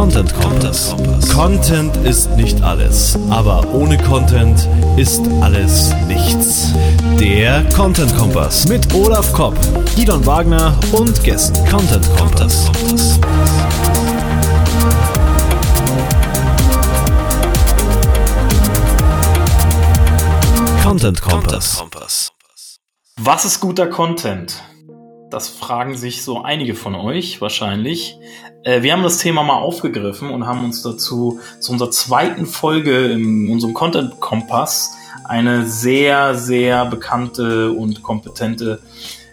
Content Kompass. Content ist nicht alles, aber ohne Content ist alles nichts. Der Content Kompass mit Olaf Kopp, Gidon Wagner und Gästen. Content Kompass. Content Kompass. Was ist guter Content? Das fragen sich so einige von euch wahrscheinlich. Äh, wir haben das Thema mal aufgegriffen und haben uns dazu zu unserer zweiten Folge in unserem Content Kompass eine sehr, sehr bekannte und kompetente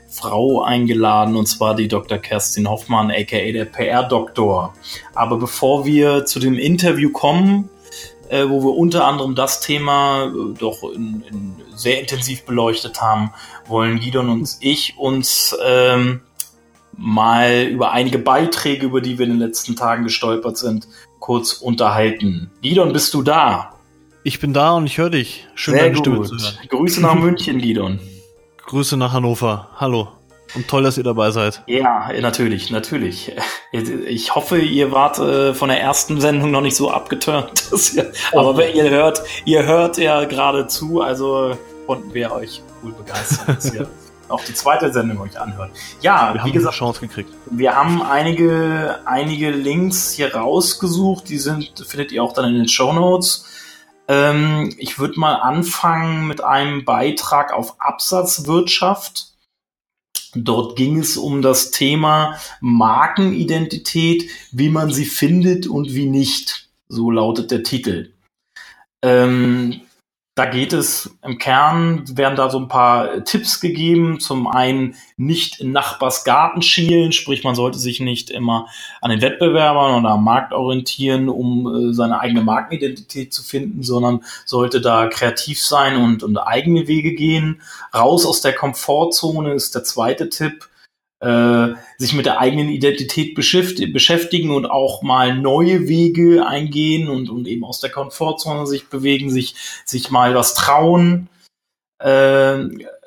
Frau eingeladen, und zwar die Dr. Kerstin Hoffmann, aka der PR-Doktor. Aber bevor wir zu dem Interview kommen, äh, wo wir unter anderem das Thema äh, doch in, in sehr intensiv beleuchtet haben, wollen Gidon und ich uns ähm, mal über einige Beiträge, über die wir in den letzten Tagen gestolpert sind, kurz unterhalten. Gidon, bist du da? Ich bin da und ich höre dich. Schön, Sehr deine gut. Stimme zu hören. Grüße nach München, Gidon. Grüße nach Hannover. Hallo. Und toll, dass ihr dabei seid. Ja, natürlich, natürlich. Ich hoffe, ihr wart äh, von der ersten Sendung noch nicht so abgeturnt. aber wenn ihr hört, ihr hört ja gerade zu, also konnten wir euch cool begeistern, auch die zweite Sendung euch anhört. Ja, wir wie gesagt, eine Chance gekriegt. Wir haben einige, einige Links hier rausgesucht, die sind, findet ihr auch dann in den Show Notes. Ähm, ich würde mal anfangen mit einem Beitrag auf Absatzwirtschaft. Dort ging es um das Thema Markenidentität, wie man sie findet und wie nicht. So lautet der Titel. Ähm, da geht es im Kern, werden da so ein paar Tipps gegeben. Zum einen nicht in Nachbars Garten schielen, sprich man sollte sich nicht immer an den Wettbewerbern oder am Markt orientieren, um äh, seine eigene Markenidentität zu finden, sondern sollte da kreativ sein und, und eigene Wege gehen. Raus aus der Komfortzone ist der zweite Tipp äh, sich mit der eigenen Identität beschäftigen und auch mal neue Wege eingehen und, und eben aus der Komfortzone sich bewegen, sich, sich mal was trauen. Äh,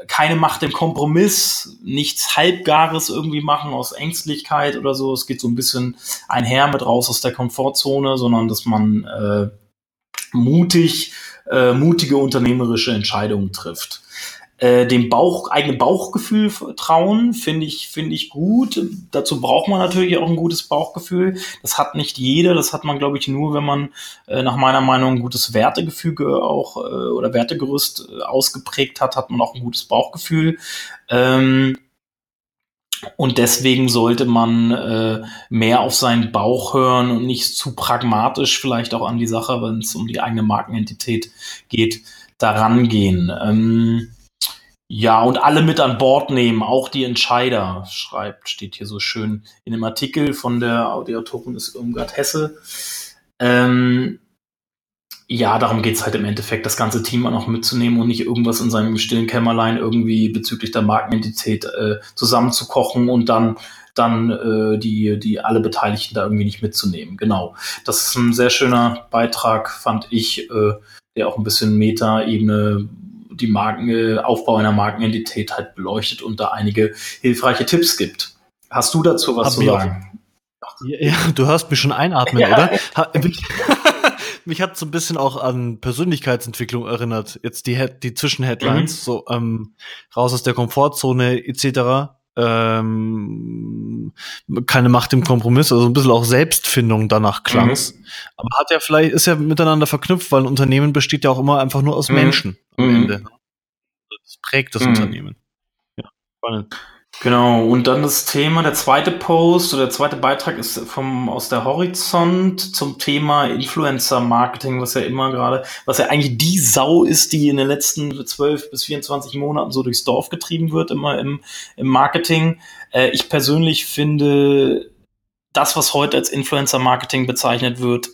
keine Macht im Kompromiss, nichts Halbgares irgendwie machen aus Ängstlichkeit oder so. Es geht so ein bisschen einher mit raus aus der Komfortzone, sondern dass man äh, mutig, äh, mutige unternehmerische Entscheidungen trifft äh, dem Bauch, eigenen Bauchgefühl trauen, finde ich, finde ich gut. Dazu braucht man natürlich auch ein gutes Bauchgefühl. Das hat nicht jeder, das hat man, glaube ich, nur, wenn man äh, nach meiner Meinung ein gutes Wertegefüge auch äh, oder Wertegerüst äh, ausgeprägt hat, hat man auch ein gutes Bauchgefühl. Ähm, und deswegen sollte man äh, mehr auf seinen Bauch hören und nicht zu pragmatisch vielleicht auch an die Sache, wenn es um die eigene Markenentität geht, daran gehen. Ähm, ja, und alle mit an Bord nehmen, auch die Entscheider, schreibt, steht hier so schön in dem Artikel von der, die Autorin ist Irmgard Hesse. Ähm, ja, darum geht's halt im Endeffekt, das ganze Team auch mitzunehmen und nicht irgendwas in seinem stillen Kämmerlein irgendwie bezüglich der Markenidentität äh, zusammenzukochen und dann dann äh, die, die alle Beteiligten da irgendwie nicht mitzunehmen. Genau. Das ist ein sehr schöner Beitrag, fand ich, äh, der auch ein bisschen Meta-Ebene die Marken, Aufbau einer Markenidentität halt beleuchtet und da einige hilfreiche Tipps gibt. Hast du dazu was Hab zu sagen? Ja, du hörst mich schon einatmen, ja. oder? mich hat so ein bisschen auch an Persönlichkeitsentwicklung erinnert. Jetzt die, Head die Zwischenheadlines, mhm. so ähm, raus aus der Komfortzone etc. Ähm, keine Macht im Kompromiss, also ein bisschen auch Selbstfindung danach klangs. Mhm. Aber hat ja vielleicht, ist ja miteinander verknüpft, weil ein Unternehmen besteht ja auch immer einfach nur aus mhm. Menschen am mhm. Ende. Das prägt das mhm. Unternehmen. Ja, spannend. Genau, und dann das Thema, der zweite Post oder der zweite Beitrag ist vom, aus der Horizont zum Thema Influencer-Marketing, was ja immer gerade, was ja eigentlich die Sau ist, die in den letzten 12 bis 24 Monaten so durchs Dorf getrieben wird, immer im, im Marketing. Äh, ich persönlich finde, das, was heute als Influencer-Marketing bezeichnet wird,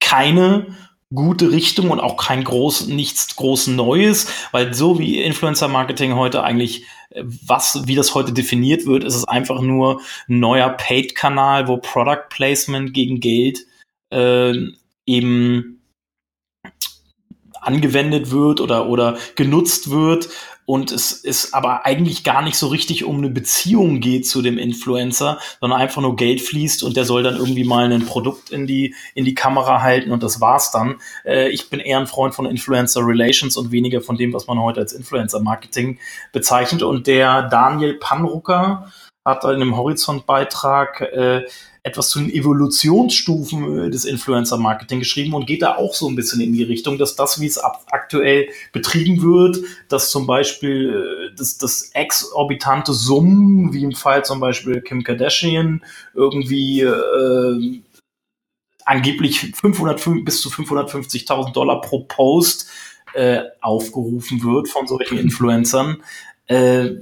keine gute Richtung und auch kein groß, nichts groß Neues, weil so wie Influencer Marketing heute eigentlich, was, wie das heute definiert wird, ist es einfach nur ein neuer Paid-Kanal, wo Product Placement gegen Geld äh, eben angewendet wird oder, oder genutzt wird, und es ist aber eigentlich gar nicht so richtig um eine Beziehung geht zu dem Influencer, sondern einfach nur Geld fließt und der soll dann irgendwie mal ein Produkt in die, in die Kamera halten und das war's dann. Äh, ich bin eher ein Freund von Influencer Relations und weniger von dem, was man heute als Influencer Marketing bezeichnet. Und der Daniel Panrucker hat in einem Horizont-Beitrag äh, etwas zu den Evolutionsstufen äh, des Influencer-Marketing geschrieben und geht da auch so ein bisschen in die Richtung, dass das, wie es aktuell betrieben wird, dass zum Beispiel äh, das, das exorbitante Summen, wie im Fall zum Beispiel Kim Kardashian, irgendwie äh, angeblich 500 bis zu 550.000 Dollar pro Post äh, aufgerufen wird von solchen Influencern. Äh,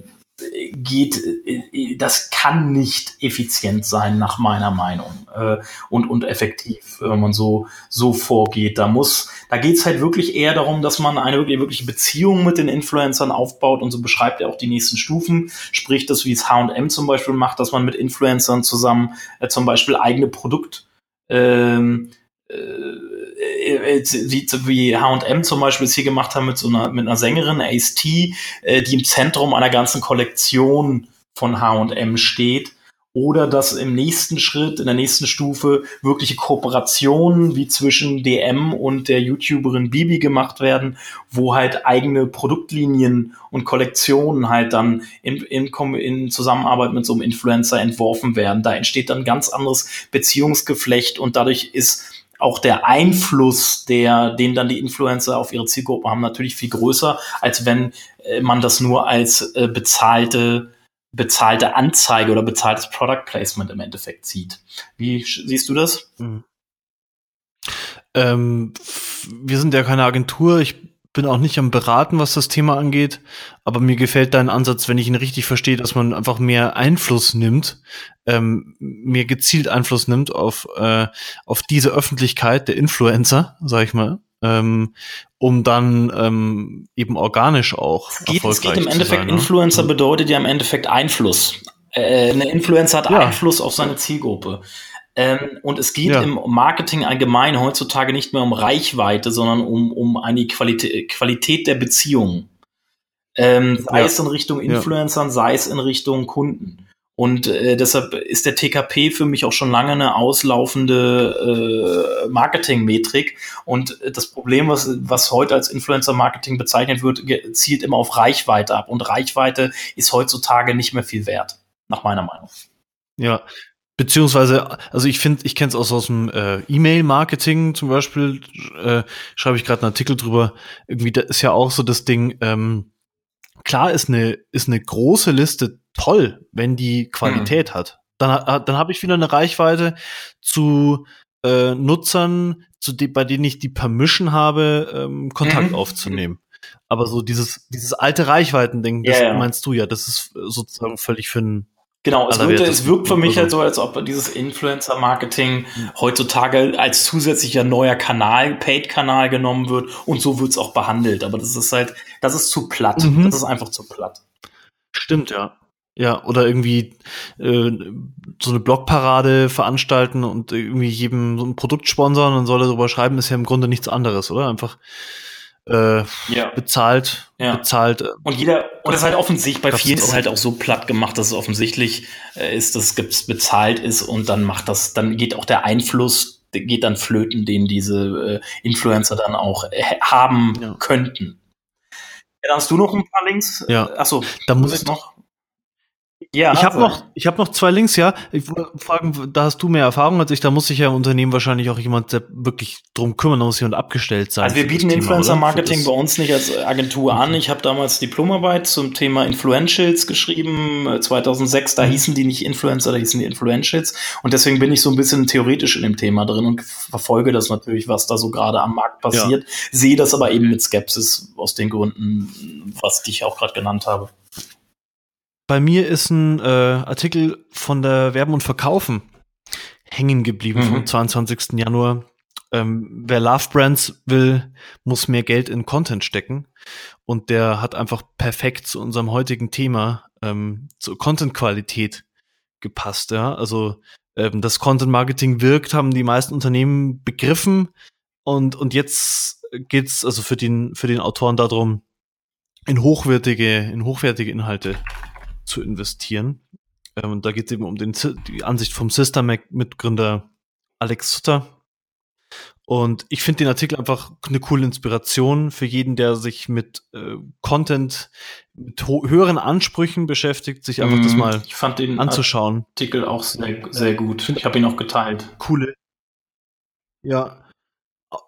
geht, äh, das kann nicht effizient sein, nach meiner Meinung, äh, und, und effektiv, wenn man so, so vorgeht. Da muss, da geht's halt wirklich eher darum, dass man eine wirklich, wirkliche Beziehung mit den Influencern aufbaut und so beschreibt er auch die nächsten Stufen, sprich das, wie es H&M zum Beispiel macht, dass man mit Influencern zusammen äh, zum Beispiel eigene Produkt, ähm, äh, wie H&M zum Beispiel es hier gemacht haben mit so einer, mit einer Sängerin, Ace T, äh, die im Zentrum einer ganzen Kollektion von H&M steht. Oder dass im nächsten Schritt, in der nächsten Stufe wirkliche Kooperationen wie zwischen DM und der YouTuberin Bibi gemacht werden, wo halt eigene Produktlinien und Kollektionen halt dann in, in, in Zusammenarbeit mit so einem Influencer entworfen werden. Da entsteht dann ganz anderes Beziehungsgeflecht und dadurch ist auch der Einfluss, der, den dann die Influencer auf ihre Zielgruppe haben, natürlich viel größer, als wenn äh, man das nur als äh, bezahlte, bezahlte Anzeige oder bezahltes Product Placement im Endeffekt sieht. Wie siehst du das? Mhm. Ähm, wir sind ja keine Agentur. Ich bin auch nicht am Beraten, was das Thema angeht, aber mir gefällt dein Ansatz, wenn ich ihn richtig verstehe, dass man einfach mehr Einfluss nimmt, ähm, mehr gezielt Einfluss nimmt auf, äh, auf diese Öffentlichkeit der Influencer, sag ich mal, ähm, um dann ähm, eben organisch auch es geht, es geht im Endeffekt, sein, ne? Influencer ne? bedeutet ja im Endeffekt Einfluss. Äh, eine Influencer hat ja. Einfluss auf seine Zielgruppe. Ähm, und es geht ja. im Marketing allgemein heutzutage nicht mehr um Reichweite, sondern um, um eine Qualität, Qualität der Beziehungen. Ähm, sei ja. es in Richtung Influencern, ja. sei es in Richtung Kunden. Und äh, deshalb ist der TKP für mich auch schon lange eine auslaufende äh, Marketingmetrik. Und das Problem, was, was heute als Influencer-Marketing bezeichnet wird, zielt immer auf Reichweite ab. Und Reichweite ist heutzutage nicht mehr viel wert, nach meiner Meinung. Ja, Beziehungsweise, also ich finde, ich kenne es auch aus dem äh, E-Mail-Marketing zum Beispiel, äh, schreibe ich gerade einen Artikel drüber. Irgendwie, da ist ja auch so das Ding, ähm, klar ist eine, ist eine große Liste toll, wenn die Qualität mhm. hat. Dann, äh, dann habe ich wieder eine Reichweite zu äh, Nutzern, zu de bei denen ich die Permission habe, ähm, Kontakt mhm. aufzunehmen. Aber so dieses, dieses alte Reichweiten-Ding, das ja. meinst du ja, das ist sozusagen völlig für ein Genau, es, wirkt, es wirkt für mich halt so, als ob dieses Influencer-Marketing heutzutage als zusätzlicher neuer Kanal, Paid-Kanal genommen wird und so wird's auch behandelt. Aber das ist halt, das ist zu platt. Mhm. Das ist einfach zu platt. Stimmt, ja. Ja, oder irgendwie äh, so eine Blogparade veranstalten und irgendwie jedem so ein Produkt sponsern und soll er darüber schreiben, ist ja im Grunde nichts anderes, oder? Einfach äh, ja. bezahlt, ja. bezahlt. Äh, und jeder, und das ist halt offensichtlich, bei vielen ist es halt auch so platt gemacht, dass es offensichtlich äh, ist, dass es bezahlt ist und dann macht das, dann geht auch der Einfluss, geht dann flöten, den diese äh, Influencer dann auch äh, haben ja. könnten. Ja, dann hast du noch ein paar Links? Ja. Achso, da muss ich noch. Ja, ich habe noch, ich habe noch zwei Links, ja. Ich wollte fragen, da hast du mehr Erfahrung als ich. Da muss sich ja im Unternehmen wahrscheinlich auch jemand wirklich drum kümmern, da muss jemand abgestellt sein. Also wir bieten Influencer-Marketing bei uns nicht als Agentur okay. an. Ich habe damals Diplomarbeit zum Thema Influentials geschrieben, 2006. Äh, da mhm. hießen die nicht Influencer, da hießen die Influentials. Und deswegen bin ich so ein bisschen theoretisch in dem Thema drin und verfolge das natürlich, was da so gerade am Markt passiert. Ja. Sehe das aber eben mit Skepsis aus den Gründen, was ich auch gerade genannt habe. Bei mir ist ein äh, Artikel von der Werben und Verkaufen hängen geblieben mhm. vom 22. Januar. Ähm, wer Love Brands will, muss mehr Geld in Content stecken. Und der hat einfach perfekt zu unserem heutigen Thema, ähm, zur Content-Qualität gepasst. Ja? Also ähm, das Content-Marketing wirkt, haben die meisten Unternehmen begriffen. Und, und jetzt geht's also für den, für den Autoren darum, in hochwertige, in hochwertige Inhalte zu investieren. Ähm, da geht es eben um den, die Ansicht vom Sister Mac-Mitgründer Alex Sutter. Und ich finde den Artikel einfach eine coole Inspiration für jeden, der sich mit äh, Content, mit höheren Ansprüchen beschäftigt, sich einfach mm, das mhm. mal ich fand den anzuschauen. Artikel auch sehr, sehr gut. Ich habe ihn auch geteilt. Coole. Ja,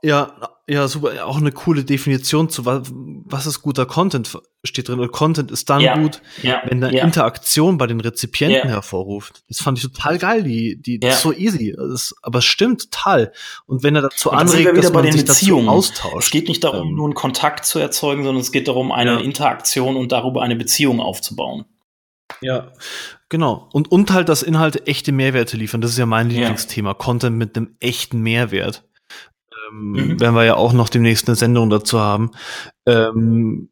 ja, ja, super. Auch eine coole Definition zu was, ist guter Content steht drin. Und Content ist dann ja, gut, ja, wenn der ja. Interaktion bei den Rezipienten hervorruft. Das fand ich total geil. Die, die, das ist so easy. Das, aber es stimmt total. Und wenn er dazu anregt, dass man sich Beziehungen. dazu austauscht. Es geht nicht darum, ähm, nur einen Kontakt zu erzeugen, sondern es geht darum, eine Interaktion und darüber eine Beziehung aufzubauen. Ja, genau. Und, und halt, dass Inhalte echte Mehrwerte liefern. Das ist ja mein Lieblingsthema. Content mit einem echten Mehrwert. Ähm, mhm. Werden wir ja auch noch demnächst eine Sendung dazu haben. Ähm,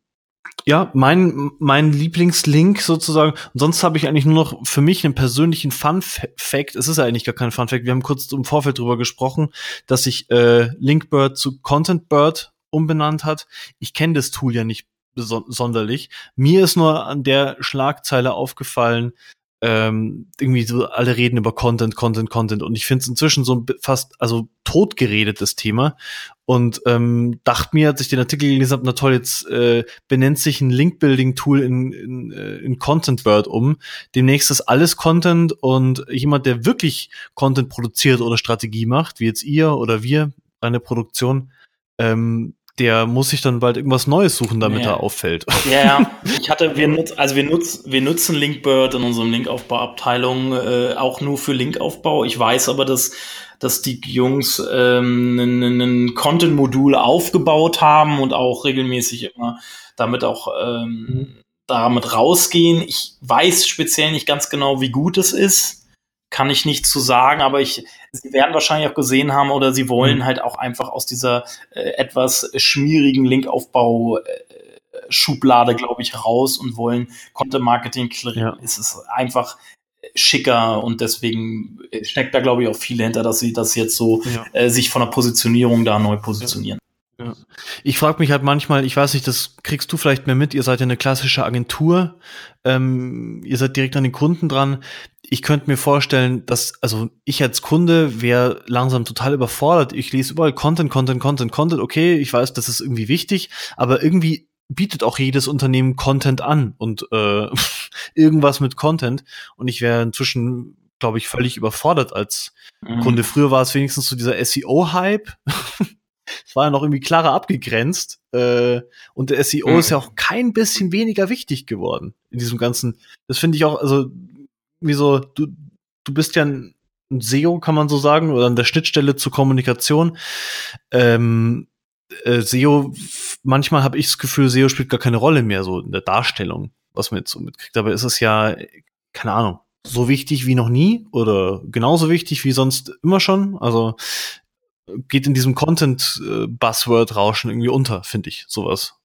ja, mein, mein Lieblingslink sozusagen. Und sonst habe ich eigentlich nur noch für mich einen persönlichen Fun-Fact. Es ist ja eigentlich gar kein Fun-Fact. Wir haben kurz im Vorfeld drüber gesprochen, dass sich äh, Linkbird zu ContentBird umbenannt hat. Ich kenne das Tool ja nicht sonderlich. Mir ist nur an der Schlagzeile aufgefallen, ähm, irgendwie so alle reden über Content, Content, Content und ich finde es inzwischen so fast also totgeredetes Thema und ähm, dachte mir, als ich den Artikel gelesen habe, na toll, jetzt äh, benennt sich ein Link-Building-Tool in, in, äh, in Content Bird um. Demnächst ist alles Content und jemand, der wirklich Content produziert oder Strategie macht, wie jetzt ihr oder wir, eine Produktion, ähm, der muss sich dann bald irgendwas Neues suchen, damit ja. er auffällt. Ja, ja. Ich hatte, wir nutzen, also wir nutzen, wir nutzen Linkbird in unserem Linkaufbauabteilung äh, auch nur für Linkaufbau. Ich weiß aber, dass dass die Jungs ähm, ein Content-Modul aufgebaut haben und auch regelmäßig immer damit auch ähm, mhm. damit rausgehen. Ich weiß speziell nicht ganz genau, wie gut es ist kann ich nicht zu sagen, aber ich, sie werden wahrscheinlich auch gesehen haben oder sie wollen mhm. halt auch einfach aus dieser äh, etwas schmierigen Linkaufbau äh, Schublade, glaube ich, raus und wollen Content Marketing ja. Es ist einfach schicker und deswegen steckt da, glaube ich, auch viel hinter, dass sie das jetzt so ja. äh, sich von der Positionierung da neu positionieren. Ja. Ich frage mich halt manchmal, ich weiß nicht, das kriegst du vielleicht mehr mit, ihr seid ja eine klassische Agentur, ähm, ihr seid direkt an den Kunden dran. Ich könnte mir vorstellen, dass, also ich als Kunde wäre langsam total überfordert. Ich lese überall Content, Content, Content, Content. Okay, ich weiß, das ist irgendwie wichtig, aber irgendwie bietet auch jedes Unternehmen Content an und äh, irgendwas mit Content. Und ich wäre inzwischen, glaube ich, völlig überfordert als mhm. Kunde. Früher war es wenigstens so dieser SEO-Hype. Es war ja noch irgendwie klarer abgegrenzt. Äh, und der SEO mhm. ist ja auch kein bisschen weniger wichtig geworden in diesem ganzen. Das finde ich auch, also, wie so, du, du bist ja ein, SEO, kann man so sagen, oder an der Schnittstelle zur Kommunikation. Ähm, äh, SEO, manchmal habe ich das Gefühl, SEO spielt gar keine Rolle mehr so in der Darstellung, was man jetzt so mitkriegt. Aber ist es ja, keine Ahnung, so wichtig wie noch nie oder genauso wichtig wie sonst immer schon. Also geht in diesem Content-Buzzword-Rauschen irgendwie unter, finde ich, sowas.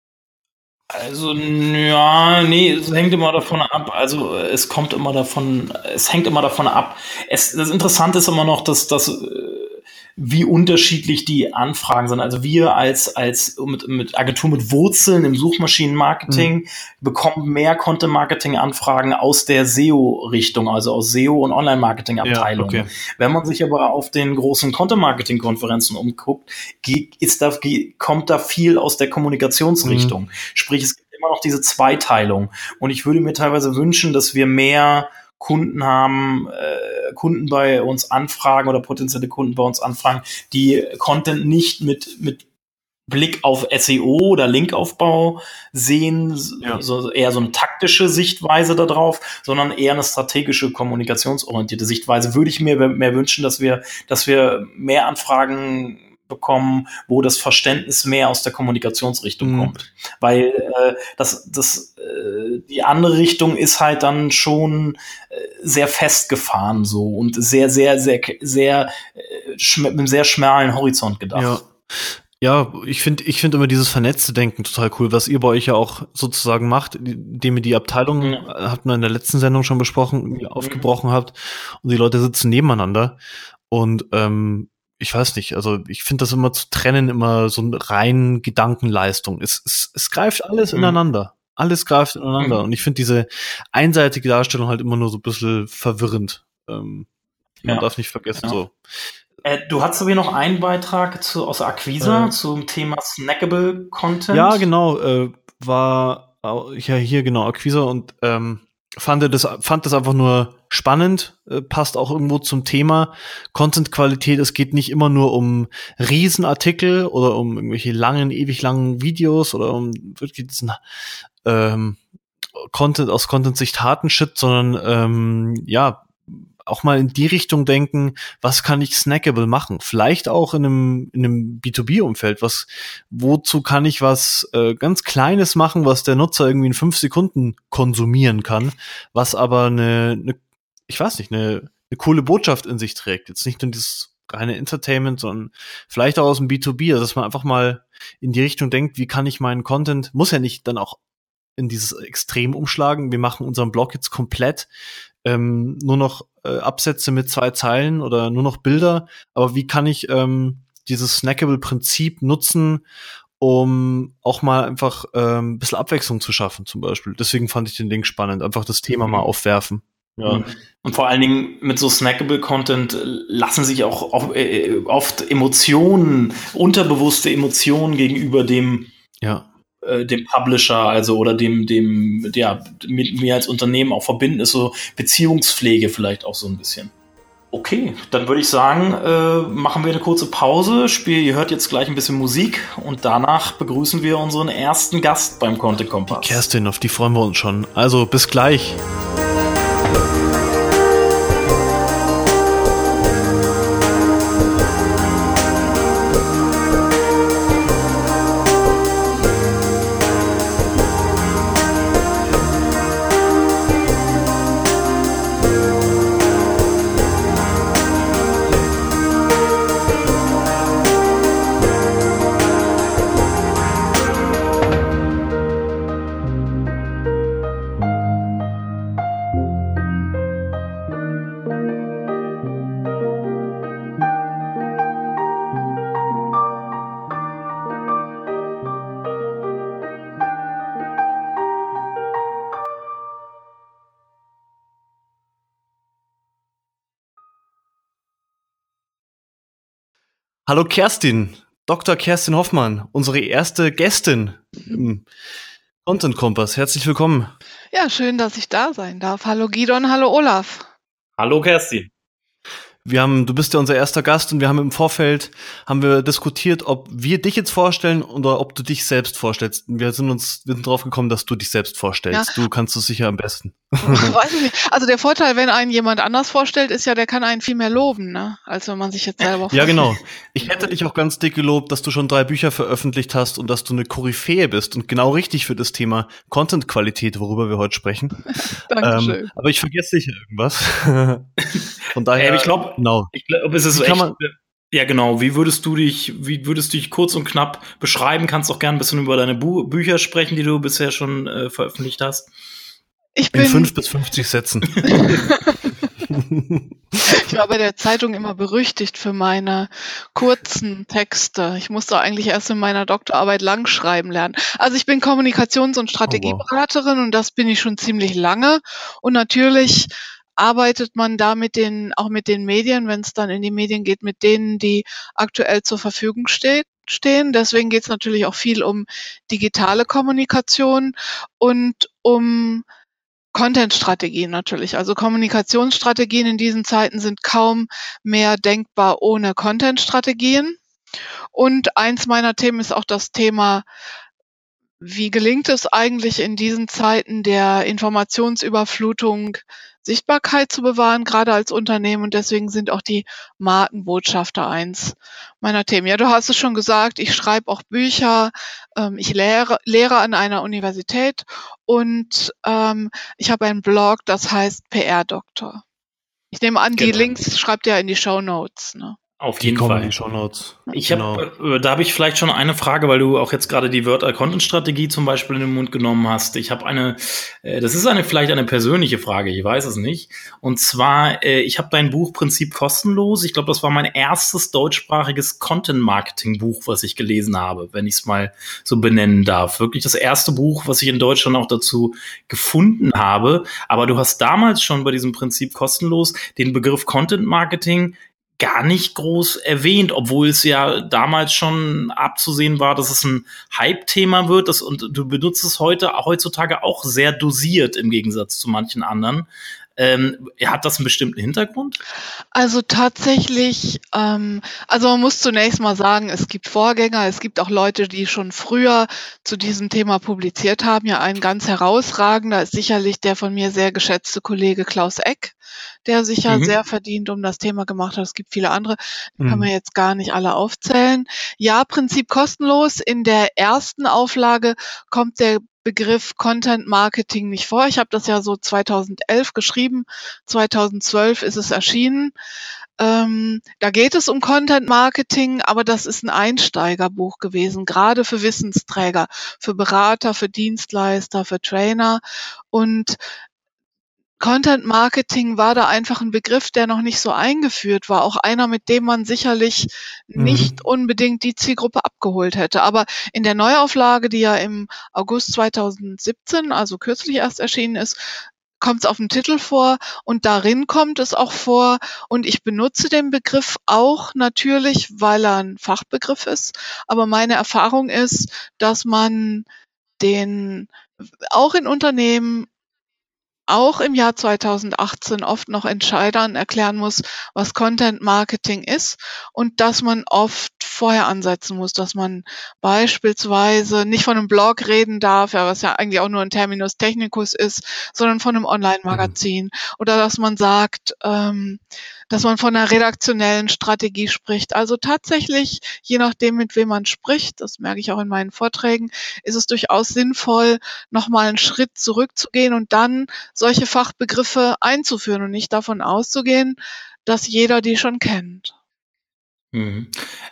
Also, ja, nee, es hängt immer davon ab. Also, es kommt immer davon, es hängt immer davon ab. Es, das Interessante ist immer noch, dass, dass wie unterschiedlich die Anfragen sind. Also wir als, als mit, mit Agentur mit Wurzeln im Suchmaschinenmarketing mhm. bekommen mehr Content-Marketing-Anfragen aus der SEO-Richtung, also aus SEO- und Online-Marketing-Abteilungen. Ja, okay. Wenn man sich aber auf den großen Content-Marketing-Konferenzen umguckt, ist da, kommt da viel aus der Kommunikationsrichtung. Mhm. Sprich, es gibt immer noch diese Zweiteilung. Und ich würde mir teilweise wünschen, dass wir mehr Kunden haben, äh, Kunden bei uns anfragen oder potenzielle Kunden bei uns anfragen, die Content nicht mit, mit Blick auf SEO oder Linkaufbau sehen, ja. so eher so eine taktische Sichtweise darauf, sondern eher eine strategische, kommunikationsorientierte Sichtweise. Würde ich mir mehr wünschen, dass wir, dass wir mehr Anfragen bekommen, wo das Verständnis mehr aus der Kommunikationsrichtung mhm. kommt. Weil äh, das, das, äh, die andere Richtung ist halt dann schon äh, sehr festgefahren so und sehr, sehr, sehr, sehr, äh, mit einem sehr schmalen Horizont gedacht. Ja. Ja, ich finde ich finde immer dieses vernetzte Denken total cool, was ihr bei euch ja auch sozusagen macht, indem ihr die Abteilung, ja. Äh, habt man in der letzten Sendung schon besprochen, mhm. aufgebrochen habt und die Leute sitzen nebeneinander. Und ähm, ich weiß nicht, also ich finde das immer zu trennen, immer so eine rein Gedankenleistung. Es, es, es greift alles mhm. ineinander. alles greift ineinander. Mhm. Und ich finde diese einseitige Darstellung halt immer nur so ein bisschen verwirrend. Ähm, man ja. darf nicht vergessen, ja. so. Äh, du hast aber hier noch einen Beitrag zu, aus Acquisa äh, zum Thema Snackable Content. Ja, genau. Äh, war ja hier genau Acquisa und ähm, fand das fand das einfach nur spannend, äh, passt auch irgendwo zum Thema Content-Qualität. Es geht nicht immer nur um Riesenartikel oder um irgendwelche langen, ewig langen Videos oder um wirklich diesen ähm, Content aus Content-Sicht harten Shit, sondern ähm, ja auch mal in die Richtung denken, was kann ich snackable machen? Vielleicht auch in einem, in einem B2B-Umfeld. Was, wozu kann ich was äh, ganz Kleines machen, was der Nutzer irgendwie in fünf Sekunden konsumieren kann, was aber eine, eine ich weiß nicht, eine, eine coole Botschaft in sich trägt. Jetzt nicht nur dieses reine Entertainment, sondern vielleicht auch aus dem B2B, also dass man einfach mal in die Richtung denkt, wie kann ich meinen Content, muss ja nicht dann auch in dieses Extrem umschlagen. Wir machen unseren Blog jetzt komplett ähm, nur noch äh, Absätze mit zwei Zeilen oder nur noch Bilder. Aber wie kann ich ähm, dieses Snackable-Prinzip nutzen, um auch mal einfach ähm, ein bisschen Abwechslung zu schaffen, zum Beispiel. Deswegen fand ich den Link spannend, einfach das Thema mal mhm. aufwerfen. Ja. Mhm. Und vor allen Dingen mit so snackable Content lassen sich auch äh, oft Emotionen, unterbewusste Emotionen gegenüber dem ja äh, dem Publisher, also oder dem, dem, ja, mit mir als Unternehmen auch verbinden, ist so Beziehungspflege vielleicht auch so ein bisschen. Okay, dann würde ich sagen, äh, machen wir eine kurze Pause. Spiel, ihr hört jetzt gleich ein bisschen Musik und danach begrüßen wir unseren ersten Gast beim Content Kompass. Kerstin, auf die freuen wir uns schon. Also bis gleich. Hallo Kerstin, Dr. Kerstin Hoffmann, unsere erste Gästin im Content Kompass. Herzlich willkommen. Ja, schön, dass ich da sein darf. Hallo Gidon, hallo Olaf. Hallo Kerstin wir haben, du bist ja unser erster Gast und wir haben im Vorfeld, haben wir diskutiert, ob wir dich jetzt vorstellen oder ob du dich selbst vorstellst. Wir sind uns, wir sind drauf gekommen, dass du dich selbst vorstellst. Ja. Du kannst es sicher am besten. Weiß ich nicht. Also der Vorteil, wenn einen jemand anders vorstellt, ist ja, der kann einen viel mehr loben, ne? als wenn man sich jetzt selber vorstellt. Ja, genau. Ich hätte dich auch ganz dick gelobt, dass du schon drei Bücher veröffentlicht hast und dass du eine Koryphäe bist und genau richtig für das Thema Content-Qualität, worüber wir heute sprechen. Dankeschön. Ähm, aber ich vergesse sicher irgendwas. Von daher. Äh, ich glaube, Genau. Ich glaube, es ist so echt, man, ja, genau. Wie würdest du dich, wie würdest du dich kurz und knapp beschreiben? Kannst auch gerne ein bisschen über deine Bu Bücher sprechen, die du bisher schon äh, veröffentlicht hast. Ich bin In fünf bis 50 Sätzen. ich war bei der Zeitung immer berüchtigt für meine kurzen Texte. Ich musste eigentlich erst in meiner Doktorarbeit lang schreiben lernen. Also ich bin Kommunikations- und Strategieberaterin oh, und das bin ich schon ziemlich lange. Und natürlich arbeitet man da mit den, auch mit den Medien, wenn es dann in die Medien geht, mit denen, die aktuell zur Verfügung steht, stehen. Deswegen geht es natürlich auch viel um digitale Kommunikation und um Content-Strategien natürlich. Also Kommunikationsstrategien in diesen Zeiten sind kaum mehr denkbar ohne Content-Strategien. Und eins meiner Themen ist auch das Thema wie gelingt es eigentlich in diesen Zeiten der Informationsüberflutung Sichtbarkeit zu bewahren, gerade als Unternehmen. Und deswegen sind auch die Markenbotschafter eins meiner Themen. Ja, du hast es schon gesagt, ich schreibe auch Bücher, ähm, ich lehre, lehre an einer Universität und ähm, ich habe einen Blog, das heißt PR-Doktor. Ich nehme an, genau. die Links schreibt ihr in die Show Notes. Ne? Auf jeden die Fall. Die Shownotes. Ich genau. hab, äh, da habe ich vielleicht schon eine Frage, weil du auch jetzt gerade die Wörter Content Strategie zum Beispiel in den Mund genommen hast. Ich habe eine, äh, das ist eine vielleicht eine persönliche Frage, ich weiß es nicht. Und zwar, äh, ich habe dein Buch Prinzip kostenlos. Ich glaube, das war mein erstes deutschsprachiges Content Marketing Buch, was ich gelesen habe, wenn ich es mal so benennen darf. Wirklich das erste Buch, was ich in Deutschland auch dazu gefunden habe. Aber du hast damals schon bei diesem Prinzip kostenlos den Begriff Content Marketing gar nicht groß erwähnt, obwohl es ja damals schon abzusehen war, dass es ein Hype-Thema wird. Das, und du benutzt es heute, heutzutage auch sehr dosiert im Gegensatz zu manchen anderen. Ähm, hat das einen bestimmten Hintergrund? Also tatsächlich, ähm, also man muss zunächst mal sagen, es gibt Vorgänger, es gibt auch Leute, die schon früher zu diesem Thema publiziert haben. Ja, ein ganz herausragender ist sicherlich der von mir sehr geschätzte Kollege Klaus Eck, der sich ja mhm. sehr verdient um das Thema gemacht hat. Es gibt viele andere, die mhm. kann man jetzt gar nicht alle aufzählen. Ja, Prinzip kostenlos. In der ersten Auflage kommt der Begriff Content Marketing nicht vor. Ich habe das ja so 2011 geschrieben, 2012 ist es erschienen. Ähm, da geht es um Content Marketing, aber das ist ein Einsteigerbuch gewesen, gerade für Wissensträger, für Berater, für Dienstleister, für Trainer. Und Content Marketing war da einfach ein Begriff, der noch nicht so eingeführt war. Auch einer, mit dem man sicherlich mhm. nicht unbedingt die Zielgruppe abgeholt hätte. Aber in der Neuauflage, die ja im August 2017, also kürzlich erst erschienen ist, kommt es auf dem Titel vor und darin kommt es auch vor und ich benutze den Begriff auch natürlich, weil er ein Fachbegriff ist. Aber meine Erfahrung ist, dass man den auch in Unternehmen auch im Jahr 2018 oft noch Entscheidern erklären muss, was Content Marketing ist und dass man oft vorher ansetzen muss, dass man beispielsweise nicht von einem Blog reden darf, ja, was ja eigentlich auch nur ein Terminus technicus ist, sondern von einem Online-Magazin. Mhm. Oder dass man sagt, ähm, dass man von einer redaktionellen Strategie spricht. Also tatsächlich, je nachdem, mit wem man spricht, das merke ich auch in meinen Vorträgen, ist es durchaus sinnvoll, nochmal einen Schritt zurückzugehen und dann solche Fachbegriffe einzuführen und nicht davon auszugehen, dass jeder die schon kennt. Mhm.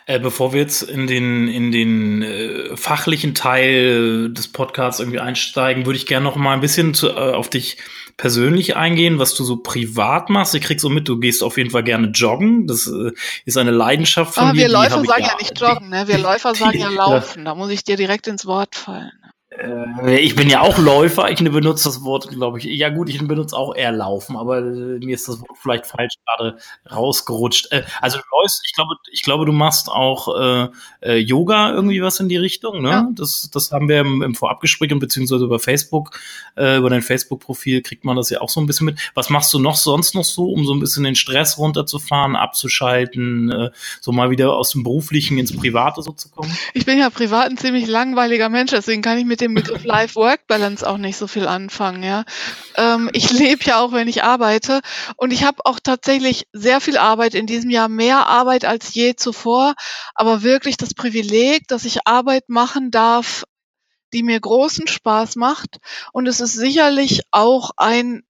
Äh, bevor wir jetzt in den, in den äh, fachlichen Teil des Podcasts irgendwie einsteigen, würde ich gerne noch mal ein bisschen zu, äh, auf dich persönlich eingehen, was du so privat machst. Ich krieg so mit, du gehst auf jeden Fall gerne joggen. Das äh, ist eine Leidenschaft von Aber dir. Wir Läufer sagen ja, nicht joggen, ne? Wir Läufer sagen ja laufen. Da muss ich dir direkt ins Wort fallen. Äh, ich bin ja auch Läufer. Ich benutze das Wort, glaube ich. Ja gut, ich benutze auch eher Laufen, aber äh, mir ist das Wort vielleicht falsch gerade rausgerutscht. Äh, also du läufst, ich glaube, ich glaube, du machst auch äh, äh, Yoga irgendwie was in die Richtung. Ne? Ja. Das, das haben wir im, im Vorabgespräch und beziehungsweise über Facebook, äh, über dein Facebook-Profil kriegt man das ja auch so ein bisschen mit. Was machst du noch sonst noch so, um so ein bisschen den Stress runterzufahren, abzuschalten, äh, so mal wieder aus dem Beruflichen ins Private so zu kommen? Ich bin ja privat ein ziemlich langweiliger Mensch, deswegen kann ich mit dem Begriff Life-Work-Balance auch nicht so viel anfangen. Ja, ähm, ich lebe ja auch, wenn ich arbeite, und ich habe auch tatsächlich sehr viel Arbeit in diesem Jahr, mehr Arbeit als je zuvor, aber wirklich das Privileg, dass ich Arbeit machen darf, die mir großen Spaß macht. Und es ist sicherlich auch ein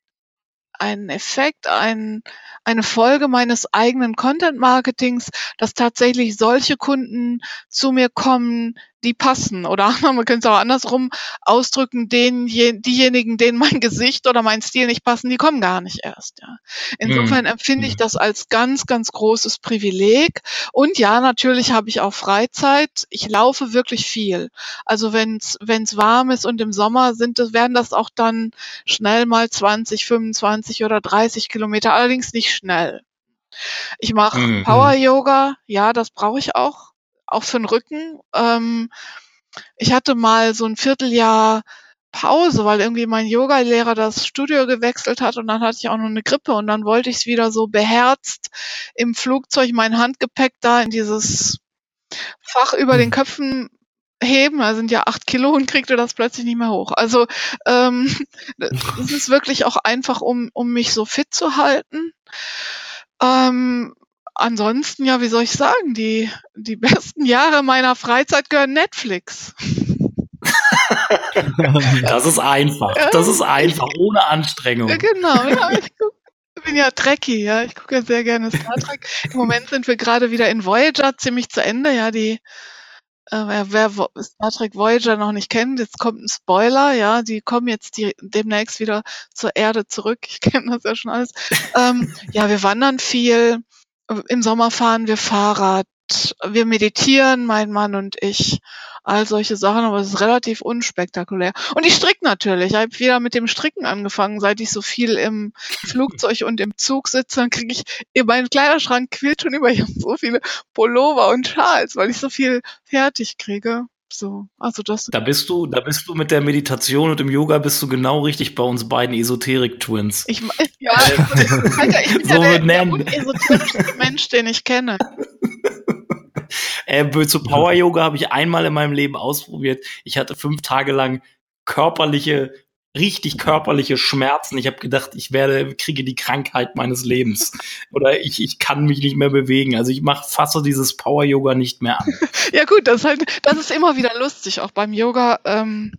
ein Effekt, ein, eine Folge meines eigenen Content-Marketings, dass tatsächlich solche Kunden zu mir kommen, die passen. Oder man könnte es auch andersrum ausdrücken, denen, diejenigen, denen mein Gesicht oder mein Stil nicht passen, die kommen gar nicht erst. Ja. Insofern mhm. empfinde ich mhm. das als ganz, ganz großes Privileg. Und ja, natürlich habe ich auch Freizeit. Ich laufe wirklich viel. Also wenn es warm ist und im Sommer sind das, werden das auch dann schnell mal 20, 25 oder 30 Kilometer, allerdings nicht schnell. Ich mache mhm. Power Yoga, ja, das brauche ich auch auch für den Rücken. Ähm, ich hatte mal so ein Vierteljahr Pause, weil irgendwie mein Yoga-Lehrer das Studio gewechselt hat und dann hatte ich auch noch eine Grippe und dann wollte ich es wieder so beherzt im Flugzeug mein Handgepäck da in dieses Fach über den mhm. Köpfen heben, da sind ja acht Kilo und kriegte das plötzlich nicht mehr hoch. Also ähm, es ist wirklich auch einfach, um, um mich so fit zu halten. Ähm, ansonsten, ja, wie soll ich sagen, die, die besten Jahre meiner Freizeit gehören Netflix. das ist einfach. Das ist einfach, ohne Anstrengung. Genau, ja, ich gucke bin ja Trekkie, ja. Ich gucke ja sehr gerne Star Trek. Im Moment sind wir gerade wieder in Voyager ziemlich zu Ende, ja. Die, äh, wer, wer Star Trek Voyager noch nicht kennt, jetzt kommt ein Spoiler, ja. Die kommen jetzt die, demnächst wieder zur Erde zurück. Ich kenne das ja schon alles. Ähm, ja, wir wandern viel. Im Sommer fahren wir Fahrrad. Wir meditieren, mein Mann und ich all solche Sachen, aber es ist relativ unspektakulär. Und ich stricke natürlich. Ich habe wieder mit dem Stricken angefangen, seit ich so viel im Flugzeug und im Zug sitze, dann kriege ich, mein Kleiderschrank quillt schon über, ich habe so viele Pullover und Schals, weil ich so viel fertig kriege. So, also das. Da bist du, da bist du mit der Meditation und dem Yoga bist du genau richtig bei uns beiden Esoterik-Twins. Ich, ja, Alter, ich bin so ja der, der esoterischste Mensch, den ich kenne. Äh, zu Power Yoga habe ich einmal in meinem Leben ausprobiert. Ich hatte fünf Tage lang körperliche, richtig körperliche Schmerzen. Ich habe gedacht, ich werde, kriege die Krankheit meines Lebens. Oder ich, ich kann mich nicht mehr bewegen. Also ich mache fasse dieses Power Yoga nicht mehr an. ja gut, das ist halt, das ist immer wieder lustig, auch beim Yoga. Ähm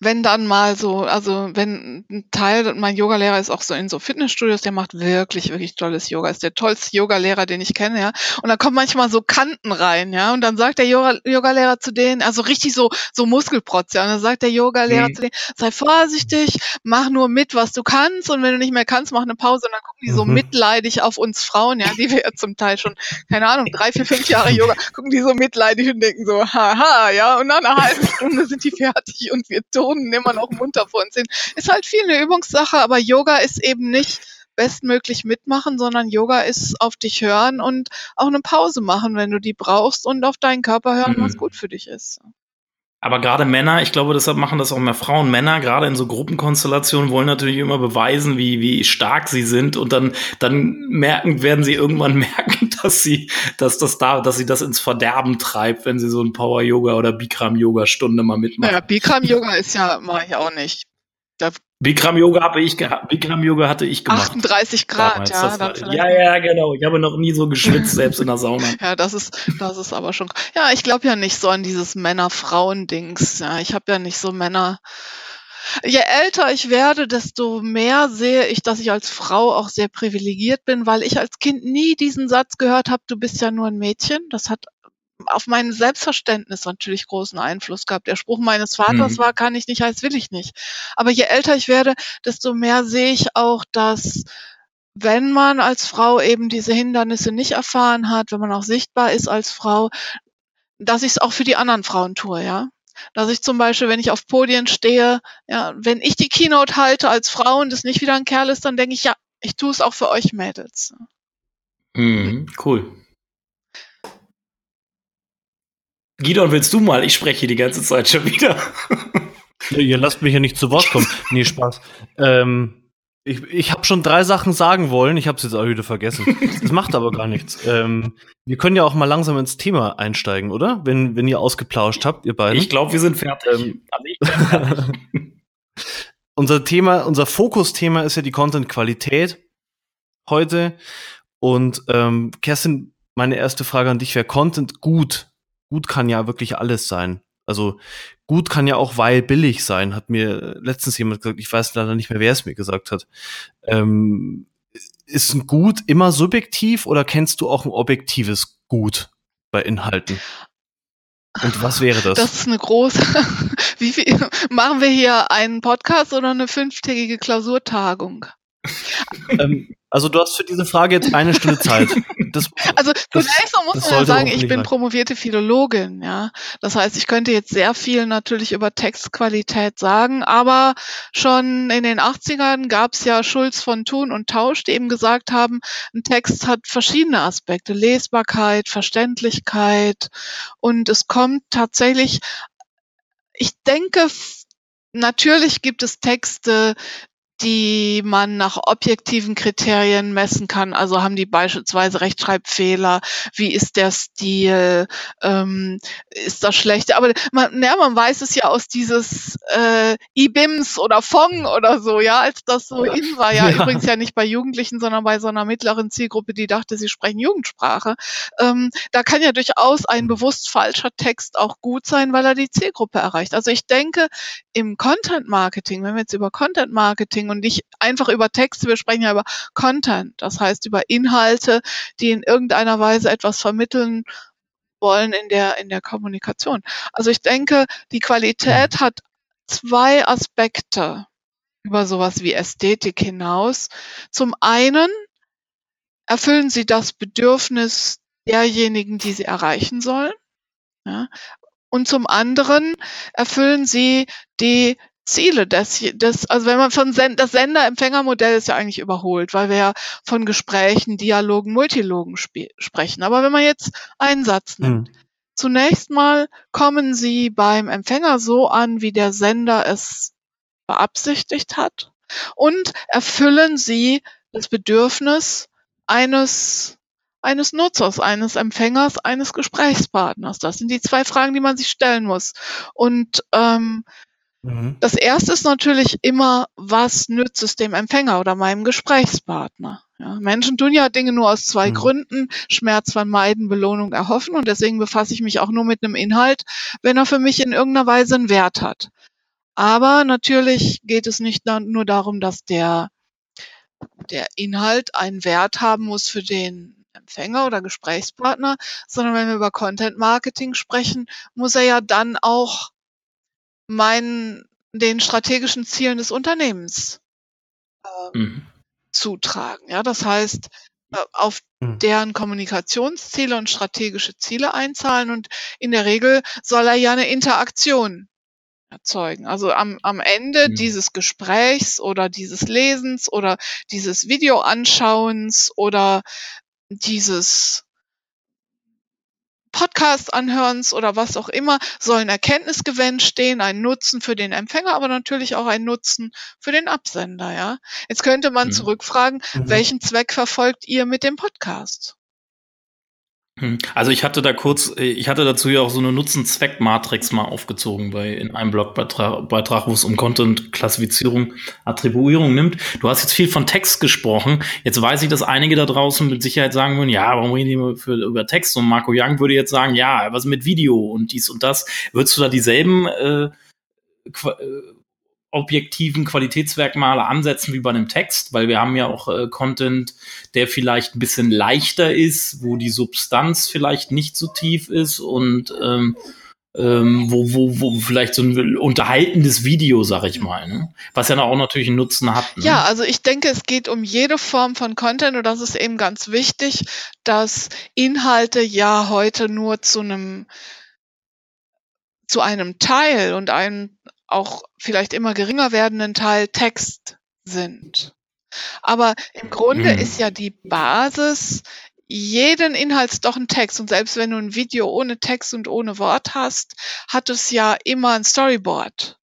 wenn dann mal so, also wenn ein Teil, mein Yogalehrer ist auch so in so Fitnessstudios, der macht wirklich, wirklich tolles Yoga, ist der tollste Yogalehrer, den ich kenne, ja. Und da kommen manchmal so Kanten rein, ja. Und dann sagt der Yoga, Yogalehrer zu denen, also richtig so, so Muskelprotz, ja. Und dann sagt der Yogalehrer mhm. zu denen, sei vorsichtig, mach nur mit, was du kannst. Und wenn du nicht mehr kannst, mach eine Pause. Und dann gucken die so mhm. mitleidig auf uns Frauen, ja, die wir ja zum Teil schon, keine Ahnung, drei, vier, fünf Jahre Yoga, gucken die so mitleidig und denken so, haha, ja. Und nach einer halben Stunde sind die fertig und wir Personen immer noch munter vor uns sind. Ist halt viel eine Übungssache, aber Yoga ist eben nicht bestmöglich mitmachen, sondern Yoga ist auf dich hören und auch eine Pause machen, wenn du die brauchst und auf deinen Körper hören, mhm. was gut für dich ist. Aber gerade Männer, ich glaube, deshalb machen das auch mehr Frauen. Männer, gerade in so Gruppenkonstellationen, wollen natürlich immer beweisen, wie, wie stark sie sind. Und dann, dann merken, werden sie irgendwann merken, dass sie, dass das da, dass sie das ins Verderben treibt, wenn sie so ein Power Yoga oder Bikram Yoga Stunde mal mitmachen. Naja, Bikram Yoga ist ja, mache ich auch nicht. Da Bikram Yoga habe ich gehabt. Bikram Yoga hatte ich gemacht. 38 Grad, ja. War, ja, ja, genau. Ich habe noch nie so geschwitzt, selbst in der Sauna. ja, das ist, das ist aber schon. Ja, ich glaube ja nicht so an dieses Männer-Frauen-Dings. Ja, ich habe ja nicht so Männer. Je älter ich werde, desto mehr sehe ich, dass ich als Frau auch sehr privilegiert bin, weil ich als Kind nie diesen Satz gehört habe, du bist ja nur ein Mädchen. Das hat auf mein Selbstverständnis natürlich großen Einfluss gehabt. Der Spruch meines Vaters mhm. war, kann ich nicht, heißt will ich nicht. Aber je älter ich werde, desto mehr sehe ich auch, dass wenn man als Frau eben diese Hindernisse nicht erfahren hat, wenn man auch sichtbar ist als Frau, dass ich es auch für die anderen Frauen tue, ja. Dass ich zum Beispiel, wenn ich auf Podien stehe, ja, wenn ich die Keynote halte als Frau und es nicht wieder ein Kerl ist, dann denke ich, ja, ich tue es auch für euch Mädels. Mhm, cool. Gidon, willst du mal? Ich spreche die ganze Zeit schon wieder. Ihr lasst mich ja nicht zu Wort kommen. Nee, Spaß. Ähm, ich ich habe schon drei Sachen sagen wollen. Ich habe es jetzt auch wieder vergessen. Das macht aber gar nichts. Ähm, wir können ja auch mal langsam ins Thema einsteigen, oder? Wenn, wenn ihr ausgeplauscht habt, ihr beiden. Ich glaube, wir sind fertig. Ähm, unser Thema, unser Fokusthema ist ja die Content-Qualität heute. Und ähm, Kerstin, meine erste Frage an dich wäre Content gut gut kann ja wirklich alles sein. Also gut kann ja auch weil billig sein, hat mir letztens jemand gesagt, ich weiß leider nicht mehr, wer es mir gesagt hat. Ähm, ist ein Gut immer subjektiv oder kennst du auch ein objektives Gut bei Inhalten? Und was wäre das? Das ist eine große. Wie viel machen wir hier einen Podcast oder eine fünftägige Klausurtagung? ähm, also du hast für diese Frage jetzt eine Stunde Zeit. Das, also zunächst mal muss man ja sagen, ich bin promovierte Philologin, ja. Das heißt, ich könnte jetzt sehr viel natürlich über Textqualität sagen, aber schon in den 80ern gab es ja Schulz von Thun und Tausch, die eben gesagt haben, ein Text hat verschiedene Aspekte, Lesbarkeit, Verständlichkeit und es kommt tatsächlich, ich denke, Natürlich gibt es Texte, die man nach objektiven Kriterien messen kann. Also haben die beispielsweise Rechtschreibfehler, wie ist der Stil, ähm, ist das schlecht? Aber man, ja, man weiß es ja aus dieses äh, IBIMS oder Fong oder so, ja, als das so in war. Ja, ja, übrigens ja nicht bei Jugendlichen, sondern bei so einer mittleren Zielgruppe, die dachte, sie sprechen Jugendsprache. Ähm, da kann ja durchaus ein mhm. bewusst falscher Text auch gut sein, weil er die Zielgruppe erreicht. Also ich denke, im Content Marketing, wenn wir jetzt über Content Marketing sprechen und nicht einfach über Texte, wir sprechen ja über Content, das heißt über Inhalte, die in irgendeiner Weise etwas vermitteln wollen in der, in der Kommunikation. Also ich denke, die Qualität hat zwei Aspekte über sowas wie Ästhetik hinaus. Zum einen erfüllen sie das Bedürfnis derjenigen, die sie erreichen sollen. Ja. Und zum anderen erfüllen sie die Ziele des, des also wenn man von Send, das Sender-Empfänger-Modell ist ja eigentlich überholt, weil wir ja von Gesprächen, Dialogen, Multilogen sprechen. Aber wenn man jetzt einen Satz nimmt, hm. zunächst mal kommen sie beim Empfänger so an, wie der Sender es beabsichtigt hat und erfüllen sie das Bedürfnis eines eines Nutzers, eines Empfängers, eines Gesprächspartners. Das sind die zwei Fragen, die man sich stellen muss. Und ähm, mhm. das erste ist natürlich immer, was nützt es dem Empfänger oder meinem Gesprächspartner? Ja, Menschen tun ja Dinge nur aus zwei mhm. Gründen. Schmerz vermeiden, Belohnung erhoffen. Und deswegen befasse ich mich auch nur mit einem Inhalt, wenn er für mich in irgendeiner Weise einen Wert hat. Aber natürlich geht es nicht nur darum, dass der, der Inhalt einen Wert haben muss für den Empfänger oder Gesprächspartner, sondern wenn wir über Content Marketing sprechen, muss er ja dann auch meinen, den strategischen Zielen des Unternehmens äh, mhm. zutragen. Ja, das heißt, äh, auf mhm. deren Kommunikationsziele und strategische Ziele einzahlen und in der Regel soll er ja eine Interaktion erzeugen. Also am, am Ende mhm. dieses Gesprächs oder dieses Lesens oder dieses Videoanschauens oder dieses Podcast anhörens oder was auch immer, soll ein Erkenntnisgewinn stehen, ein Nutzen für den Empfänger, aber natürlich auch ein Nutzen für den Absender, ja. Jetzt könnte man mhm. zurückfragen, mhm. welchen Zweck verfolgt ihr mit dem Podcast? Hm. Also ich hatte da kurz, ich hatte dazu ja auch so eine Nutzen-Zweck-Matrix mal aufgezogen bei in einem Blogbeitrag, Beitrag, wo es um Content-Klassifizierung, Attribuierung nimmt. Du hast jetzt viel von Text gesprochen. Jetzt weiß ich, dass einige da draußen mit Sicherheit sagen würden, ja, warum reden immer für, über Text? Und Marco Young würde jetzt sagen, ja, was mit Video und dies und das. Würdest du da dieselben äh, äh objektiven Qualitätsmerkmale ansetzen wie bei einem Text, weil wir haben ja auch äh, Content, der vielleicht ein bisschen leichter ist, wo die Substanz vielleicht nicht so tief ist und ähm, ähm, wo, wo, wo vielleicht so ein unterhaltendes Video, sag ich mal, ne? was ja auch natürlich einen Nutzen hat. Ne? Ja, also ich denke, es geht um jede Form von Content und das ist eben ganz wichtig, dass Inhalte ja heute nur zu einem zu einem Teil und einem auch vielleicht immer geringer werdenden Teil Text sind. Aber im Grunde mhm. ist ja die Basis jeden Inhalts doch ein Text. Und selbst wenn du ein Video ohne Text und ohne Wort hast, hat es ja immer ein Storyboard.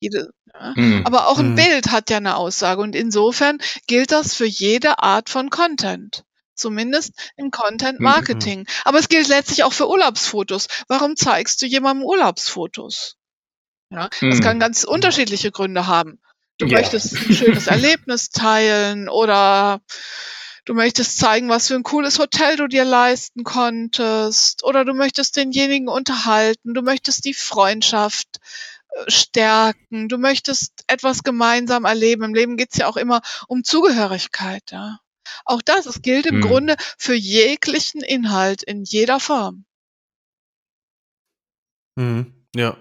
Jede, ja. mhm. Aber auch ein mhm. Bild hat ja eine Aussage. Und insofern gilt das für jede Art von Content. Zumindest im Content mhm, Marketing. Mhm. Aber es gilt letztlich auch für Urlaubsfotos. Warum zeigst du jemandem Urlaubsfotos? Ja, das hm. kann ganz unterschiedliche Gründe haben. Du ja. möchtest ein schönes Erlebnis teilen oder du möchtest zeigen, was für ein cooles Hotel du dir leisten konntest oder du möchtest denjenigen unterhalten, du möchtest die Freundschaft äh, stärken, du möchtest etwas gemeinsam erleben. Im Leben geht's ja auch immer um Zugehörigkeit. Ja. Auch das, es gilt im hm. Grunde für jeglichen Inhalt in jeder Form. Hm. Ja,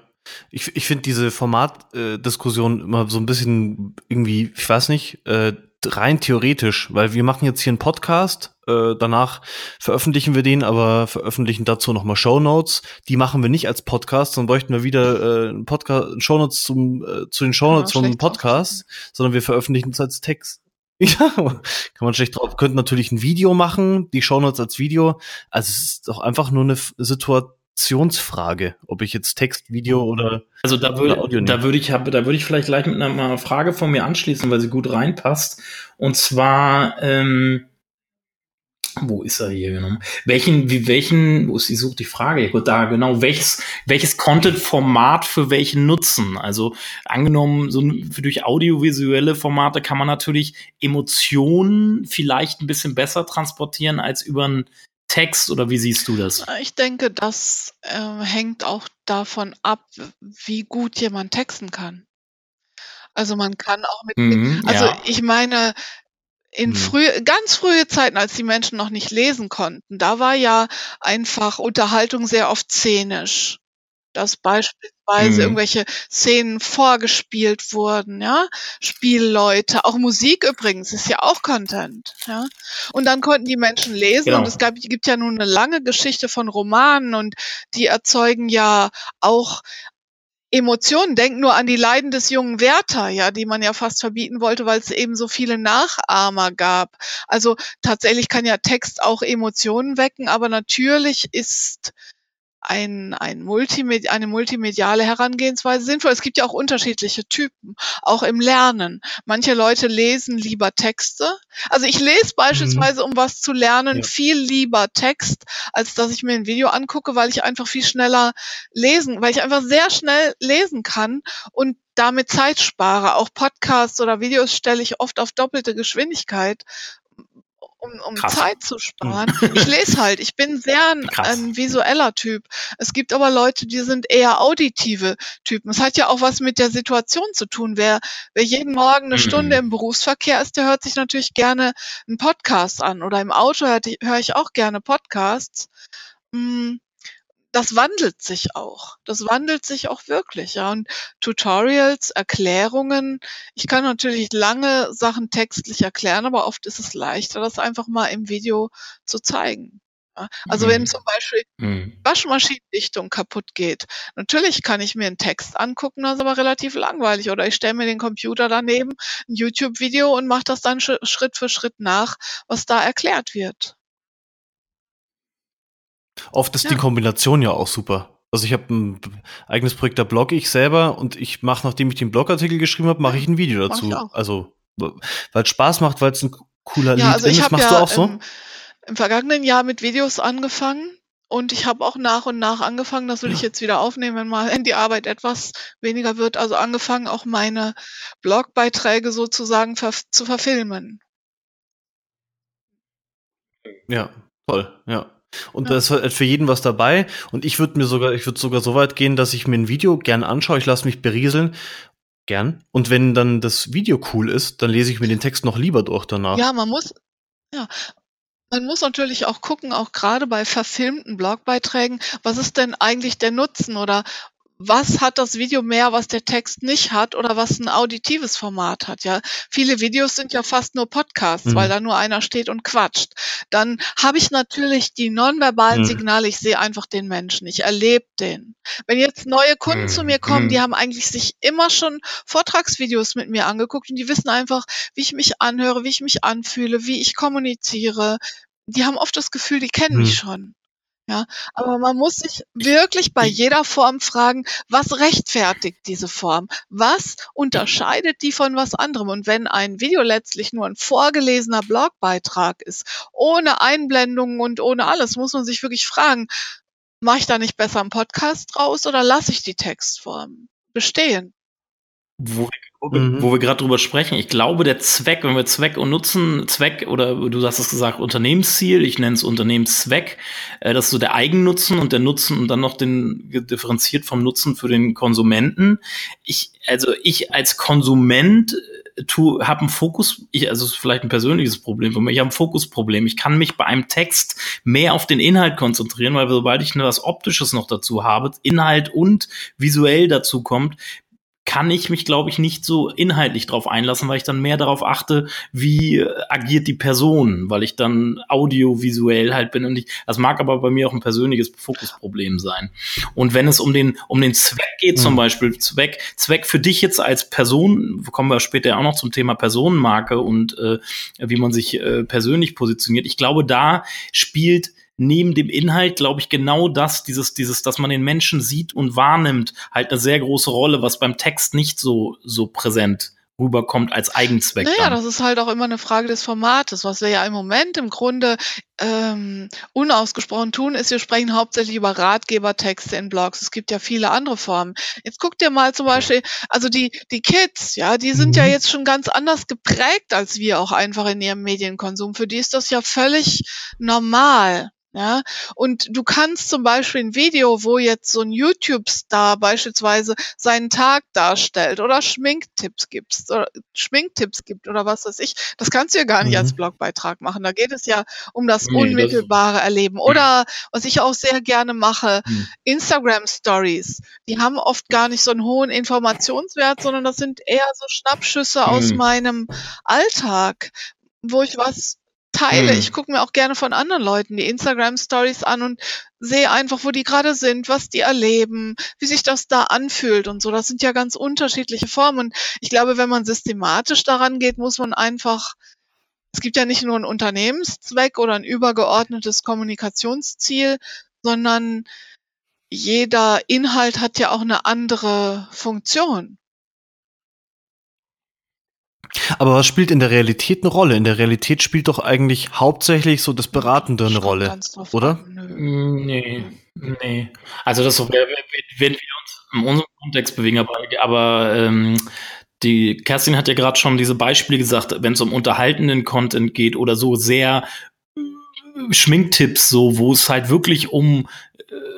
ich, ich finde diese Formatdiskussion äh, immer so ein bisschen irgendwie, ich weiß nicht, äh, rein theoretisch, weil wir machen jetzt hier einen Podcast, äh, danach veröffentlichen wir den, aber veröffentlichen dazu nochmal Shownotes. Die machen wir nicht als Podcast, dann bräuchten wir wieder äh, Podcast, Shownotes zum, äh, zu den Shownotes ja, vom Podcast, drauf. sondern wir veröffentlichen es als Text. Ja, kann man schlecht drauf. Könnten natürlich ein Video machen, die Shownotes als Video. Also es ist doch einfach nur eine Situation Interpretationsfrage, ob ich jetzt Text, Video oder also da würde da würde ich da würde ich vielleicht gleich mit einer Frage von mir anschließen, weil sie gut reinpasst. Und zwar ähm, wo ist er hier genommen? Welchen, wie welchen, wo ist die sucht die Frage? Gut, da genau, welches, welches Content-Format für welchen nutzen? Also angenommen, so durch audiovisuelle Formate kann man natürlich Emotionen vielleicht ein bisschen besser transportieren als über ein Text oder wie siehst du das? Ich denke, das äh, hängt auch davon ab, wie gut jemand texten kann. Also man kann auch mit, Mhm, also ja. ich meine, in Hm. früh, ganz frühe Zeiten, als die Menschen noch nicht lesen konnten, da war ja einfach Unterhaltung sehr oft szenisch. Dass beispielsweise Mhm. irgendwelche Szenen vorgespielt wurden, ja. Spielleute, auch Musik übrigens ist ja auch Content, ja. Und dann konnten die Menschen lesen Genau. und es gab, gibt ja nun eine lange Geschichte von Romanen und die erzeugen ja auch Emotionen. Denk nur an die Leiden des jungen Werther, ja, die man ja fast verbieten wollte, weil es eben so viele Nachahmer gab. Also tatsächlich kann ja Text auch Emotionen wecken, aber natürlich ist ein, ein Multimed eine multimediale Herangehensweise sinnvoll. Es gibt ja auch unterschiedliche Typen, auch im Lernen. Manche Leute lesen lieber Texte. Also ich lese beispielsweise, um was zu lernen, Ja. viel lieber Text, als dass ich mir ein Video angucke, weil ich einfach viel schneller lesen, weil ich einfach sehr schnell lesen kann und damit Zeit spare. Auch Podcasts oder Videos stelle ich oft auf doppelte Geschwindigkeit, um, um Krass. Zeit zu sparen. Ich lese halt. Ich bin sehr ein, ein visueller Typ. Es gibt aber Leute, die sind eher auditive Typen. Es hat ja auch was mit der Situation zu tun. Wer, wer jeden Morgen eine Mhm. Stunde im Berufsverkehr ist, der hört sich natürlich gerne einen Podcast an. Oder im Auto höre hör ich auch gerne Podcasts. Mm, Das wandelt sich auch. Das wandelt sich auch wirklich, ja. Und Tutorials, Erklärungen. Ich kann natürlich lange Sachen textlich erklären, aber oft ist es leichter, das einfach mal im Video zu zeigen. Ja. Also wenn Mhm. zum Beispiel Mhm. Waschmaschinendichtung kaputt geht. Natürlich kann ich mir einen Text angucken, das ist aber relativ langweilig. Oder ich stelle mir den Computer daneben, ein YouTube-Video und mache das dann Sch- Schritt für Schritt nach, was da erklärt wird. Oft ist Ja. die Kombination ja auch super. Also ich habe ein eigenes Projekt, da blogge ich selber und ich mache, nachdem ich den Blogartikel geschrieben habe, mache ich ein Video dazu. Also weil es Spaß macht, weil es ein cooler Ja, Lied also ich ist. habe Machst ja du auch so? im, im vergangenen Jahr mit Videos angefangen und ich habe auch nach und nach angefangen, das will ich jetzt wieder aufnehmen, wenn mal die Arbeit etwas weniger wird, also angefangen, auch meine Blogbeiträge sozusagen ver zu verfilmen. Ja, toll, ja. Und Ja. da ist halt für jeden was dabei. Und ich würde mir sogar, ich würde sogar so weit gehen, dass ich mir ein Video gern anschaue. Ich lasse mich berieseln. Gern. Und wenn dann das Video cool ist, dann lese ich mir den Text noch lieber durch danach. Ja, man muss, ja, man muss natürlich auch gucken, auch gerade bei verfilmten Blogbeiträgen, was ist denn eigentlich der Nutzen oder was hat das Video mehr, was der Text nicht hat oder was ein auditives Format hat, ja. Viele Videos sind ja fast nur Podcasts, Mhm. weil da nur einer steht und quatscht. Dann habe ich natürlich die nonverbalen Mhm. Signale, ich sehe einfach den Menschen, ich erlebe den. Wenn jetzt neue Kunden zu Mhm. mir kommen, die Mhm. haben eigentlich sich immer schon Vortragsvideos mit mir angeguckt und die wissen einfach, wie ich mich anhöre, wie ich mich anfühle, wie ich kommuniziere. Die haben oft das Gefühl, die kennen mich Hm. schon. Ja, aber man muss sich wirklich bei jeder Form fragen, was rechtfertigt diese Form? Was unterscheidet die von was anderem? Und wenn ein Video letztlich nur ein vorgelesener Blogbeitrag ist, ohne Einblendungen und ohne alles, muss man sich wirklich fragen, mache ich da nicht besser einen Podcast draus oder lasse ich die Textform bestehen? Wo, wir- Mhm. wo wir gerade drüber sprechen, ich glaube, der Zweck, wenn wir Zweck und Nutzen, Zweck oder du hast es gesagt, Unternehmensziel, ich nenne es Unternehmenszweck, äh, das ist so der Eigennutzen und der Nutzen und dann noch den differenziert vom Nutzen für den Konsumenten. Ich, also ich als Konsument tu, habe ein Fokus, ich, also es ist vielleicht ein persönliches Problem für mich, ich habe ein Fokusproblem. Ich kann mich bei einem Text mehr auf den Inhalt konzentrieren, weil sobald ich was Optisches noch dazu habe, Inhalt und visuell dazu kommt, kann ich mich, glaube ich, nicht so inhaltlich drauf einlassen, weil ich dann mehr darauf achte, wie agiert die Person, weil ich dann audiovisuell halt bin und ich, das mag aber bei mir auch ein persönliches Fokusproblem sein. Und wenn es um den, um den Zweck geht, zum Mhm. Beispiel Zweck, Zweck für dich jetzt als Person, kommen wir später auch noch zum Thema Personenmarke und äh, wie man sich äh, persönlich positioniert. Ich glaube, da spielt neben dem Inhalt, glaube ich, genau das, dieses, dieses, dass man den Menschen sieht und wahrnimmt, halt eine sehr große Rolle, was beim Text nicht so, so präsent rüberkommt als Eigenzweck. Naja, dann. das ist halt auch immer eine Frage des Formates. Was wir ja im Moment im Grunde ähm, unausgesprochen tun, ist, wir sprechen hauptsächlich über Ratgebertexte in Blogs. Es gibt ja viele andere Formen. Jetzt guck dir mal zum Beispiel, also die, die Kids, ja, die sind ja Mhm. jetzt schon ganz anders geprägt als wir auch einfach in ihrem Medienkonsum. Für die ist das ja völlig normal. Ja, und du kannst zum Beispiel ein Video, wo jetzt so ein YouTube-Star beispielsweise seinen Tag darstellt oder Schminktipps gibt, oder Schminktipps gibt oder was weiß ich, das kannst du ja gar nicht mhm. als Blogbeitrag machen. Da geht es ja um das nee, unmittelbare das Erleben. Oder was ich auch sehr gerne mache, mhm. Instagram Stories. Die haben oft gar nicht so einen hohen Informationswert, sondern das sind eher so Schnappschüsse mhm. aus meinem Alltag, wo ich was teile. Hm. Ich gucke mir auch gerne von anderen Leuten die Instagram-Stories an und sehe einfach, wo die gerade sind, was die erleben, wie sich das da anfühlt und so. Das sind ja ganz unterschiedliche Formen. Und ich glaube, wenn man systematisch daran geht, muss man einfach, es gibt ja nicht nur einen Unternehmenszweck oder ein übergeordnetes Kommunikationsziel, sondern jeder Inhalt hat ja auch eine andere Funktion. Aber was spielt in der Realität eine Rolle? In der Realität spielt doch eigentlich hauptsächlich so das Beratende eine Rolle, oder? Mm, nee, nee. Also das wenn wir uns in unserem Kontext bewegen, aber, aber ähm, die Kerstin hat ja gerade schon diese Beispiele gesagt, wenn es um unterhaltenden Content geht oder so sehr äh, Schminktipps, so wo es halt wirklich um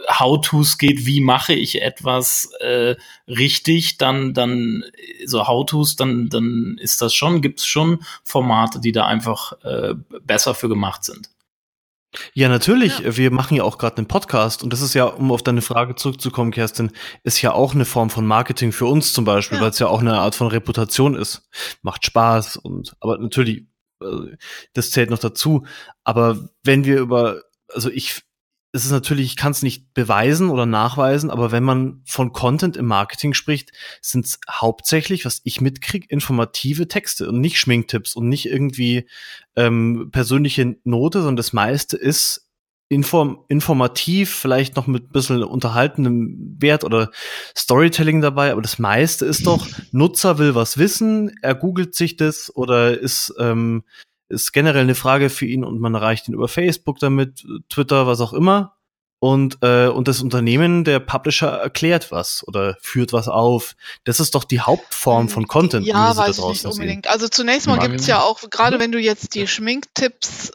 How-Tos geht, wie mache ich etwas äh, richtig, dann, dann, so How-Tos, dann, dann ist das schon, gibt es schon Formate, die da einfach äh, besser für gemacht sind. Ja, natürlich. Ja. Wir machen ja auch gerade einen Podcast und das ist ja, um auf deine Frage zurückzukommen, Kerstin, ist ja auch eine Form von Marketing für uns zum Beispiel, ja. weil es ja auch eine Art von Reputation ist. Macht Spaß und, aber natürlich, äh, das zählt noch dazu. Aber wenn wir über, also ich, es ist natürlich, ich kann es nicht beweisen oder nachweisen, aber wenn man von Content im Marketing spricht, sind es hauptsächlich, was ich mitkriege, informative Texte und nicht Schminktipps und nicht irgendwie ähm, persönliche Note, sondern das meiste ist inform informativ, vielleicht noch mit ein bisschen unterhaltendem Wert oder Storytelling dabei, aber das meiste ist doch, Nutzer will was wissen, er googelt sich das oder ist ähm, ist generell eine Frage für ihn und man erreicht ihn über Facebook damit, Twitter, was auch immer. Und, äh, und das Unternehmen, der Publisher erklärt was oder führt was auf. Das ist doch die Hauptform von Content. Ja, weiß ich nicht unbedingt. Sehen. Also zunächst mal gibt es ja auch, gerade wenn du jetzt die Schminktipps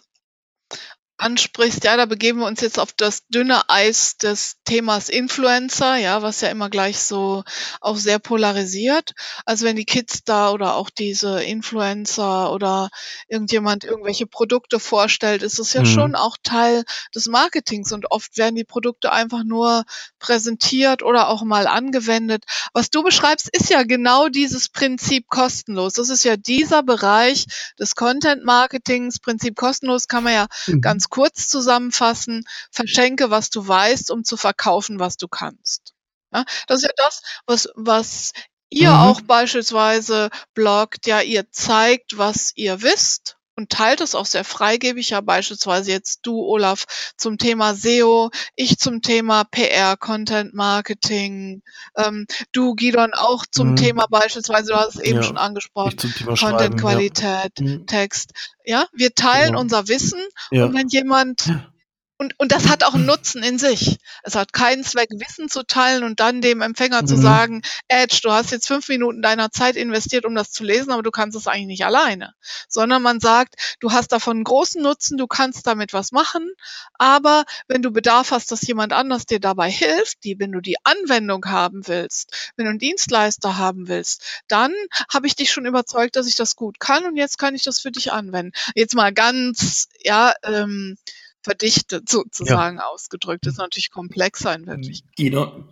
ansprichst, ja, da begeben wir uns jetzt auf das dünne Eis des Themas Influencer, ja, was ja immer gleich so auch sehr polarisiert. Also wenn die Kids da oder auch diese Influencer oder irgendjemand irgendwelche Produkte vorstellt, ist es ja mhm. schon auch Teil des Marketings und oft werden die Produkte einfach nur präsentiert oder auch mal angewendet. Was du beschreibst, ist ja genau dieses Prinzip kostenlos. Das ist ja dieser Bereich des Content Marketings. Prinzip kostenlos kann man ja mhm. ganz ganz kurz zusammenfassen, verschenke, was du weißt, um zu verkaufen, was du kannst. Ja, das ist ja das, was, was ihr mhm. auch beispielsweise bloggt, ja, ihr zeigt, was ihr wisst und teilt es auch sehr freigebig, ja beispielsweise jetzt du, Olaf, zum Thema SEO, ich zum Thema PR, Content Marketing, ähm, du, Gidon, auch zum mhm. Thema beispielsweise, du hast es eben ja, schon angesprochen, Content Qualität, ja. Mhm. Text. Ja, wir teilen genau. unser Wissen ja. und wenn jemand und, und das hat auch einen Nutzen in sich. Es hat keinen Zweck, Wissen zu teilen und dann dem Empfänger mhm. zu sagen, Edge, du hast jetzt fünf Minuten deiner Zeit investiert, um das zu lesen, aber du kannst es eigentlich nicht alleine. Sondern man sagt, du hast davon einen großen Nutzen, du kannst damit was machen, aber wenn du Bedarf hast, dass jemand anders dir dabei hilft, die, wenn du die Anwendung haben willst, wenn du einen Dienstleister haben willst, dann habe ich dich schon überzeugt, dass ich das gut kann und jetzt kann ich das für dich anwenden. Jetzt mal ganz, ja, ähm, verdichtet sozusagen ja. ausgedrückt. Das ist natürlich komplexer in Wirklichkeit. Guido,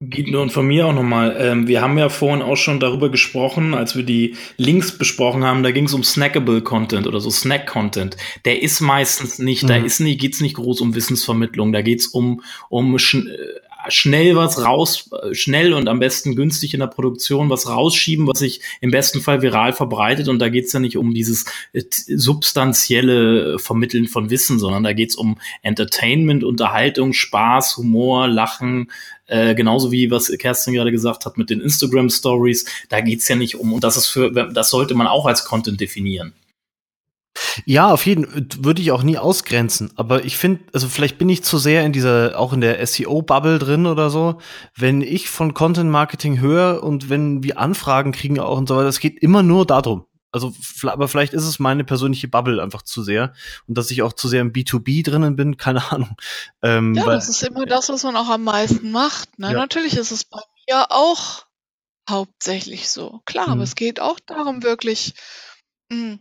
Guido und von mir auch nochmal. Ähm, wir haben ja vorhin auch schon darüber gesprochen, als wir die Links besprochen haben, da ging es um Snackable Content oder so Snack Content. Der ist meistens nicht, mhm. da ist nicht, geht's nicht groß um Wissensvermittlung, da geht's um, um äh, schnell was raus, schnell und am besten günstig in der Produktion was rausschieben, was sich im besten Fall viral verbreitet. Und da geht's ja nicht um dieses äh, substanzielle Vermitteln von Wissen, sondern da geht's um Entertainment, Unterhaltung, Spaß, Humor, Lachen, äh, genauso wie was Kerstin gerade gesagt hat mit den Instagram Stories. Da geht's ja nicht um, und das ist für, das sollte man auch als Content definieren. Ja, auf jeden würde ich auch nie ausgrenzen. Aber ich finde, also vielleicht bin ich zu sehr in dieser, auch in der SEO-Bubble drin oder so. Wenn ich von Content Marketing höre und wenn wir Anfragen kriegen auch und so weiter, es geht immer nur darum. also, aber vielleicht ist es meine persönliche Bubble einfach zu sehr und dass ich auch zu sehr im B2B drinnen bin, keine Ahnung. Ähm, ja, das ist immer das, was man auch am meisten macht. Ne? Ja. Natürlich ist es bei mir auch hauptsächlich so. Klar, mhm. aber es geht auch darum, wirklich mh, hm,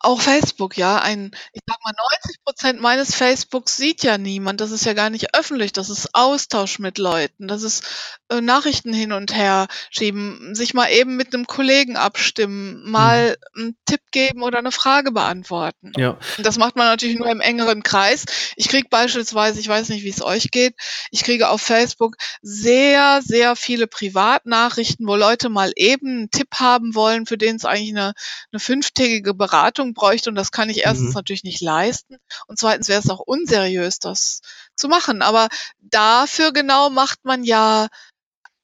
auch Facebook, ja. Ein, ich sag mal, 90 Prozent meines Facebooks sieht ja niemand. Das ist ja gar nicht öffentlich. Das ist Austausch mit Leuten. Das ist äh, Nachrichten hin und her schieben, sich mal eben mit einem Kollegen abstimmen, mal mhm. einen Tipp geben oder eine Frage beantworten. Ja. Und das macht man natürlich nur im engeren Kreis. Ich kriege beispielsweise, ich weiß nicht, wie es euch geht, ich kriege auf Facebook sehr, sehr viele Privatnachrichten, wo Leute mal eben einen Tipp haben wollen, für den es eigentlich eine, eine fünftägige Beratung Beratung bräuchte und das kann ich erstens mhm. natürlich nicht leisten und zweitens wäre es auch unseriös, das zu machen. Aber dafür genau macht man ja,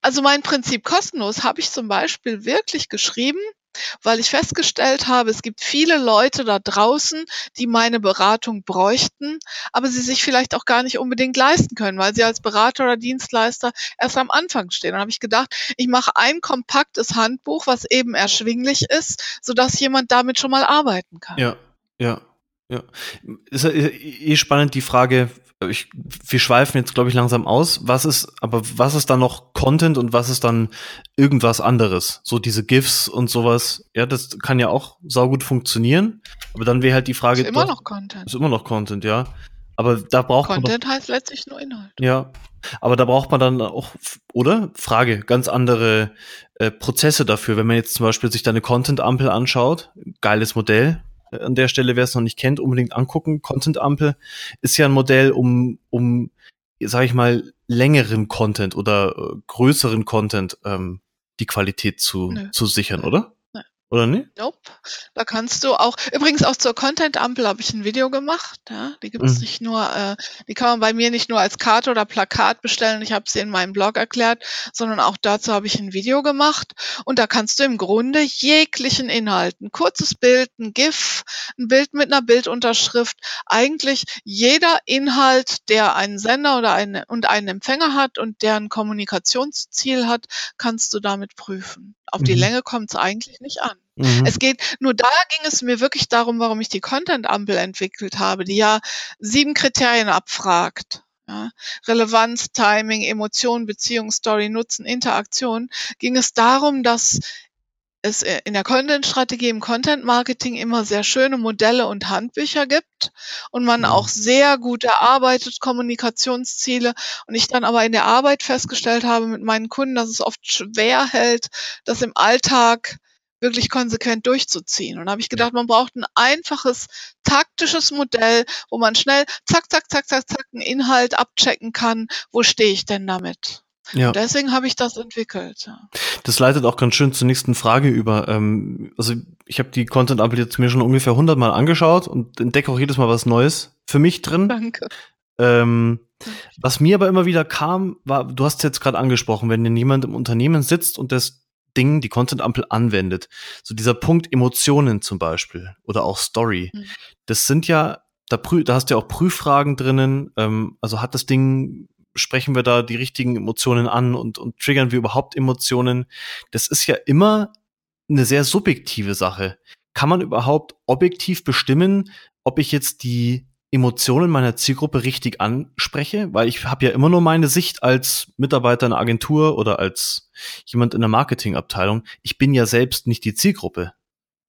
also mein Prinzip kostenlos habe ich zum Beispiel wirklich geschrieben, weil ich festgestellt habe, es gibt viele Leute da draußen, die meine Beratung bräuchten, aber sie sich vielleicht auch gar nicht unbedingt leisten können, weil sie als Berater oder Dienstleister erst am Anfang stehen. Dann habe ich gedacht, ich mache ein kompaktes Handbuch, was eben erschwinglich ist, sodass jemand damit schon mal arbeiten kann. Ja, ja. Ja, ist eh spannend die Frage, ich, wir schweifen jetzt, glaube ich, langsam aus. Was ist, aber was ist dann noch Content und was ist dann irgendwas anderes? So diese GIFs und sowas. Ja, das kann ja auch saugut funktionieren. Aber dann wäre halt die Frage. Ist immer noch Content. Ist immer noch Content, ja. Aber da braucht Content man. Content heißt letztlich nur Inhalt. Ja. Aber da braucht man dann auch, oder? Frage, ganz andere äh, Prozesse dafür. Wenn man jetzt zum Beispiel sich da eine Content-Ampel anschaut, geiles Modell, an der Stelle, wer es noch nicht kennt, unbedingt angucken. Content Ampel ist ja ein Modell, um, um, sag ich mal, längeren Content oder äh, größeren Content ähm, die Qualität zu, zu sichern, oder? Oder nicht? Nope. Da kannst du auch, übrigens auch zur Content-Ampel habe ich ein Video gemacht. Ja? Die gibt es mhm. nicht nur, äh, die kann man bei mir nicht nur als Karte oder Plakat bestellen, ich habe sie in meinem Blog erklärt, sondern auch dazu habe ich ein Video gemacht. Und da kannst du im Grunde jeglichen Inhalt, ein kurzes Bild, ein GIF, ein Bild mit einer Bildunterschrift, eigentlich jeder Inhalt, der einen Sender oder einen, und einen Empfänger hat und der ein Kommunikationsziel hat, kannst du damit prüfen. Auf die mhm. Länge kommt es eigentlich nicht an. Mhm. Es geht, nur da ging es mir wirklich darum, warum ich die Content-Ampel entwickelt habe, die ja sieben Kriterien abfragt. Ja, Relevanz, Timing, Emotion, Beziehung, Story, Nutzen, Interaktion, ging es darum, dass es in der Content-Strategie im Content-Marketing immer sehr schöne Modelle und Handbücher gibt und man mhm. auch sehr gut erarbeitet Kommunikationsziele und ich dann aber in der Arbeit festgestellt habe mit meinen Kunden, dass es oft schwer hält, das im Alltag wirklich konsequent durchzuziehen. Und da habe ich gedacht, man braucht ein einfaches taktisches Modell, wo man schnell zack, zack, zack, zack, zack einen Inhalt abchecken kann, wo stehe ich denn damit? Ja. deswegen habe ich das entwickelt. Ja. Das leitet auch ganz schön zur nächsten Frage über. Ähm, also ich habe die Content-Ampel jetzt mir schon ungefähr 100 Mal angeschaut und entdecke auch jedes Mal was Neues für mich drin. Danke. Ähm, was mir aber immer wieder kam, war, du hast es jetzt gerade angesprochen, wenn denn jemand im Unternehmen sitzt und das Ding, die Content-Ampel anwendet, so dieser Punkt Emotionen zum Beispiel oder auch Story, mhm. das sind ja, da, da hast du ja auch Prüffragen drinnen, ähm, also hat das Ding sprechen wir da die richtigen Emotionen an und, und triggern wir überhaupt Emotionen? Das ist ja immer eine sehr subjektive Sache. Kann man überhaupt objektiv bestimmen, ob ich jetzt die Emotionen meiner Zielgruppe richtig anspreche? Weil ich habe ja immer nur meine Sicht als Mitarbeiter einer Agentur oder als jemand in der Marketingabteilung. Ich bin ja selbst nicht die Zielgruppe.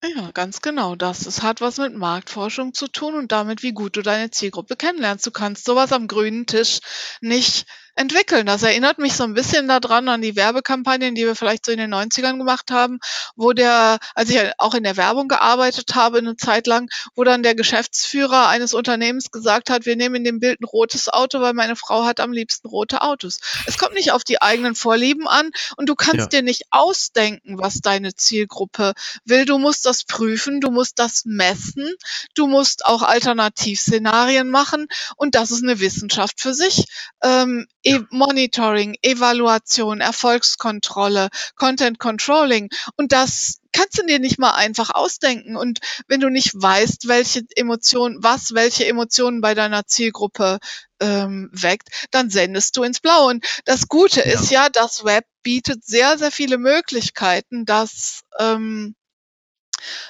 Ja, ganz genau das. Es hat was mit Marktforschung zu tun und damit, wie gut du deine Zielgruppe kennenlernst. Du kannst sowas am grünen Tisch nicht entwickeln. Das erinnert mich so ein bisschen daran an die Werbekampagnen, die wir vielleicht so in den 90ern gemacht haben, wo der, als ich auch in der Werbung gearbeitet habe eine Zeit lang, wo dann der Geschäftsführer eines Unternehmens gesagt hat, wir nehmen in dem Bild ein rotes Auto, weil meine Frau hat am liebsten rote Autos. Es kommt nicht auf die eigenen Vorlieben an und du kannst ja. dir nicht ausdenken, was deine Zielgruppe will. Du musst das prüfen, du musst das messen, du musst auch Alternativszenarien machen und das ist eine Wissenschaft für sich. Ähm, E Monitoring, Evaluation, Erfolgskontrolle, Content Controlling. Und das kannst du dir nicht mal einfach ausdenken. Und wenn du nicht weißt, welche Emotionen, was welche Emotionen bei deiner Zielgruppe ähm, weckt, dann sendest du ins Blaue. Und das Gute ja. ist ja, das Web bietet sehr, sehr viele Möglichkeiten, das ähm,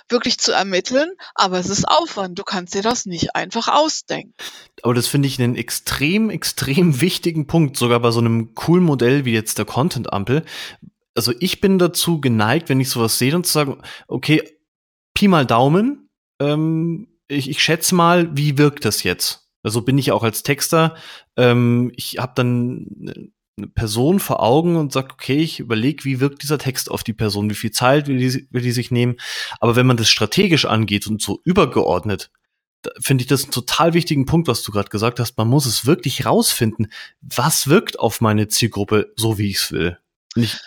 wirklich zu ermitteln, aber es ist Aufwand. Du kannst dir das nicht einfach ausdenken. Aber das finde ich einen extrem, extrem wichtigen Punkt, sogar bei so einem coolen Modell wie jetzt der Content-Ampel. Also ich bin dazu geneigt, wenn ich sowas sehe, und zu sagen, okay, Pi mal Daumen, ähm, ich, ich schätze mal, wie wirkt das jetzt? Also bin ich auch als Texter. Ähm, ich habe dann eine Person vor Augen und sage, okay, ich überlege, wie wirkt dieser Text auf die Person, wie viel Zeit will die, will die sich nehmen. Aber wenn man das strategisch angeht und so übergeordnet, finde ich das einen total wichtigen Punkt, was du gerade gesagt hast. Man muss es wirklich rausfinden, was wirkt auf meine Zielgruppe so, wie ich es will. Und ich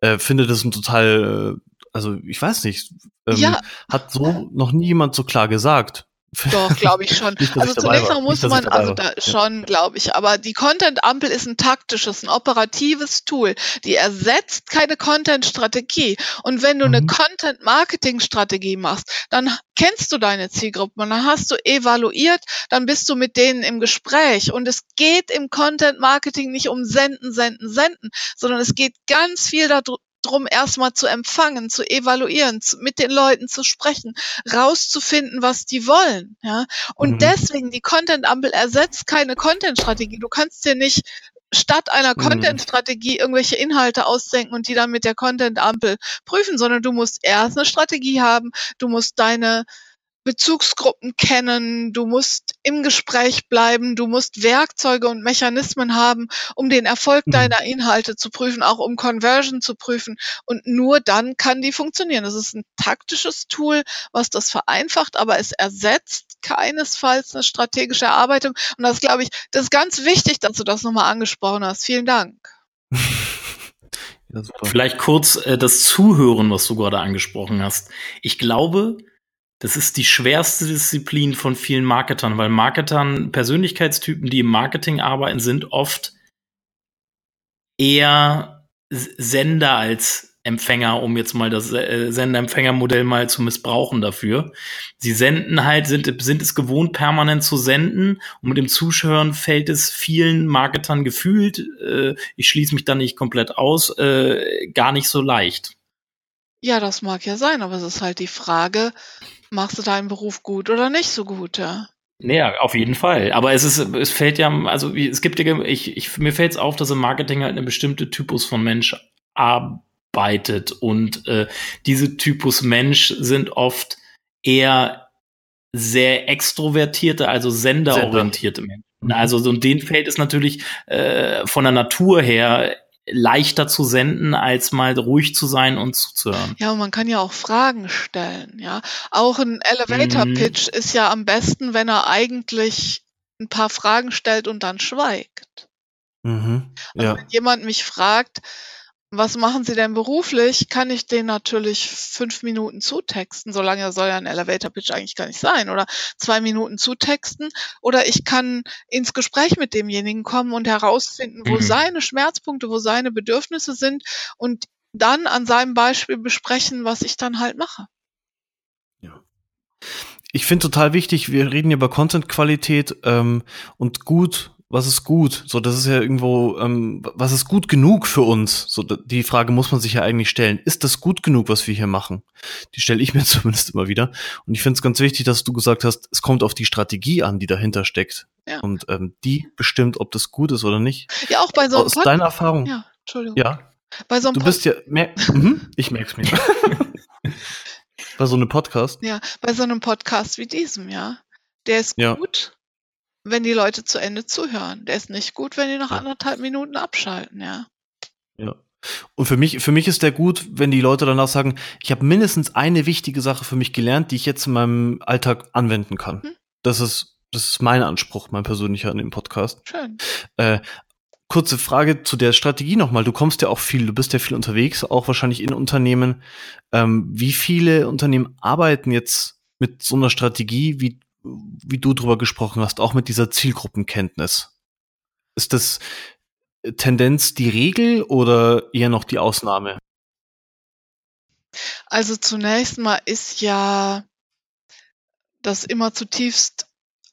äh, finde das ein total, äh, also ich weiß nicht, ähm, ja. hat so noch nie jemand so klar gesagt. Doch, glaube ich schon. Nicht, also zunächst mal muss man, also da schon, glaube ich, aber die Content-Ampel ist ein taktisches, ein operatives Tool. Die ersetzt keine Content-Strategie. Und wenn du mhm. eine Content-Marketing-Strategie machst, dann kennst du deine Zielgruppen, dann hast du evaluiert, dann bist du mit denen im Gespräch. Und es geht im Content-Marketing nicht um Senden, Senden, Senden, sondern es geht ganz viel darum, drum, erstmal zu empfangen, zu evaluieren, zu, mit den Leuten zu sprechen, rauszufinden, was die wollen. Ja? Und mhm. deswegen, die Content-Ampel ersetzt keine Content-Strategie. Du kannst dir nicht statt einer mhm. Content-Strategie irgendwelche Inhalte ausdenken und die dann mit der Content-Ampel prüfen, sondern du musst erst eine Strategie haben, du musst deine Bezugsgruppen kennen, du musst im Gespräch bleiben, du musst Werkzeuge und Mechanismen haben, um den Erfolg mhm. deiner Inhalte zu prüfen, auch um Conversion zu prüfen. Und nur dann kann die funktionieren. Das ist ein taktisches Tool, was das vereinfacht, aber es ersetzt keinesfalls eine strategische Erarbeitung. Und das glaube ich, das ist ganz wichtig, dass du das nochmal angesprochen hast. Vielen Dank. Ja, Vielleicht kurz äh, das Zuhören, was du gerade angesprochen hast. Ich glaube, das ist die schwerste Disziplin von vielen Marketern, weil Marketern, Persönlichkeitstypen, die im Marketing arbeiten, sind oft eher Sender als Empfänger, um jetzt mal das äh, Sender-Empfänger-Modell mal zu missbrauchen dafür. Sie senden halt, sind, sind es gewohnt, permanent zu senden und mit dem Zuschauern fällt es vielen Marketern gefühlt, äh, ich schließe mich da nicht komplett aus, äh, gar nicht so leicht. Ja, das mag ja sein, aber es ist halt die Frage, machst du deinen Beruf gut oder nicht so gut, ja? Naja, auf jeden Fall. Aber es ist, es fällt ja, also es gibt ja, ich, ich, mir fällt es auf, dass im Marketing halt eine bestimmte Typus von Mensch arbeitet. Und äh, diese Typus Mensch sind oft eher sehr extrovertierte, also senderorientierte Sender. Menschen. Mhm. Also so und denen fällt es natürlich äh, von der Natur her leichter zu senden, als mal ruhig zu sein und zuzuhören. Ja, und man kann ja auch Fragen stellen, ja. Auch ein Elevator Pitch mhm. ist ja am besten, wenn er eigentlich ein paar Fragen stellt und dann schweigt. Mhm. Also ja. wenn jemand mich fragt, was machen Sie denn beruflich? Kann ich den natürlich fünf Minuten zutexten, solange soll ja ein Elevator Pitch eigentlich gar nicht sein, oder zwei Minuten zutexten, oder ich kann ins Gespräch mit demjenigen kommen und herausfinden, wo mhm. seine Schmerzpunkte, wo seine Bedürfnisse sind und dann an seinem Beispiel besprechen, was ich dann halt mache. Ja. Ich finde total wichtig, wir reden über Content-Qualität ähm, und gut was ist gut? So, das ist ja irgendwo, ähm, was ist gut genug für uns? So, die Frage muss man sich ja eigentlich stellen. Ist das gut genug, was wir hier machen? Die stelle ich mir zumindest immer wieder. Und ich finde es ganz wichtig, dass du gesagt hast, es kommt auf die Strategie an, die dahinter steckt. Ja. Und ähm, die bestimmt, ob das gut ist oder nicht. Ja, auch bei so einem Aus Pod deiner Erfahrung. Ja, Entschuldigung. Ja. Bei so einem du bist ja, mehr, mhm, ich merk's mir. bei so einem Podcast? Ja, bei so einem Podcast wie diesem, ja. Der ist ja. gut wenn die Leute zu Ende zuhören. Der ist nicht gut, wenn die nach anderthalb Minuten abschalten, ja. Ja. Und für mich, für mich ist der gut, wenn die Leute danach sagen, ich habe mindestens eine wichtige Sache für mich gelernt, die ich jetzt in meinem Alltag anwenden kann. Hm. Das ist, das ist mein Anspruch, mein persönlicher an dem Podcast. Schön. Äh, kurze Frage zu der Strategie nochmal. Du kommst ja auch viel, du bist ja viel unterwegs, auch wahrscheinlich in Unternehmen. Ähm, wie viele Unternehmen arbeiten jetzt mit so einer Strategie, wie wie du drüber gesprochen hast, auch mit dieser Zielgruppenkenntnis. Ist das Tendenz die Regel oder eher noch die Ausnahme? Also zunächst mal ist ja das immer zutiefst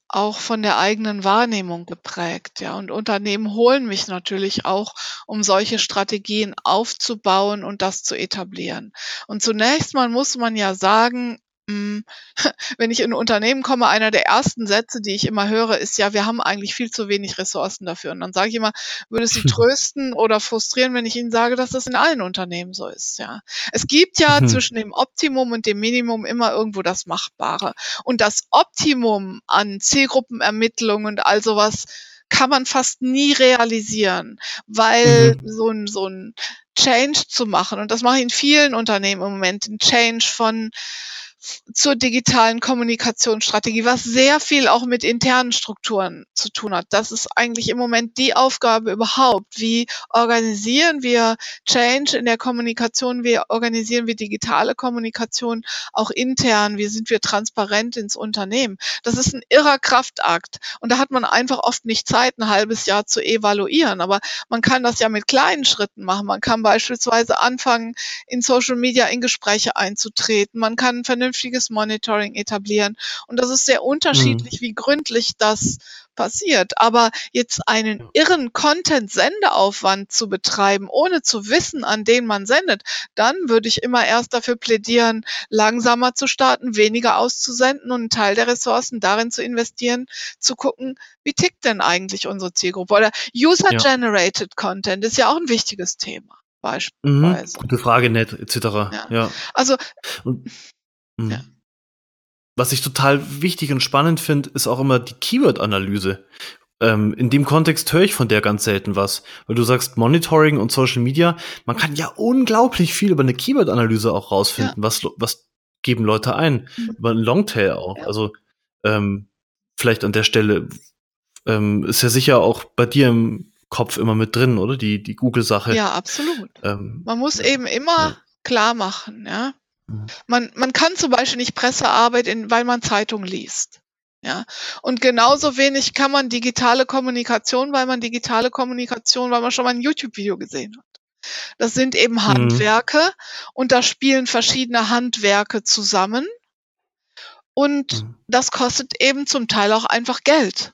auch von der eigenen Wahrnehmung geprägt, ja. Und Unternehmen holen mich natürlich auch, um solche Strategien aufzubauen und das zu etablieren. Und zunächst mal muss man ja sagen, wenn ich in ein Unternehmen komme, einer der ersten Sätze, die ich immer höre, ist ja, wir haben eigentlich viel zu wenig Ressourcen dafür. Und dann sage ich immer, würde es Sie trösten oder frustrieren, wenn ich Ihnen sage, dass das in allen Unternehmen so ist, ja. Es gibt ja mhm. zwischen dem Optimum und dem Minimum immer irgendwo das Machbare. Und das Optimum an Zielgruppenermittlung und all sowas kann man fast nie realisieren, weil mhm. so ein, so ein Change zu machen, und das mache ich in vielen Unternehmen im Moment, ein Change von zur digitalen Kommunikationsstrategie, was sehr viel auch mit internen Strukturen zu tun hat. Das ist eigentlich im Moment die Aufgabe überhaupt. Wie organisieren wir Change in der Kommunikation? Wie organisieren wir digitale Kommunikation auch intern? Wie sind wir transparent ins Unternehmen? Das ist ein irrer Kraftakt. Und da hat man einfach oft nicht Zeit, ein halbes Jahr zu evaluieren. Aber man kann das ja mit kleinen Schritten machen. Man kann beispielsweise anfangen, in Social Media in Gespräche einzutreten. Man kann vernünftig vernünftiges Monitoring etablieren. Und das ist sehr unterschiedlich, mhm. wie gründlich das passiert. Aber jetzt einen irren Content-Sendeaufwand zu betreiben, ohne zu wissen, an den man sendet, dann würde ich immer erst dafür plädieren, langsamer zu starten, weniger auszusenden und einen Teil der Ressourcen darin zu investieren, zu gucken, wie tickt denn eigentlich unsere Zielgruppe? Oder User-Generated ja. Content ist ja auch ein wichtiges Thema. Mhm. Beispielsweise. Mhm, gute Frage, nett, etc. Ja. ja. Also und Mhm. Ja. Was ich total wichtig und spannend finde, ist auch immer die Keyword-Analyse. Ähm, in dem Kontext höre ich von der ganz selten was, weil du sagst Monitoring und Social Media. Man kann ja unglaublich viel über eine Keyword-Analyse auch rausfinden. Ja. Was, was geben Leute ein? Mhm. Über ein Longtail auch. Ja. Also ähm, vielleicht an der Stelle ähm, ist ja sicher auch bei dir im Kopf immer mit drin, oder? Die, die Google-Sache. Ja, absolut. Ähm, Man muss eben immer klar machen, ja. Mhm. Man, man kann zum Beispiel nicht Pressearbeit, in, weil man Zeitung liest. Ja. Und genauso wenig kann man digitale Kommunikation, weil man digitale Kommunikation, weil man schon mal ein YouTube-Video gesehen hat. Das sind eben mhm. Handwerke mhm. und da spielen verschiedene Handwerke zusammen. Und mhm. das kostet eben zum Teil auch einfach Geld.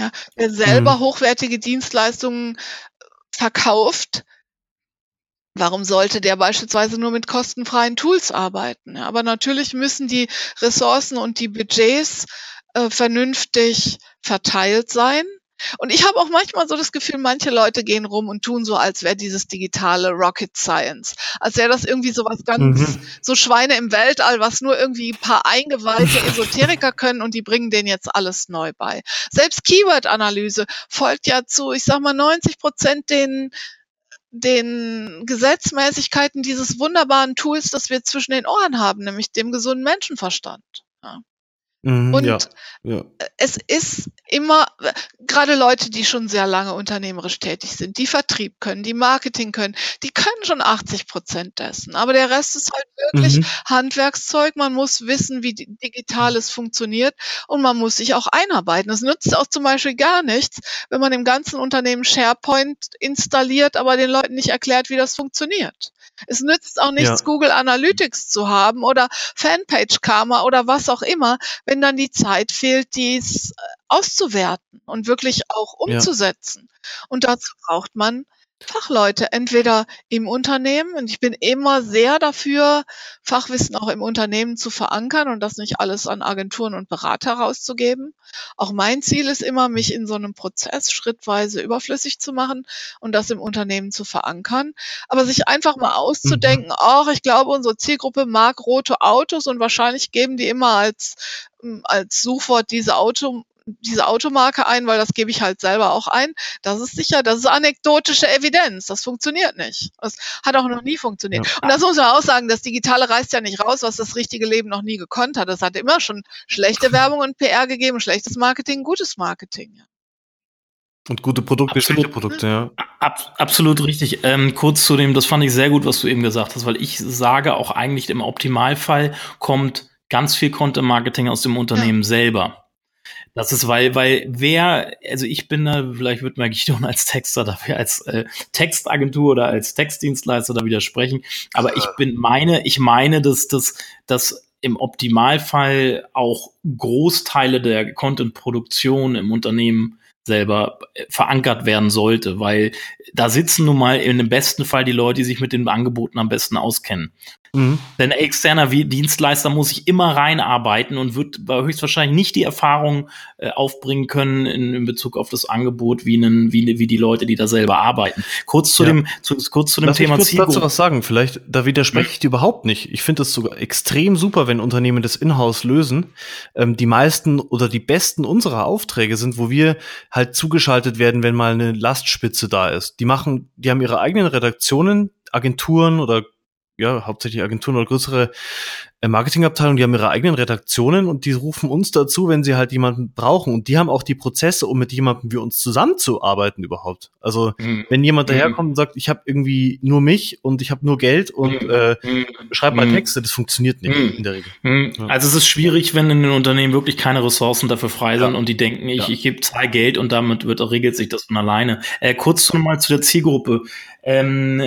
Ja, wer selber mhm. hochwertige Dienstleistungen verkauft, Warum sollte der beispielsweise nur mit kostenfreien Tools arbeiten? Aber natürlich müssen die Ressourcen und die Budgets äh, vernünftig verteilt sein. Und ich habe auch manchmal so das Gefühl, manche Leute gehen rum und tun so, als wäre dieses digitale Rocket Science. Als wäre das irgendwie so was ganz, mhm. so Schweine im Weltall, was nur irgendwie ein paar eingeweihte Esoteriker können und die bringen denen jetzt alles neu bei. Selbst Keyword-Analyse folgt ja zu, ich sag mal, 90 Prozent den den Gesetzmäßigkeiten dieses wunderbaren Tools, das wir zwischen den Ohren haben, nämlich dem gesunden Menschenverstand. Ja. Mhm, und ja, ja. es ist immer, gerade Leute, die schon sehr lange unternehmerisch tätig sind, die Vertrieb können, die Marketing können, die können schon 80 Prozent dessen. Aber der Rest ist halt wirklich mhm. Handwerkszeug. Man muss wissen, wie Digitales funktioniert und man muss sich auch einarbeiten. Es nützt auch zum Beispiel gar nichts, wenn man im ganzen Unternehmen SharePoint installiert, aber den Leuten nicht erklärt, wie das funktioniert. Es nützt auch nichts, ja. Google Analytics zu haben oder Fanpage Karma oder was auch immer, wenn dann die Zeit fehlt, dies äh, auszuwerten und wirklich auch umzusetzen. Ja. Und dazu braucht man Fachleute, entweder im Unternehmen, und ich bin immer sehr dafür, Fachwissen auch im Unternehmen zu verankern und das nicht alles an Agenturen und Berater rauszugeben. Auch mein Ziel ist immer, mich in so einem Prozess schrittweise überflüssig zu machen und das im Unternehmen zu verankern. Aber sich einfach mal auszudenken, ach, ich glaube, unsere Zielgruppe mag rote Autos und wahrscheinlich geben die immer als als Suchwort diese Auto, diese Automarke ein, weil das gebe ich halt selber auch ein. Das ist sicher, das ist anekdotische Evidenz. Das funktioniert nicht. Das hat auch noch nie funktioniert. Ja. Und das muss man auch sagen, das Digitale reißt ja nicht raus, was das richtige Leben noch nie gekonnt hat. Es hat immer schon schlechte Werbung und PR gegeben, schlechtes Marketing, gutes Marketing. Und gute Produkte, absolut, schlechte Produkte, ja. Ab, absolut richtig. Ähm, kurz zu dem, das fand ich sehr gut, was du eben gesagt hast, weil ich sage auch eigentlich im Optimalfall kommt ganz viel Content Marketing aus dem Unternehmen ja. selber. Das ist, weil, weil wer, also ich bin da, vielleicht wird mir Gideon als Texter dafür, als äh, Textagentur oder als Textdienstleister da widersprechen, aber ich bin meine, ich meine, dass, dass, dass im Optimalfall auch Großteile der Content-Produktion im Unternehmen selber äh, verankert werden sollte, weil da sitzen nun mal in dem besten Fall die Leute, die sich mit den Angeboten am besten auskennen. Mhm. Denn externer Dienstleister muss sich immer reinarbeiten und wird höchstwahrscheinlich nicht die Erfahrung äh, aufbringen können in, in, Bezug auf das Angebot wie, einen, wie, wie die Leute, die da selber arbeiten. Kurz zu ja. dem, zu, kurz zu dem Lass Thema ich kurz dazu was sagen. Vielleicht, da widerspreche ich dir überhaupt nicht. Ich finde es sogar extrem super, wenn Unternehmen das Inhouse lösen. Ähm, die meisten oder die besten unserer Aufträge sind, wo wir halt zugeschaltet werden, wenn mal eine Lastspitze da ist. Die machen, die haben ihre eigenen Redaktionen, Agenturen oder ja, hauptsächlich Agenturen oder größere äh, Marketingabteilungen, die haben ihre eigenen Redaktionen und die rufen uns dazu, wenn sie halt jemanden brauchen. Und die haben auch die Prozesse, um mit jemandem wie uns zusammenzuarbeiten überhaupt. Also mhm. wenn jemand daherkommt und sagt, ich habe irgendwie nur mich und ich habe nur Geld und mhm. äh, schreib mal mhm. Texte, das funktioniert nicht mhm. in der Regel. Mhm. Ja. Also es ist schwierig, wenn in den Unternehmen wirklich keine Ressourcen dafür frei sind ja. und die denken, ich, ja. ich gebe zwei Geld und damit wird regelt sich das von alleine. Äh, kurz nochmal zu der Zielgruppe. Ähm,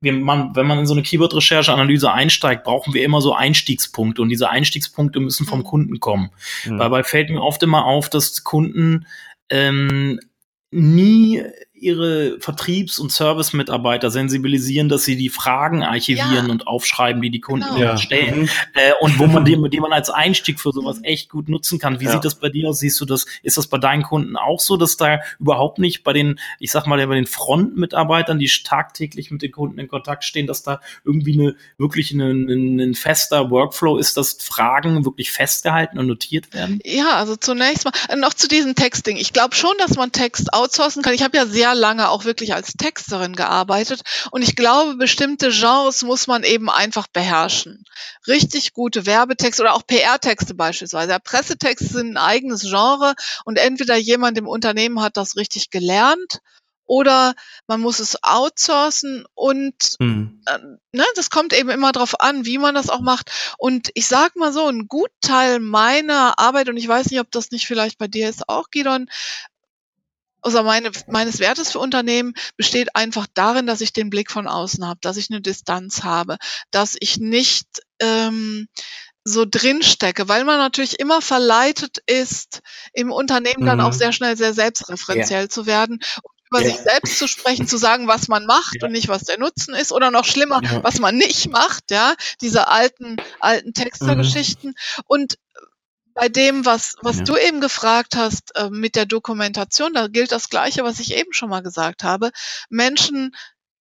wir, man, wenn man in so eine Keyword-Recherche-Analyse einsteigt, brauchen wir immer so Einstiegspunkte und diese Einstiegspunkte müssen vom mhm. Kunden kommen. Mhm. Dabei fällt mir oft immer auf, dass Kunden ähm, nie ihre Vertriebs- und Service-Mitarbeiter sensibilisieren, dass sie die Fragen archivieren ja. und aufschreiben, die die Kunden genau. ja. stellen. Mhm. Äh, und wo man die, die man als Einstieg für sowas echt gut nutzen kann. Wie ja. sieht das bei dir aus? Siehst du das? Ist das bei deinen Kunden auch so, dass da überhaupt nicht bei den, ich sag mal, bei den Front-Mitarbeitern, die tagtäglich mit den Kunden in Kontakt stehen, dass da irgendwie eine wirklich ein, ein fester Workflow ist, dass Fragen wirklich festgehalten und notiert werden? Ja, also zunächst mal noch zu diesem Texting. Ich glaube schon, dass man Text outsourcen kann. Ich habe ja sehr sehr lange auch wirklich als Texterin gearbeitet und ich glaube, bestimmte Genres muss man eben einfach beherrschen. Richtig gute Werbetexte oder auch PR-Texte beispielsweise. Ja, Pressetexte sind ein eigenes Genre und entweder jemand im Unternehmen hat das richtig gelernt oder man muss es outsourcen und mhm. äh, ne, das kommt eben immer darauf an, wie man das auch macht. Und ich sag mal so, ein Gutteil meiner Arbeit, und ich weiß nicht, ob das nicht vielleicht bei dir ist auch, Gidon, also meine, meines Wertes für Unternehmen besteht einfach darin, dass ich den Blick von außen habe, dass ich eine Distanz habe, dass ich nicht ähm, so drinstecke, weil man natürlich immer verleitet ist, im Unternehmen mhm. dann auch mhm. sehr schnell sehr selbstreferenziell ja. zu werden über ja. sich selbst zu sprechen, zu sagen, was man macht ja. und nicht, was der Nutzen ist, oder noch schlimmer, ja. was man nicht macht, ja, diese alten, alten Textergeschichten. Mhm. Und bei dem, was, was ja. du eben gefragt hast äh, mit der Dokumentation, da gilt das Gleiche, was ich eben schon mal gesagt habe. Menschen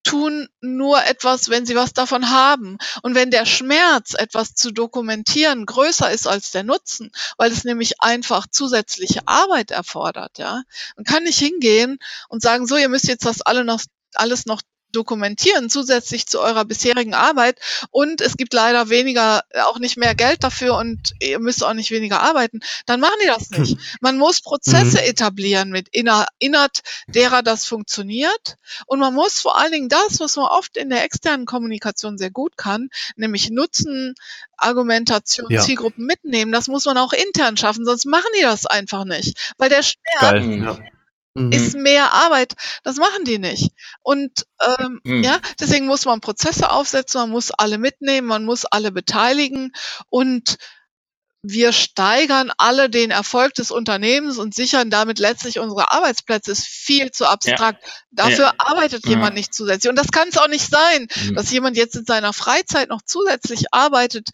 tun nur etwas, wenn sie was davon haben. Und wenn der Schmerz, etwas zu dokumentieren, größer ist als der Nutzen, weil es nämlich einfach zusätzliche Arbeit erfordert, ja, man kann nicht hingehen und sagen, so, ihr müsst jetzt das alle noch alles noch dokumentieren zusätzlich zu eurer bisherigen Arbeit. Und es gibt leider weniger, äh, auch nicht mehr Geld dafür und ihr müsst auch nicht weniger arbeiten, dann machen die das nicht. Man muss Prozesse mhm. etablieren mit inner, innert derer das funktioniert. Und man muss vor allen Dingen das, was man oft in der externen Kommunikation sehr gut kann, nämlich Nutzen, Argumentation, ja. Zielgruppen mitnehmen, das muss man auch intern schaffen, sonst machen die das einfach nicht, weil der Schmerz Geil, ja mhm. ist mehr Arbeit. Das machen die nicht. Und ähm, mhm. ja, deswegen muss man Prozesse aufsetzen, man muss alle mitnehmen, man muss alle beteiligen und wir steigern alle den Erfolg des Unternehmens und sichern damit letztlich unsere Arbeitsplätze. Ist viel zu abstrakt. Ja. Dafür ja. arbeitet ja. jemand nicht zusätzlich. Und das kann es auch nicht sein, mhm. dass jemand jetzt in seiner Freizeit noch zusätzlich arbeitet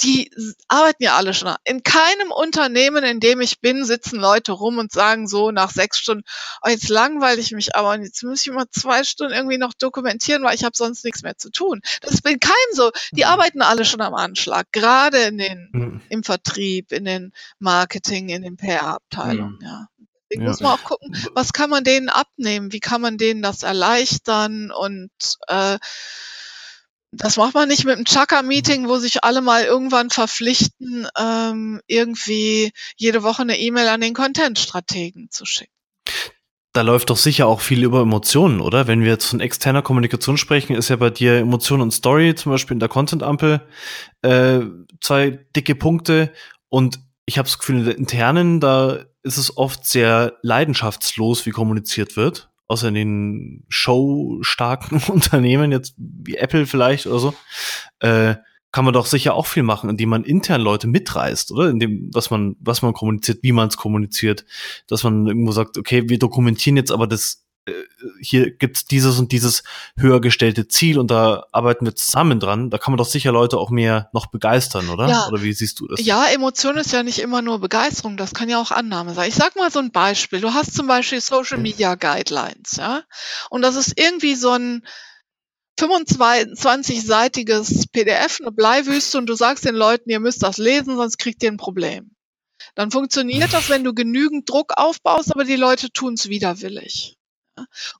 die arbeiten ja alle schon. In keinem Unternehmen, in dem ich bin, sitzen Leute rum und sagen so nach sechs Stunden, oh, jetzt langweile ich mich aber und jetzt muss ich mal zwei Stunden irgendwie noch dokumentieren, weil ich habe sonst nichts mehr zu tun. Das ist in keinem so. Die mhm. arbeiten alle schon am Anschlag, gerade in den, mhm. im Vertrieb, in den Marketing, in den PR-Abteilungen, mhm. ja. Deswegen ja. muss man auch gucken, was kann man denen abnehmen, wie kann man denen das erleichtern und äh, das macht man nicht mit einem Chaka-Meeting, wo sich alle mal irgendwann verpflichten, ähm, irgendwie jede Woche eine E-Mail an den Content-Strategen zu schicken. Da läuft doch sicher auch viel über Emotionen, oder? Wenn wir jetzt von externer Kommunikation sprechen, ist ja bei dir Emotion und Story, zum Beispiel in der Content-Ampel, äh, zwei dicke Punkte. Und ich habe das Gefühl, in der internen, da ist es oft sehr leidenschaftslos, wie kommuniziert wird außer in den showstarken Unternehmen, jetzt wie Apple vielleicht oder so, äh, kann man doch sicher auch viel machen, indem man intern Leute mitreißt, oder? Indem, was man, was man kommuniziert, wie man es kommuniziert. Dass man irgendwo sagt, okay, wir dokumentieren jetzt aber das, hier gibt's dieses und dieses höher gestellte Ziel und da arbeiten wir zusammen dran. Da kann man doch sicher Leute auch mehr noch begeistern, oder? Ja. Oder wie siehst du das? Ja, Emotion ist ja nicht immer nur Begeisterung, das kann ja auch Annahme sein. Ich sag mal so ein Beispiel. Du hast zum Beispiel Social Media Guidelines, ja? Und das ist irgendwie so ein 25-seitiges PDF, eine Bleiwüste und du sagst den Leuten, ihr müsst das lesen, sonst kriegt ihr ein Problem. Dann funktioniert das, wenn du genügend Druck aufbaust, aber die Leute tun es widerwillig.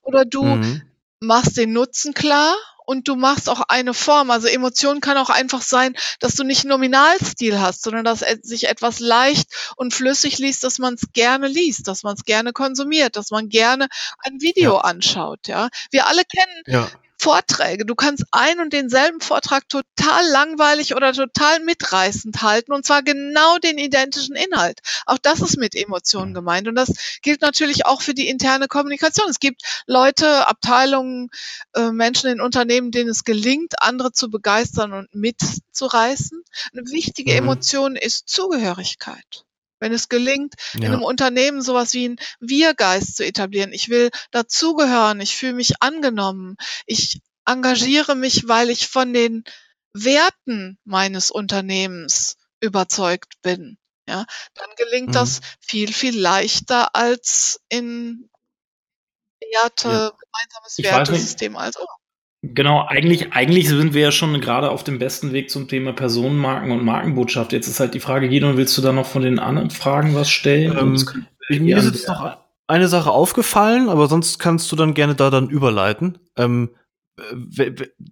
Oder du Mhm. machst den Nutzen klar und du machst auch eine Form. Also Emotion kann auch einfach sein, dass du nicht Nominalstil hast, sondern dass sich etwas leicht und flüssig liest, dass man es gerne liest, dass man es gerne konsumiert, dass man gerne ein Video Ja. anschaut. Ja, wir alle kennen Ja. Vorträge. Du kannst ein und denselben Vortrag total langweilig oder total mitreißend halten und zwar genau den identischen Inhalt. Auch das ist mit Emotionen gemeint und das gilt natürlich auch für die interne Kommunikation. Es gibt Leute, Abteilungen, äh, Menschen in Unternehmen, denen es gelingt, andere zu begeistern und mitzureißen. Eine wichtige Mhm. Emotion ist Zugehörigkeit. Wenn es gelingt, in Ja. einem Unternehmen sowas wie einen Wir-Geist zu etablieren. Ich will dazugehören, ich fühle mich angenommen, ich engagiere mich, weil ich von den Werten meines Unternehmens überzeugt bin. Ja, dann gelingt Mhm. das viel, viel leichter als in Werte, Ja. gemeinsames Ich. Wertesystem als oh. Genau, eigentlich, eigentlich sind wir ja schon gerade auf dem besten Weg zum Thema Personenmarken und Markenbotschaft. Jetzt ist halt die Frage, Gideon, willst du da noch von den anderen Fragen was stellen? Ähm, Ich, mir ist jetzt noch eine Sache aufgefallen, aber sonst kannst du dann gerne da dann überleiten. Ähm,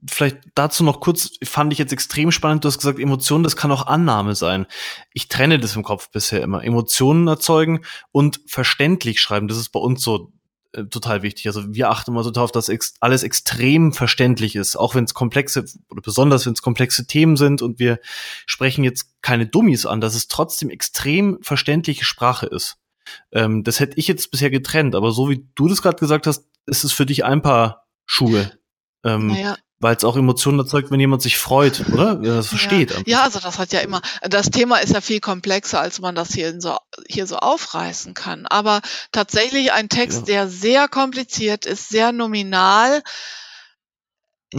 vielleicht dazu noch kurz, fand ich jetzt extrem spannend, du hast gesagt, Emotionen, das kann auch Annahme sein. Ich trenne das im Kopf bisher immer. Emotionen erzeugen und verständlich schreiben, das ist bei uns so äh, total wichtig. Also wir achten immer so darauf, dass ex alles extrem verständlich ist, auch wenn es komplexe oder besonders wenn es komplexe Themen sind und wir sprechen jetzt keine Dummies an, dass es trotzdem extrem verständliche Sprache ist. Ähm, das hätte ich jetzt bisher getrennt, aber so wie du das gerade gesagt hast, ist es für dich ein paar Schuhe. Ähm, Naja, Weil es auch Emotionen erzeugt, wenn jemand sich freut, oder? Ja, das versteht. einfach. Ja, also das hat ja immer, das Thema ist ja viel komplexer, als man das hier, so, hier so aufreißen kann. Aber tatsächlich ein Text, Ja. der sehr kompliziert ist, sehr nominal.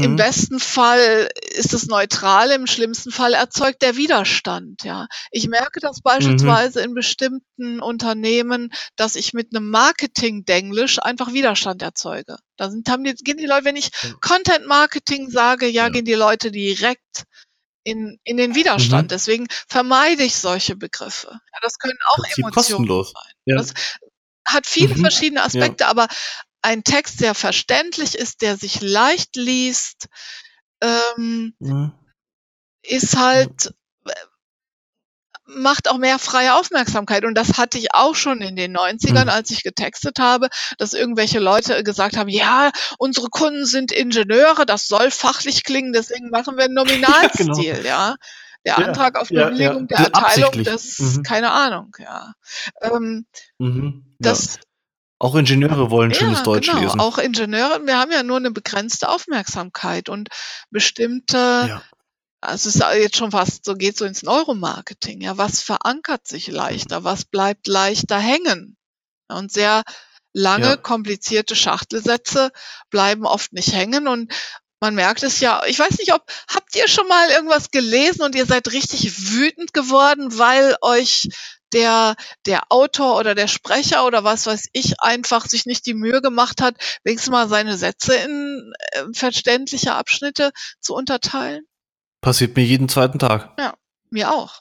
Im Mhm. besten Fall ist es neutral, im schlimmsten Fall erzeugt der Widerstand, ja. Ich merke das beispielsweise in bestimmten Unternehmen, dass ich mit einem Marketing-Denglisch einfach Widerstand erzeuge. Da sind, haben die, gehen die Leute, wenn ich Ja. Content-Marketing sage, ja, Ja. gehen die Leute direkt in, in den Widerstand. Mhm. Deswegen vermeide ich solche Begriffe. Ja, das können auch Prinzip Emotionen kostenlos. sein. Ja. Das hat viele Mhm. verschiedene Aspekte, aber ein Text, der verständlich ist, der sich leicht liest, ähm, Mhm. ist halt äh, macht auch mehr freie Aufmerksamkeit. Und das hatte ich auch schon in den 90ern, Mhm. als ich getextet habe, dass irgendwelche Leute gesagt haben, ja, unsere Kunden sind Ingenieure, das soll fachlich klingen, deswegen machen wir einen Nominalstil, genau. ja. Der Ja, Antrag auf ja, Bewilligung ja. der Erteilung, das, Mhm. keine Ahnung, ja. Ähm, Mhm. Ja. das, Auch Ingenieure wollen schönes ja, Deutsch genau. lesen. Auch Ingenieure, wir haben ja nur eine begrenzte Aufmerksamkeit und bestimmte, ja. also es ist jetzt schon fast so, geht so ins Neuromarketing, ja, was verankert sich leichter, was bleibt leichter hängen? Und sehr lange, Ja. komplizierte Schachtelsätze bleiben oft nicht hängen und man merkt es ja, ich weiß nicht, ob, habt ihr schon mal irgendwas gelesen und ihr seid richtig wütend geworden, weil euch der, der Autor oder der Sprecher oder was weiß ich einfach sich nicht die Mühe gemacht hat, wenigstens mal seine Sätze in äh, verständliche Abschnitte zu unterteilen? Passiert mir jeden zweiten Tag. Mir auch.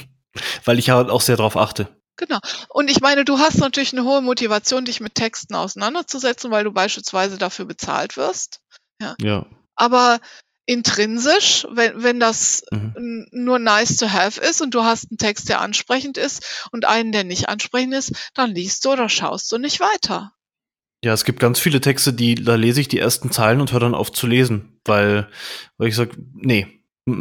Weil ich halt auch sehr drauf achte. Genau. Und ich meine, du hast natürlich eine hohe Motivation, dich mit Texten auseinanderzusetzen, weil du beispielsweise dafür bezahlt wirst. Ja. Aber intrinsisch, wenn, wenn das Mhm. nur nice to have ist und du hast einen Text, der ansprechend ist und einen, der nicht ansprechend ist, dann liest du oder schaust du nicht weiter. Ja, es gibt ganz viele Texte, die, da lese ich die ersten Zeilen und höre dann auf zu lesen, weil, weil ich sag, nee, ja,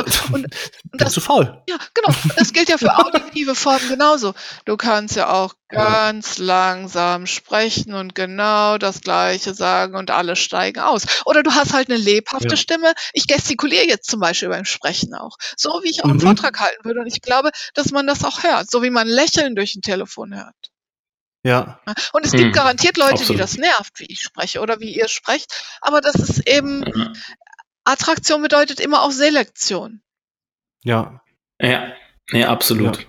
und, und das, zu faul. Ja, genau. Das gilt ja für auditive Formen genauso. Du kannst ja auch ganz langsam sprechen und genau das Gleiche sagen und alle steigen aus. Oder du hast halt eine lebhafte ja. Stimme. Ich gestikuliere jetzt zum Beispiel beim Sprechen auch. So wie ich auch einen mhm. Vortrag halten würde. Und ich glaube, dass man das auch hört. So wie man Lächeln durch ein Telefon hört. Ja. Und es gibt hm. garantiert Leute, Absolut. die das nervt, wie ich spreche oder wie ihr sprecht. Aber das ist eben, mhm. Attraktion bedeutet immer auch Selektion. Ja. Ja, ja absolut. Ja.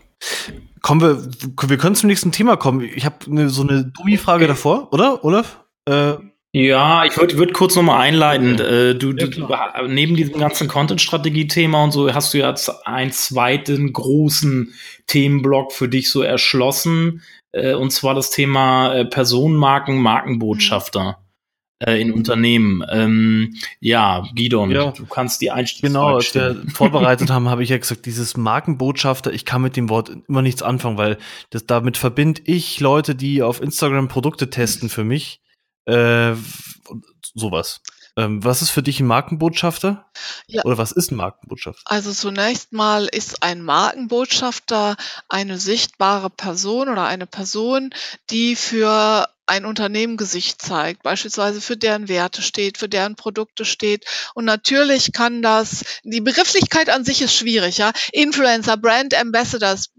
Kommen wir, wir können zum nächsten Thema kommen. Ich habe ne, so eine Dummi-Frage okay. davor, oder, Olaf? Äh, ja, ich würde würd kurz nochmal einleiten. Okay. Äh, du, ja, du, neben diesem ganzen Content-Strategie-Thema und so hast du jetzt einen zweiten großen Themenblock für dich so erschlossen, äh, und zwar das Thema äh, Personenmarken, Markenbotschafter. Äh, in Unternehmen. Ähm, ja, Gidon, ja. du kannst die Einstiegsfrage Genau, als wir vorbereitet haben, habe ich ja gesagt, dieses Markenbotschafter, ich kann mit dem Wort immer nichts anfangen, weil das damit verbinde ich Leute, die auf Instagram Produkte testen für mich. Äh, sowas. Ähm, was ist für dich ein Markenbotschafter? Ja. Oder was ist ein Markenbotschafter? Also zunächst mal ist ein Markenbotschafter eine sichtbare Person oder eine Person, die für ein Unternehmen Gesicht zeigt, beispielsweise für deren Werte steht, für deren Produkte steht. Und natürlich kann das, die Begrifflichkeit an sich ist schwierig, ja. Influencer, Brand Ambassadors,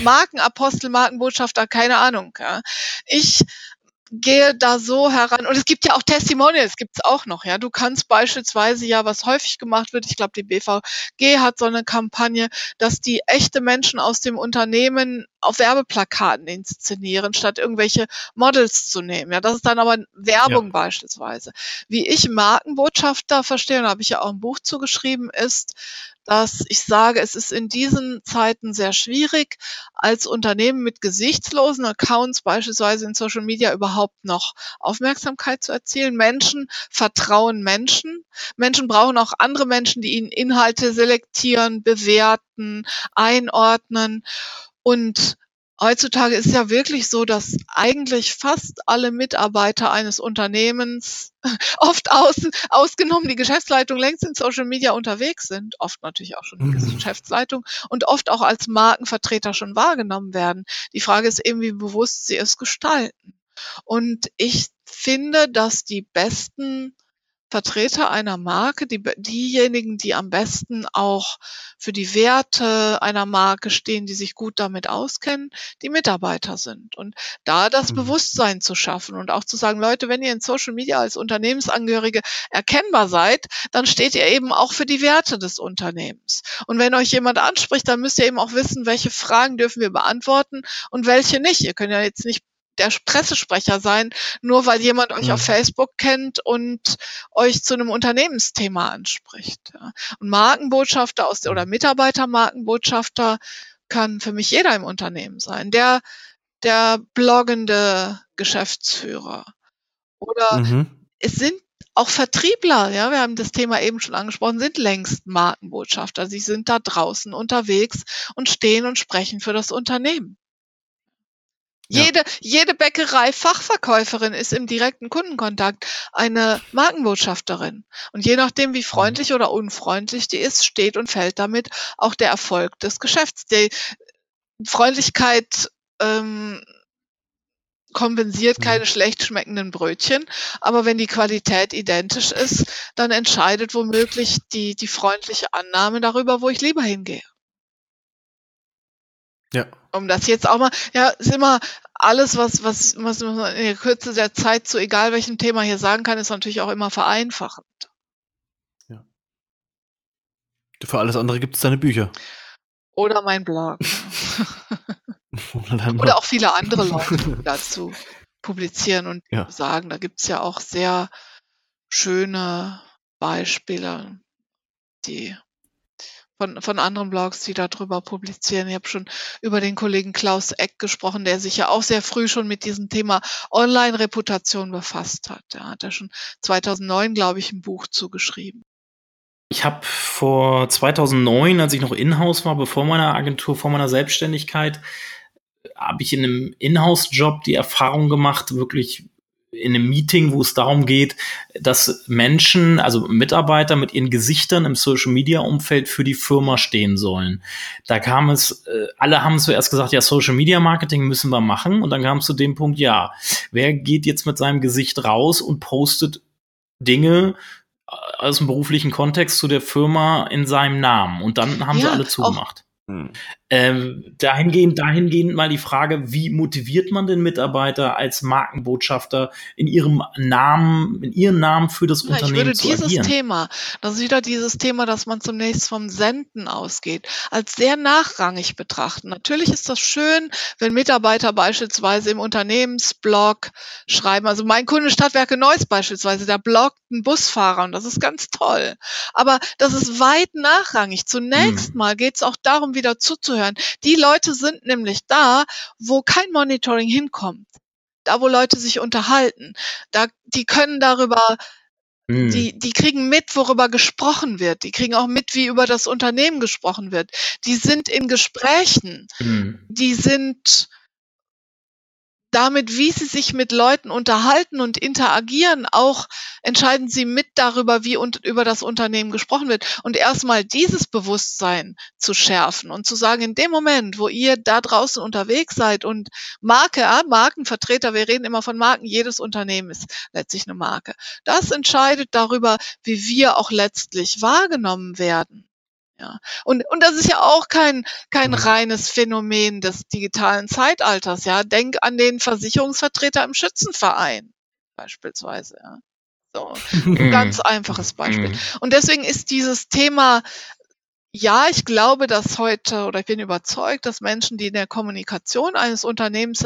Markenapostel, Markenbotschafter, keine Ahnung. Ja. Ich gehe da so heran. Und es gibt ja auch Testimonials, gibt's auch noch. Ja, du kannst beispielsweise ja, was häufig gemacht wird, ich glaube, die BVG hat so eine Kampagne, dass die echte Menschen aus dem Unternehmen auf Werbeplakaten inszenieren, statt irgendwelche Models zu nehmen. Ja, das ist dann aber Werbung ja. beispielsweise. Wie ich Markenbotschafter verstehe, und habe ich ja auch ein Buch zugeschrieben, ist, dass ich sage, es ist in diesen Zeiten sehr schwierig, als Unternehmen mit gesichtslosen Accounts beispielsweise in Social Media überhaupt noch Aufmerksamkeit zu erzielen. Menschen vertrauen Menschen. Menschen brauchen auch andere Menschen, die ihnen Inhalte selektieren, bewerten, einordnen. Und Heutzutage ist ja wirklich so, dass eigentlich fast alle Mitarbeiter eines Unternehmens, oft aus, ausgenommen die Geschäftsleitung, längst in Social Media unterwegs sind, oft natürlich auch schon die mhm. Geschäftsleitung und oft auch als Markenvertreter schon wahrgenommen werden. Die Frage ist eben, wie bewusst sie es gestalten. Und ich finde, dass die besten Vertreter einer Marke, die, diejenigen, die am besten auch für die Werte einer Marke stehen, die sich gut damit auskennen, die Mitarbeiter sind. Und da das mhm. Bewusstsein zu schaffen und auch zu sagen, Leute, wenn ihr in Social Media als Unternehmensangehörige erkennbar seid, dann steht ihr eben auch für die Werte des Unternehmens. Und wenn euch jemand anspricht, dann müsst ihr eben auch wissen, welche Fragen dürfen wir beantworten und welche nicht. Ihr könnt ja jetzt nicht der Pressesprecher sein, nur weil jemand euch mhm. auf Facebook kennt und euch zu einem Unternehmensthema anspricht. Ja. Und Markenbotschafter aus oder Mitarbeitermarkenbotschafter kann für mich jeder im Unternehmen sein. Der, der bloggende Geschäftsführer. Oder mhm. es sind auch Vertriebler, ja, wir haben das Thema eben schon angesprochen, sind längst Markenbotschafter. Sie sind da draußen unterwegs und stehen und sprechen für das Unternehmen. Jede, ja. jede Bäckerei-Fachverkäuferin ist im direkten Kundenkontakt eine Markenbotschafterin. Und je nachdem, wie freundlich mhm. oder unfreundlich die ist, steht und fällt damit auch der Erfolg des Geschäfts. Die Freundlichkeit ähm, kompensiert mhm. keine schlecht schmeckenden Brötchen, aber wenn die Qualität identisch ist, dann entscheidet womöglich die, die freundliche Annahme darüber, wo ich lieber hingehe. Ja. Um das jetzt auch mal, ja, ist immer alles, was, was, was man in der Kürze der Zeit zu egal welchem Thema hier sagen kann, ist natürlich auch immer vereinfachend. Ja. Für alles andere gibt es deine Bücher. Oder mein Blog. Oder, Oder, auch viele andere Leute, dazu publizieren und ja. sagen. Da gibt es ja auch sehr schöne Beispiele, die von, von anderen Blogs, die darüber publizieren. Ich habe schon über den Kollegen Klaus Eck gesprochen, der sich ja auch sehr früh schon mit diesem Thema Online-Reputation befasst hat. Da hat er schon 2009, glaube ich, ein Buch zugeschrieben. Ich habe vor 2009, als ich noch in-house war, bevor meiner Agentur, vor meiner Selbstständigkeit, habe ich in einem Inhouse-Job die Erfahrung gemacht, wirklich in einem Meeting, wo es darum geht, dass Menschen, also Mitarbeiter mit ihren Gesichtern im Social Media Umfeld für die Firma stehen sollen. Da kam es, äh, alle haben zuerst gesagt, ja, Social Media Marketing müssen wir machen. Und dann kam es zu dem Punkt, ja, wer geht jetzt mit seinem Gesicht raus und postet Dinge äh, aus dem beruflichen Kontext zu der Firma in seinem Namen? Und dann haben ja, sie alle zugemacht. Hm. Ähm, dahingehend, dahingehend mal die Frage, wie motiviert man den Mitarbeiter als Markenbotschafter in ihrem Namen, in ihrem Namen für das ja, Unternehmen zu agieren? Ich würde dieses Thema, das ist wieder dieses Thema, dass man zunächst vom Senden ausgeht, als sehr nachrangig betrachten. Natürlich ist das schön, wenn Mitarbeiter beispielsweise im Unternehmensblog schreiben. Also mein Kunde Stadtwerke Neuss beispielsweise, der bloggt einen Busfahrer und das ist ganz toll. Aber das ist weit nachrangig. Zunächst hm. mal geht es auch darum, wieder zuzuhören zuhören. Die Leute sind nämlich da, wo kein Monitoring hinkommt. Da, wo Leute sich unterhalten. Da, die können darüber hm. die, die kriegen mit, worüber gesprochen wird. Die kriegen auch mit, wie über das Unternehmen gesprochen wird. Die sind in Gesprächen. Mhm. Die sind damit, wie sie sich mit Leuten unterhalten und interagieren, auch entscheiden sie mit darüber, wie und über das Unternehmen gesprochen wird. Und erstmal dieses Bewusstsein zu schärfen und zu sagen, in dem Moment, wo ihr da draußen unterwegs seid und Marke, Markenvertreter, wir reden immer von Marken, jedes Unternehmen ist letztlich eine Marke. Das entscheidet darüber, wie wir auch letztlich wahrgenommen werden. Ja. Und, und das ist ja auch kein, kein mhm. reines Phänomen des digitalen Zeitalters. Ja. Denk an den Versicherungsvertreter im Schützenverein beispielsweise. Ja. So, ein ganz einfaches Beispiel. Mhm. Und deswegen ist dieses Thema, ja, ich glaube, dass heute, oder ich bin überzeugt, dass Menschen, die in der Kommunikation eines Unternehmens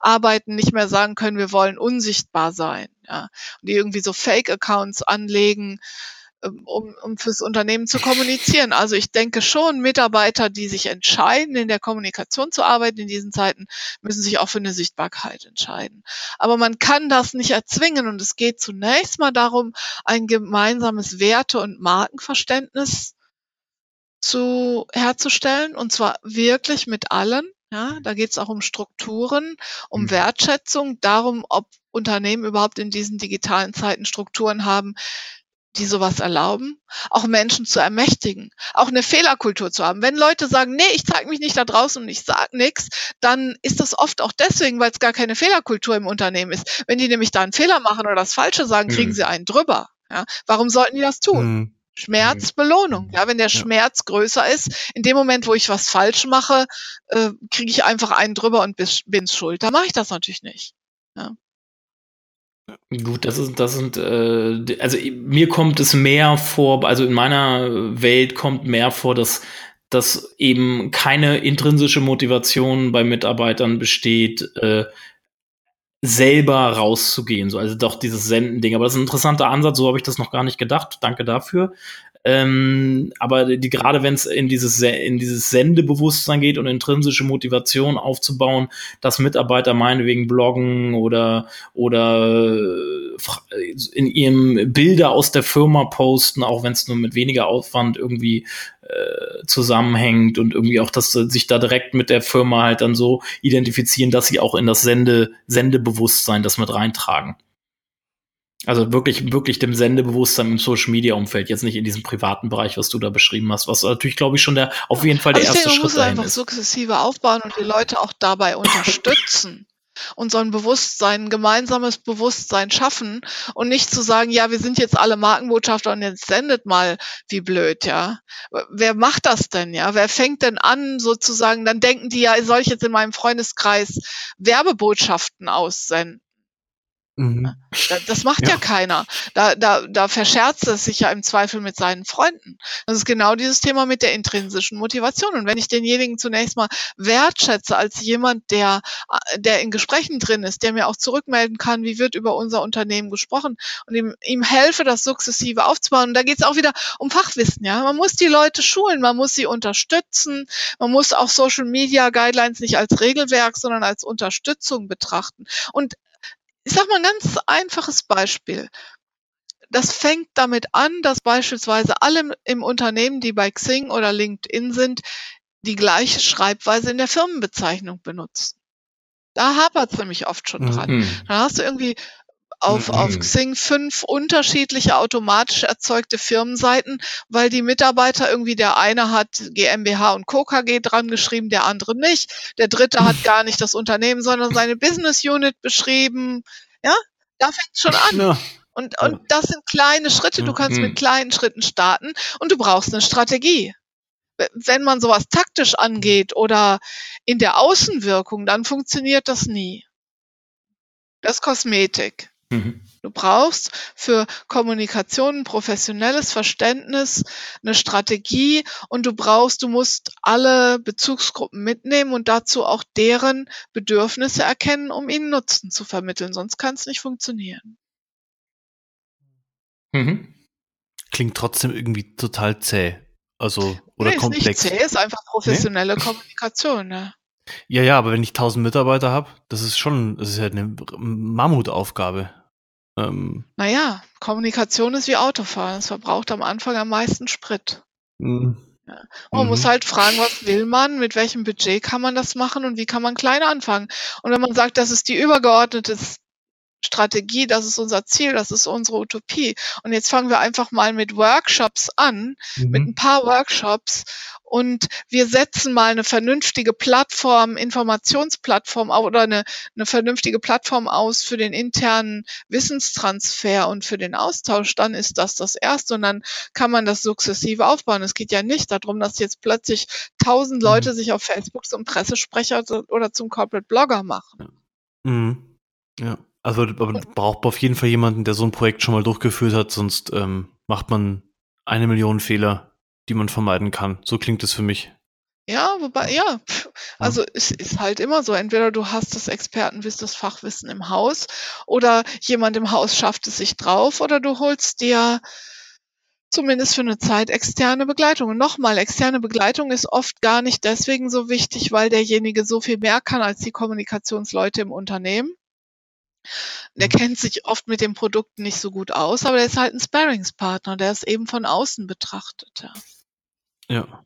arbeiten, nicht mehr sagen können, wir wollen unsichtbar sein. Ja. Und die irgendwie so Fake-Accounts anlegen, um, um fürs Unternehmen zu kommunizieren. Also ich denke schon, Mitarbeiter, die sich entscheiden, in der Kommunikation zu arbeiten in diesen Zeiten, müssen sich auch für eine Sichtbarkeit entscheiden. Aber man kann das nicht erzwingen und es geht zunächst mal darum, ein gemeinsames Werte- und Markenverständnis zu herzustellen und zwar wirklich mit allen. Ja, da geht es auch um Strukturen, um mhm. Wertschätzung, darum, ob Unternehmen überhaupt in diesen digitalen Zeiten Strukturen haben, die sowas erlauben, auch Menschen zu ermächtigen, auch eine Fehlerkultur zu haben. Wenn Leute sagen, nee, ich zeige mich nicht da draußen und ich sag nichts, dann ist das oft auch deswegen, weil es gar keine Fehlerkultur im Unternehmen ist. Wenn die nämlich da einen Fehler machen oder das Falsche sagen, kriegen mhm. sie einen drüber. Ja? Warum sollten die das tun? Mhm. Schmerz, mhm. Belohnung. Ja, wenn der. Schmerz größer ist, in dem Moment, wo ich was falsch mache, äh, kriege ich einfach einen drüber und bin schuld. Da mache ich das natürlich nicht. Ja. Gut, das ist, das sind, äh, also mir kommt es mehr vor, also in meiner Welt kommt mehr vor, dass, dass eben keine intrinsische Motivation bei Mitarbeitern besteht, äh, selber rauszugehen. So, also doch dieses Senden-Ding. Aber das ist ein interessanter Ansatz, so habe ich das noch gar nicht gedacht. Danke dafür. Ähm, aber die, gerade wenn es in dieses, in dieses Sendebewusstsein geht und intrinsische Motivation aufzubauen, dass Mitarbeiter meinetwegen bloggen oder, oder äh, in ihrem Bilder aus der Firma posten, auch wenn es nur mit weniger Aufwand irgendwie äh, zusammenhängt und irgendwie auch, dass sich da direkt mit der Firma halt dann so identifizieren, dass sie auch in das Sende, Sendebewusstsein das mit reintragen. Also wirklich, wirklich dem Sendebewusstsein im Social Media Umfeld, jetzt nicht in diesem privaten Bereich, was du da beschrieben hast, was natürlich, glaube ich, schon der, auf jeden Fall der also erste denke, Schritt ist. Man muss einfach sukzessive aufbauen und die Leute auch dabei unterstützen und so ein Bewusstsein, ein gemeinsames Bewusstsein schaffen und nicht zu sagen, ja, wir sind jetzt alle Markenbotschafter und jetzt sendet mal wie blöd, ja. Wer macht das denn, ja? Wer fängt denn an, sozusagen, dann denken die ja, soll ich jetzt in meinem Freundeskreis Werbebotschaften aussenden? Mhm. Das macht ja. ja, keiner. Da, da, da verscherzt es sich ja im Zweifel mit seinen Freunden. Das ist genau dieses Thema mit der intrinsischen Motivation. Und wenn ich denjenigen zunächst mal wertschätze als jemand, der, der in Gesprächen drin ist, der mir auch zurückmelden kann, wie wird über unser Unternehmen gesprochen und ihm, ihm helfe, das sukzessive aufzubauen. Und da geht es auch wieder um Fachwissen. Ja, man muss die Leute schulen, man muss sie unterstützen, man muss auch Social Media Guidelines nicht als Regelwerk, sondern als Unterstützung betrachten. Und ich sage mal ein ganz einfaches Beispiel. Das fängt damit an, dass beispielsweise alle im Unternehmen, die bei Xing oder LinkedIn sind, die gleiche Schreibweise in der Firmenbezeichnung benutzen. Da hapert es nämlich oft schon dran. Mhm. Dann hast du irgendwie auf, mhm. auf Xing fünf unterschiedliche automatisch erzeugte Firmenseiten, weil die Mitarbeiter irgendwie der eine hat GmbH und Co. KG dran geschrieben, der andere nicht. Der dritte hat gar nicht das Unternehmen, sondern seine Business Unit beschrieben. Ja, da fängt schon an. Ja. Und, und das sind kleine Schritte. Du kannst mit mhm. kleinen Schritten starten und du brauchst eine Strategie. Wenn man sowas taktisch angeht oder in der Außenwirkung, dann funktioniert das nie. Das ist Kosmetik. Mhm. Du brauchst für Kommunikation ein professionelles Verständnis, eine Strategie und du brauchst, du musst alle Bezugsgruppen mitnehmen und dazu auch deren Bedürfnisse erkennen, um ihnen Nutzen zu vermitteln. Sonst kann es nicht funktionieren. Mhm. Klingt trotzdem irgendwie total zäh. Also, oder nee, komplex. Ist nicht zäh, ist einfach professionelle nee? Kommunikation, ne? Ja, ja, aber wenn ich tausend Mitarbeiter habe, das ist schon, das ist ja eine Mammutaufgabe. Ähm, naja, Kommunikation ist wie Autofahren. Es verbraucht am Anfang am meisten Sprit. Mhm. Ja. Man mhm. muss halt fragen, was will man, mit welchem Budget kann man das machen und wie kann man klein anfangen. Und wenn man sagt, das ist die übergeordnete Strategie, das ist unser Ziel, das ist unsere Utopie. Und jetzt fangen wir einfach mal mit Workshops an, mhm. mit ein paar Workshops und wir setzen mal eine vernünftige Plattform, Informationsplattform oder eine, eine vernünftige Plattform aus für den internen Wissenstransfer und für den Austausch, dann ist das das Erste und dann kann man das sukzessive aufbauen. Es geht ja nicht darum, dass jetzt plötzlich tausend Leute mhm. sich auf Facebook zum Pressesprecher oder zum Corporate Blogger machen. Mhm. Ja. Also aber braucht auf jeden Fall jemanden, der so ein Projekt schon mal durchgeführt hat, sonst ähm, macht man eine Million Fehler, die man vermeiden kann. So klingt es für mich. Ja, wobei, ja, also es ist halt immer so. Entweder du hast das Expertenwissen, das Fachwissen im Haus oder jemand im Haus schafft es sich drauf oder du holst dir zumindest für eine Zeit externe Begleitung. Und nochmal, externe Begleitung ist oft gar nicht deswegen so wichtig, weil derjenige so viel mehr kann als die Kommunikationsleute im Unternehmen. Der mhm. kennt sich oft mit dem Produkt nicht so gut aus, aber der ist halt ein Sparringspartner, der ist eben von außen betrachtet. Ja. ja.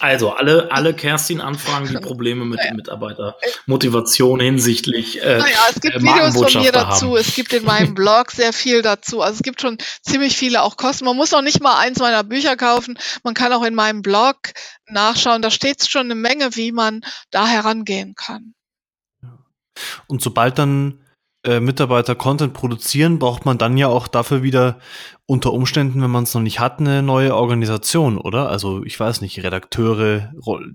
Also alle, alle Kerstin-Anfragen, die Probleme mit naja. Mitarbeitermotivation hinsichtlich äh, naja, es gibt äh, Videos von mir dazu, haben. es gibt in meinem Blog sehr viel dazu. Also es gibt schon ziemlich viele auch Kosten. Man muss auch nicht mal eins meiner Bücher kaufen. Man kann auch in meinem Blog nachschauen. Da steht schon eine Menge, wie man da herangehen kann. Und sobald dann äh, Mitarbeiter Content produzieren, braucht man dann ja auch dafür wieder unter Umständen, wenn man es noch nicht hat, eine neue Organisation, oder? Also ich weiß nicht, Redakteure,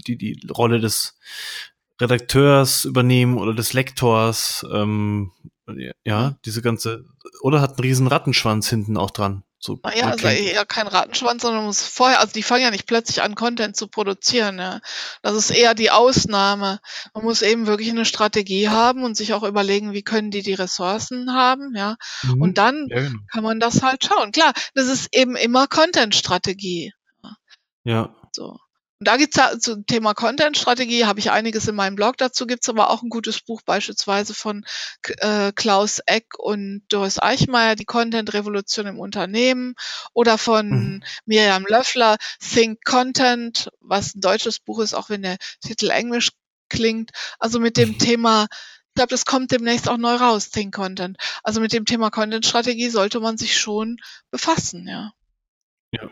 die die Rolle des Redakteurs übernehmen oder des Lektors, ähm, ja, diese ganze, oder hat einen riesen Rattenschwanz hinten auch dran. So naja, also eher kein Rattenschwanz, sondern muss vorher, also die fangen ja nicht plötzlich an, Content zu produzieren. Ja. Das ist eher die Ausnahme. Man muss eben wirklich eine Strategie haben und sich auch überlegen, wie können die die Ressourcen haben, ja. Mhm. Und dann ja, genau. kann man das halt schauen. Klar, das ist eben immer Content-Strategie. Ja. So. Und da gibt's ja zum Thema Content-Strategie, habe ich einiges in meinem Blog dazu, gibt's aber auch ein gutes Buch beispielsweise von äh, Klaus Eck und Doris Eichmeier, die Content-Revolution im Unternehmen, oder von mhm. Miriam Löffler, Think Content, was ein deutsches Buch ist, auch wenn der Titel englisch klingt. Also mit dem mhm. Thema ich glaube, das kommt demnächst auch neu raus, Think Content. Also mit dem Thema Content-Strategie sollte man sich schon befassen, ja. Ja,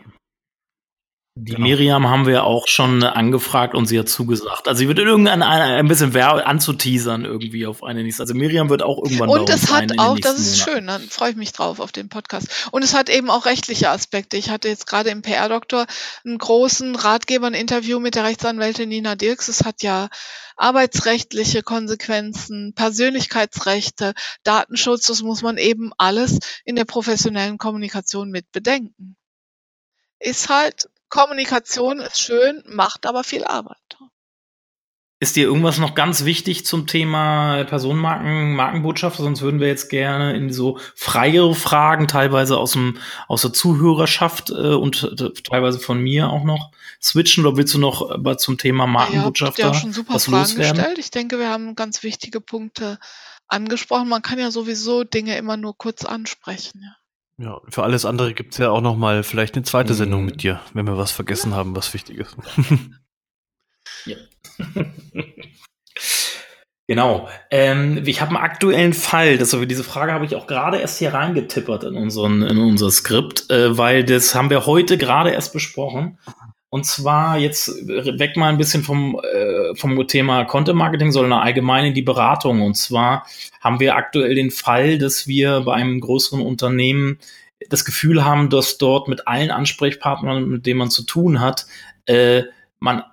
die genau. Miriam haben wir auch schon angefragt und sie hat zugesagt. Also sie wird irgendein ein bisschen Werbe anzuteasern irgendwie auf eine nächste. Also Miriam wird auch irgendwann Und es hat auch, das ist Monaten. schön, dann freue ich mich drauf auf den Podcast. Und es hat eben auch rechtliche Aspekte. Ich hatte jetzt gerade im PR-Doktor einen großen Ratgeber, ein Interview mit der Rechtsanwältin Nina Dirks. Es hat ja arbeitsrechtliche Konsequenzen, Persönlichkeitsrechte, Datenschutz. Das muss man eben alles in der professionellen Kommunikation mit bedenken. Ist halt Kommunikation ist schön, macht aber viel Arbeit. Ist dir irgendwas noch ganz wichtig zum Thema Personenmarken, Markenbotschafter? Sonst würden wir jetzt gerne in so freiere Fragen, teilweise aus, dem, aus der Zuhörerschaft äh, und äh, teilweise von mir auch noch switchen. Oder willst du noch äh, zum Thema Markenbotschafter ja, ja schon super was Fragen loswerden? gestellt. Ich denke, wir haben ganz wichtige Punkte angesprochen. Man kann ja sowieso Dinge immer nur kurz ansprechen. Ja. Ja, für alles andere gibt es ja auch noch mal vielleicht eine zweite Sendung mit mhm. dir, wenn wir was vergessen haben, was wichtig ist. ja. Genau. Ähm, ich habe einen aktuellen Fall. Das, diese Frage habe ich auch gerade erst hier reingetippert in, unseren, in unser Skript, äh, weil das haben wir heute gerade erst besprochen. Und zwar jetzt weg mal ein bisschen vom, äh, vom Thema Content Marketing, sondern allgemein in die Beratung. Und zwar haben wir aktuell den Fall, dass wir bei einem größeren Unternehmen das Gefühl haben, dass dort mit allen Ansprechpartnern, mit denen man zu tun hat, äh, man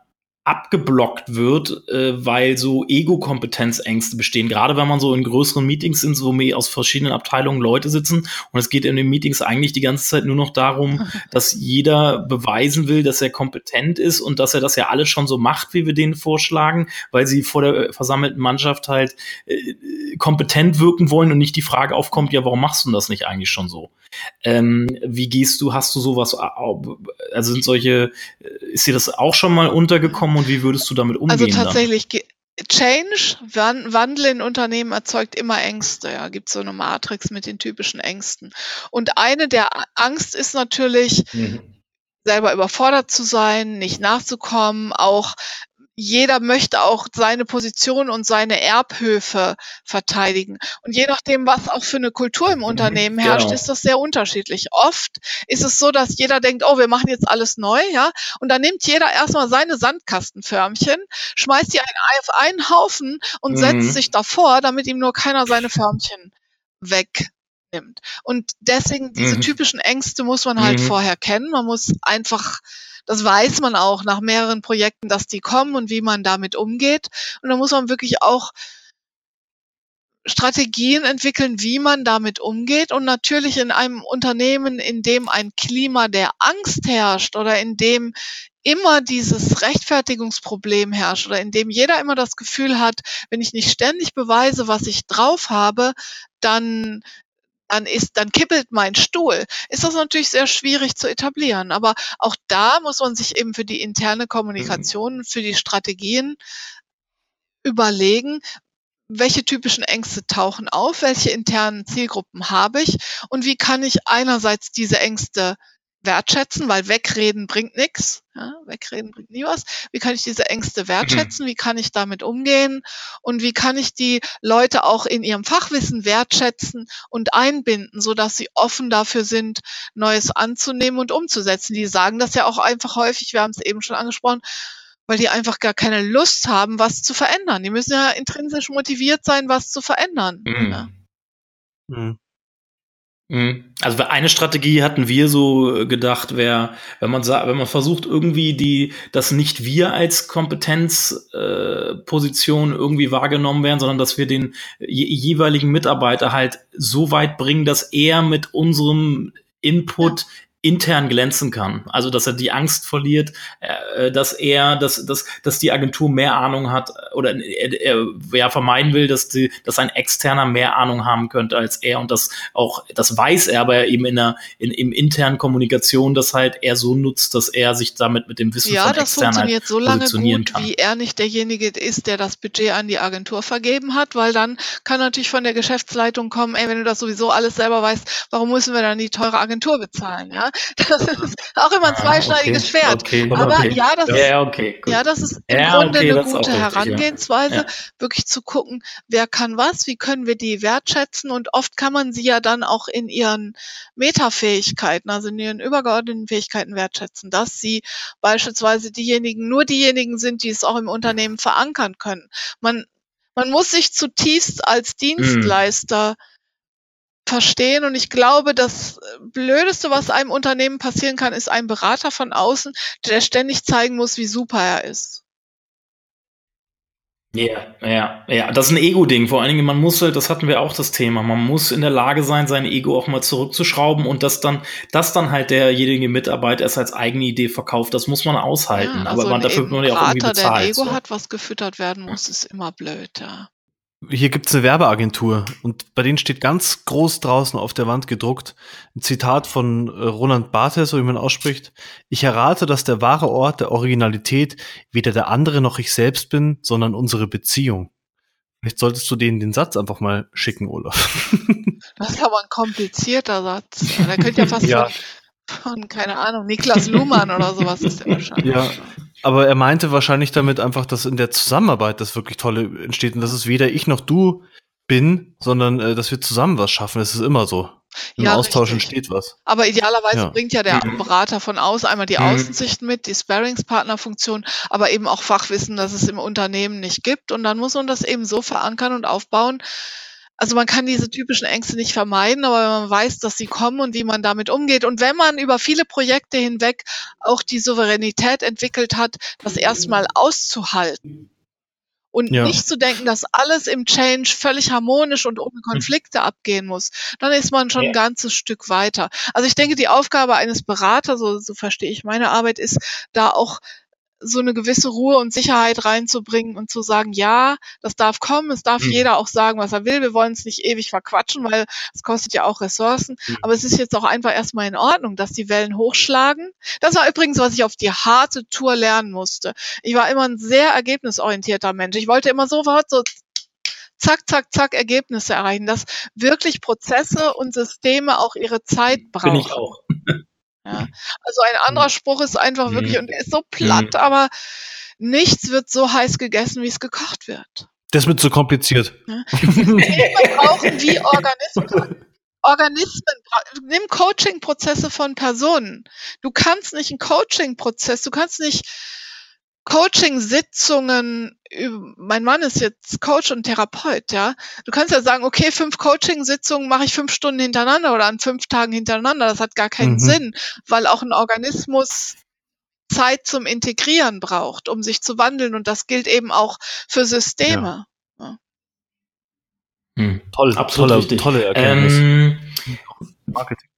abgeblockt wird, äh, weil so Ego-Kompetenzängste bestehen. Gerade wenn man so in größeren Meetings sind, wo mir aus verschiedenen Abteilungen Leute sitzen und es geht in den Meetings eigentlich die ganze Zeit nur noch darum, dass jeder beweisen will, dass er kompetent ist und dass er das ja alles schon so macht, wie wir denen vorschlagen, weil sie vor der versammelten Mannschaft halt äh, kompetent wirken wollen und nicht die Frage aufkommt, ja, warum machst du das nicht eigentlich schon so? Ähm, wie gehst du, hast du sowas, also sind solche, äh, ist dir das auch schon mal untergekommen und wie würdest du damit umgehen? Also tatsächlich, dann? Change, Wandel in Unternehmen erzeugt immer Ängste. Ja, gibt so eine Matrix mit den typischen Ängsten. Und eine der Angst ist natürlich, mhm selber überfordert zu sein, nicht nachzukommen, auch jeder möchte auch seine Position und seine Erbhöfe verteidigen. Und je nachdem, was auch für eine Kultur im mhm, Unternehmen herrscht, genau. ist das sehr unterschiedlich. Oft ist es so, dass jeder denkt, oh, wir machen jetzt alles neu, ja. Und dann nimmt jeder erstmal seine Sandkastenförmchen, schmeißt die auf einen Haufen und mhm. setzt sich davor, damit ihm nur keiner seine Förmchen wegnimmt. Und deswegen diese mhm. typischen Ängste muss man halt mhm. vorher kennen. Man muss einfach das weiß man auch nach mehreren Projekten, dass die kommen und wie man damit umgeht. Und da muss man wirklich auch Strategien entwickeln, wie man damit umgeht. Und natürlich in einem Unternehmen, in dem ein Klima der Angst herrscht oder in dem immer dieses Rechtfertigungsproblem herrscht oder in dem jeder immer das Gefühl hat, wenn ich nicht ständig beweise, was ich drauf habe, dann dann ist, dann kippelt mein Stuhl, ist das natürlich sehr schwierig zu etablieren. Aber auch da muss man sich eben für die interne Kommunikation, mhm. für die Strategien überlegen, welche typischen Ängste tauchen auf, welche internen Zielgruppen habe ich und wie kann ich einerseits diese Ängste wertschätzen, weil wegreden bringt nichts. Ja, wegreden bringt nie was. Wie kann ich diese Ängste wertschätzen? Wie kann ich damit umgehen? Und wie kann ich die Leute auch in ihrem Fachwissen wertschätzen und einbinden, so dass sie offen dafür sind, Neues anzunehmen und umzusetzen? Die sagen das ja auch einfach häufig. Wir haben es eben schon angesprochen weil die einfach gar keine Lust haben, was zu verändern. Die müssen ja intrinsisch motiviert sein, was zu verändern. Mhm. Ja. Mhm. Mhm. Also eine Strategie hatten wir so gedacht, wäre, wenn man sagt, wenn man versucht irgendwie die, dass nicht wir als Kompetenzposition äh, irgendwie wahrgenommen werden, sondern dass wir den je, jeweiligen Mitarbeiter halt so weit bringen, dass er mit unserem Input intern glänzen kann. Also dass er die Angst verliert, äh, dass er, dass, dass, dass die Agentur mehr Ahnung hat oder er, er ja, vermeiden will, dass, die, dass ein externer mehr Ahnung haben könnte als er und das auch, das weiß er, aber eben in der in, im internen Kommunikation das halt er so nutzt, dass er sich damit mit dem Wissen ja, von extern halt funktioniert so lange gut, kann. wie er nicht derjenige ist, der das Budget an die Agentur vergeben hat, weil dann kann natürlich von der Geschäftsleitung kommen, ey, wenn du das sowieso alles selber weißt, warum müssen wir dann die teure Agentur bezahlen, ja? Das ist auch immer ein zweischneidiges okay, Schwert. Okay, Aber okay. ja, das ist, ja, das ist im ja, Grunde eine gute Herangehensweise, wirklich zu gucken, wer kann was, wie können wir die wertschätzen und oft kann man sie ja dann auch in ihren Metafähigkeiten, also in ihren übergeordneten Fähigkeiten wertschätzen, dass sie beispielsweise diejenigen, nur diejenigen sind, die es auch im Unternehmen verankern können. Man, man muss sich zutiefst als mhm. Dienstleister verstehen. Und ich glaube, das Blödeste, was einem Unternehmen passieren kann, ist ein Berater von außen, der ständig zeigen muss, wie super er ist. Ja, ja, ja, das ist ein Ego-Ding. Vor allen Dingen, man muss halt, das hatten wir auch das Thema, man muss in der Lage sein, sein Ego auch mal zurückzuschrauben und das dann, das dann halt derjenige Mitarbeiter erst als eigene Idee verkauft. Das muss man aushalten. Ja, also Aber man, dafür wird man ja auch irgendwie bezahlt. der Ego so. hat, was gefüttert werden muss, ist immer blöd, ja. Hier gibt's eine Werbeagentur und bei denen steht ganz groß draußen auf der Wand gedruckt ein Zitat von äh, Roland Barthes, so wie man ausspricht. Ich errate, dass der wahre Ort der Originalität weder der andere noch ich selbst bin, sondern unsere Beziehung. Vielleicht solltest du denen den Satz einfach mal schicken, Olaf. Das ist aber ein komplizierter Satz. Der könnte ja fast ja. Von, von, keine Ahnung, Niklas Luhmann oder sowas ist der wahrscheinlich. Ja, Aber er meinte wahrscheinlich damit einfach, dass in der Zusammenarbeit das wirklich Tolle entsteht und dass es weder ich noch du bin, sondern äh, dass wir zusammen was schaffen. Es ist immer so. Im ja, Austausch richtig. entsteht was. Aber idealerweise ja. bringt ja der mhm. Berater von aus einmal die mhm. Außensicht mit, die Sparringspartnerfunktion, aber eben auch Fachwissen, das es im Unternehmen nicht gibt. Und dann muss man das eben so verankern und aufbauen. Also man kann diese typischen Ängste nicht vermeiden, aber wenn man weiß, dass sie kommen und wie man damit umgeht und wenn man über viele Projekte hinweg auch die Souveränität entwickelt hat, das erstmal auszuhalten und ja. nicht zu denken, dass alles im Change völlig harmonisch und ohne Konflikte abgehen muss, dann ist man schon ja. ein ganzes Stück weiter. Also ich denke, die Aufgabe eines Beraters, so, so verstehe ich meine Arbeit, ist da auch so eine gewisse Ruhe und Sicherheit reinzubringen und zu sagen, ja, das darf kommen, es darf mhm. jeder auch sagen, was er will. Wir wollen es nicht ewig verquatschen, weil es kostet ja auch Ressourcen. Mhm. Aber es ist jetzt auch einfach erstmal in Ordnung, dass die Wellen hochschlagen. Das war übrigens, was ich auf die harte Tour lernen musste. Ich war immer ein sehr ergebnisorientierter Mensch. Ich wollte immer sofort so zack, zack, zack Ergebnisse erreichen, dass wirklich Prozesse und Systeme auch ihre Zeit brauchen. Bin ich auch. Ja. Also ein anderer Spruch ist einfach wirklich, mhm. und der ist so platt, mhm. aber nichts wird so heiß gegessen, wie es gekocht wird. Das wird zu kompliziert. Ja. Wir brauchen wie Organismen. Organismen, nimm Coaching-Prozesse von Personen. Du kannst nicht einen Coaching-Prozess, du kannst nicht Coaching-Sitzungen, mein Mann ist jetzt Coach und Therapeut, ja. Du kannst ja sagen, okay, fünf Coaching-Sitzungen mache ich fünf Stunden hintereinander oder an fünf Tagen hintereinander. Das hat gar keinen mhm. Sinn, weil auch ein Organismus Zeit zum Integrieren braucht, um sich zu wandeln. Und das gilt eben auch für Systeme. Ja. Ja. Hm. Toll, Absolut tolle, tolle Erkenntnis. Ähm, Marketing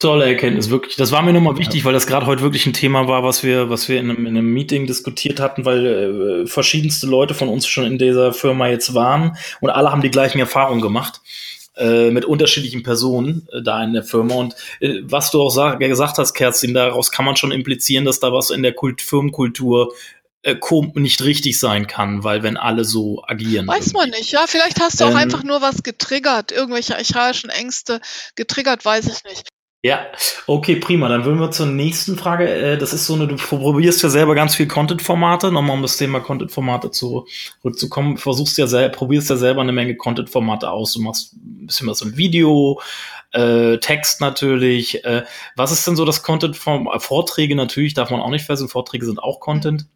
tolle Erkenntnis, wirklich. Das war mir nochmal wichtig, weil das gerade heute wirklich ein Thema war, was wir, was wir in einem, in einem Meeting diskutiert hatten, weil äh, verschiedenste Leute von uns schon in dieser Firma jetzt waren und alle haben die gleichen Erfahrungen gemacht äh, mit unterschiedlichen Personen äh, da in der Firma. Und äh, was du auch sag, gesagt hast, Kerstin, daraus kann man schon implizieren, dass da was in der Kult Firmenkultur äh, nicht richtig sein kann, weil wenn alle so agieren. Weiß irgendwie. man nicht, ja. Vielleicht hast du auch ähm, einfach nur was getriggert, irgendwelche archaischen Ängste getriggert, weiß ich nicht. Ja, okay, prima. Dann würden wir zur nächsten Frage. Äh, das ist so eine, du probierst ja selber ganz viel Content-Formate, nochmal um das Thema Content-Formate zurückzukommen. Versuchst ja selber, probierst ja selber eine Menge Content-Formate aus. Du machst ein bisschen was im Video, äh, Text natürlich. Äh, was ist denn so das Content-Form? Vorträge natürlich, darf man auch nicht vergessen. Vorträge sind auch Content.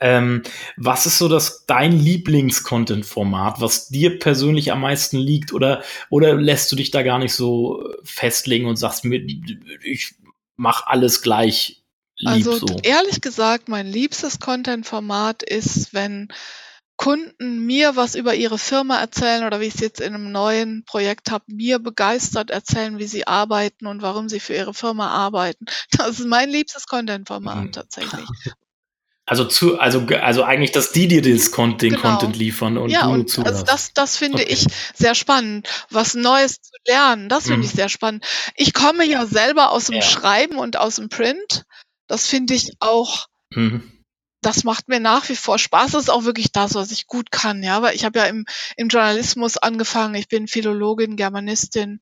Ähm, was ist so das dein Lieblings-Content-Format, was dir persönlich am meisten liegt, oder oder lässt du dich da gar nicht so festlegen und sagst ich mach alles gleich lieb also, so? Ehrlich gesagt, mein liebstes Content-Format ist, wenn Kunden mir was über ihre Firma erzählen oder wie ich es jetzt in einem neuen Projekt habe, mir begeistert erzählen, wie sie arbeiten und warum sie für ihre Firma arbeiten. Das ist mein liebstes Content-Format mhm. tatsächlich. Also zu, also also eigentlich, dass die dir den genau. Content liefern und ja, du und zuhörst. Also das, das finde okay. ich sehr spannend, was Neues zu lernen. Das finde mhm. ich sehr spannend. Ich komme ja selber aus dem ja. Schreiben und aus dem Print. Das finde ich auch. Mhm. Das macht mir nach wie vor Spaß. Das ist auch wirklich das, was ich gut kann, ja. Aber ich habe ja im, im Journalismus angefangen. Ich bin Philologin, Germanistin.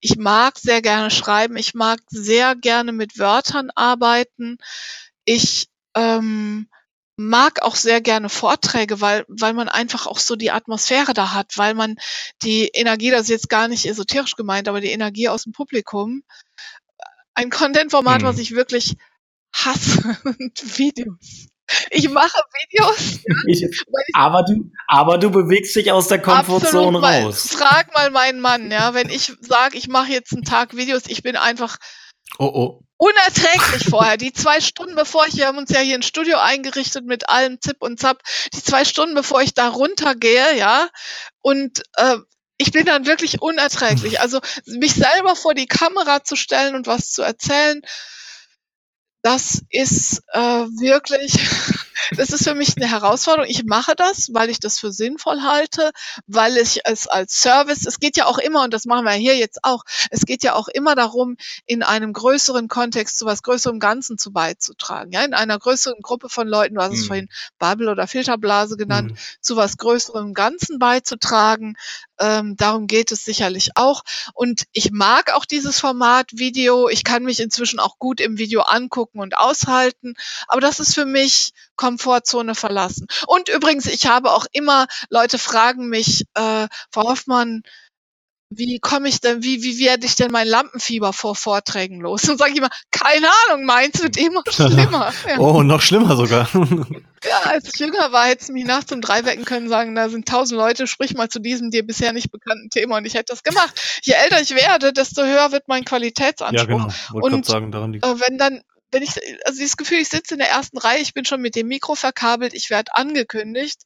Ich mag sehr gerne schreiben. Ich mag sehr gerne mit Wörtern arbeiten. Ich ähm, mag auch sehr gerne Vorträge, weil, weil man einfach auch so die Atmosphäre da hat, weil man die Energie, das ist jetzt gar nicht esoterisch gemeint, aber die Energie aus dem Publikum, ein Content-Format, mhm. was ich wirklich hasse, und Videos. Ich mache Videos. Ja, aber du, aber du bewegst dich aus der Komfortzone raus. frag mal meinen Mann, ja, wenn ich sage, ich mache jetzt einen Tag Videos, ich bin einfach oh, oh unerträglich vorher. Die zwei Stunden bevor ich, wir haben uns ja hier ein Studio eingerichtet mit allem Zip und Zap, die zwei Stunden bevor ich da runtergehe, ja, und äh, ich bin dann wirklich unerträglich. Also mich selber vor die Kamera zu stellen und was zu erzählen, das ist äh, wirklich das ist für mich eine Herausforderung. Ich mache das, weil ich das für sinnvoll halte, weil ich es als Service, es geht ja auch immer, und das machen wir hier jetzt auch, es geht ja auch immer darum, in einem größeren Kontext zu was größerem Ganzen zu beizutragen. Ja, in einer größeren Gruppe von Leuten, du hast es mhm. vorhin Bubble oder Filterblase genannt, mhm. zu was größerem Ganzen beizutragen. Ähm, darum geht es sicherlich auch. Und ich mag auch dieses Format Video. Ich kann mich inzwischen auch gut im Video angucken und aushalten. Aber das ist für mich Komfortzone verlassen. Und übrigens, ich habe auch immer, Leute fragen mich, äh, Frau Hoffmann, wie komme ich denn, wie, wie werde ich denn mein Lampenfieber vor Vorträgen los? Und sage ich immer, keine Ahnung, meins wird immer schlimmer. Ja. Oh, noch schlimmer sogar. ja, als ich jünger war, hätte es mich nachts um drei wecken können, sagen, da sind tausend Leute, sprich mal zu diesem dir bisher nicht bekannten Thema und ich hätte das gemacht. Je älter ich werde, desto höher wird mein Qualitätsanspruch. Ja, genau. Wollte und sagen, daran liegt. Äh, wenn dann wenn ich, also dieses Gefühl, ich sitze in der ersten Reihe, ich bin schon mit dem Mikro verkabelt, ich werde angekündigt,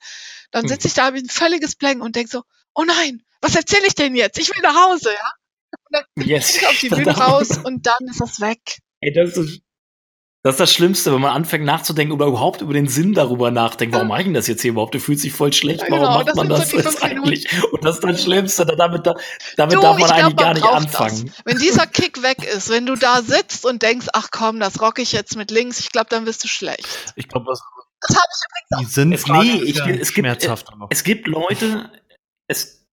dann hm. sitze ich da, habe ein völliges Blank und denke so, oh nein, was erzähle ich denn jetzt? Ich will nach Hause, ja? Und dann yes. ich auf die Bühne raus und dann ist das weg. Ey, das ist, das ist das Schlimmste, wenn man anfängt nachzudenken oder überhaupt über den Sinn darüber nachdenkt. Warum mache ich das jetzt hier überhaupt? Du fühlst dich voll schlecht. Ja, genau, Warum macht man das jetzt eigentlich? Und das ist das Schlimmste. Damit, damit du, darf man eigentlich gar nicht anfangen. Das. Wenn dieser Kick weg ist, wenn du da sitzt und denkst, ach komm, das rocke ich jetzt mit links, ich glaube, dann wirst du schlecht. Ich glaube, das, das habe ich übrigens auch. Die sind nee, ich, es, gibt, es gibt Leute, es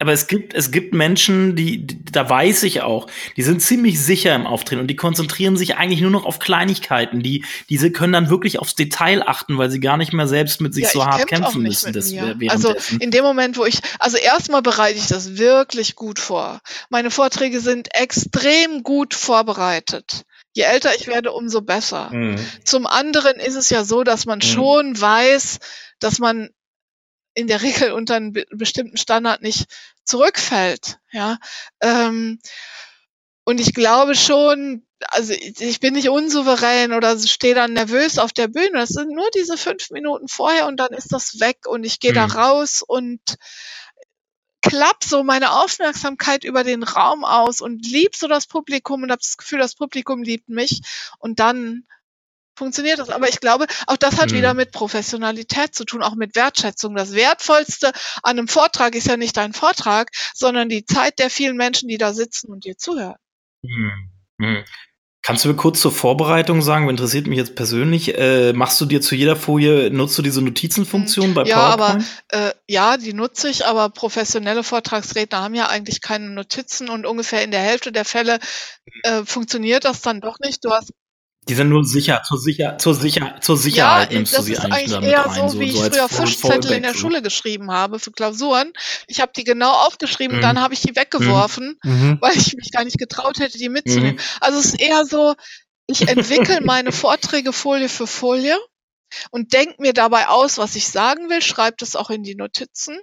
aber es gibt, es gibt Menschen, die, die, da weiß ich auch, die sind ziemlich sicher im Auftreten und die konzentrieren sich eigentlich nur noch auf Kleinigkeiten. Die, diese können dann wirklich aufs Detail achten, weil sie gar nicht mehr selbst mit sich ja, so hart kämpfen müssen. Das, also in dem Moment, wo ich, also erstmal bereite ich das wirklich gut vor. Meine Vorträge sind extrem gut vorbereitet. Je älter ich werde, umso besser. Mhm. Zum anderen ist es ja so, dass man mhm. schon weiß, dass man in der Regel unter einen bestimmten Standard nicht zurückfällt. Ja. Ähm, und ich glaube schon, also ich bin nicht unsouverän oder stehe dann nervös auf der Bühne. Das sind nur diese fünf Minuten vorher und dann ist das weg und ich gehe mhm. da raus und klapp so meine Aufmerksamkeit über den Raum aus und lieb so das Publikum und habe das Gefühl, das Publikum liebt mich und dann funktioniert das. Aber ich glaube, auch das hat hm. wieder mit Professionalität zu tun, auch mit Wertschätzung. Das Wertvollste an einem Vortrag ist ja nicht dein Vortrag, sondern die Zeit der vielen Menschen, die da sitzen und dir zuhören. Hm. Hm. Kannst du mir kurz zur Vorbereitung sagen, interessiert mich jetzt persönlich, äh, machst du dir zu jeder Folie, nutzt du diese Notizenfunktion bei ja, PowerPoint? Ja, aber äh, ja, die nutze ich, aber professionelle Vortragsredner haben ja eigentlich keine Notizen und ungefähr in der Hälfte der Fälle äh, funktioniert das dann doch nicht. Du hast die sind nur sicher, zur, sicher, zur, sicher, zur Sicherheit ja, nimmst du sie eigentlich damit eher rein. So wie so ich früher Fuschzettel in der Schule geschrieben habe für Klausuren. Ich habe die genau aufgeschrieben, mhm. dann habe ich die weggeworfen, mhm. mhm. weil ich mich gar nicht getraut hätte, die mitzunehmen. Mhm. Also es ist eher so, ich entwickle meine Vorträge Folie für Folie und denke mir dabei aus, was ich sagen will, schreibe das auch in die Notizen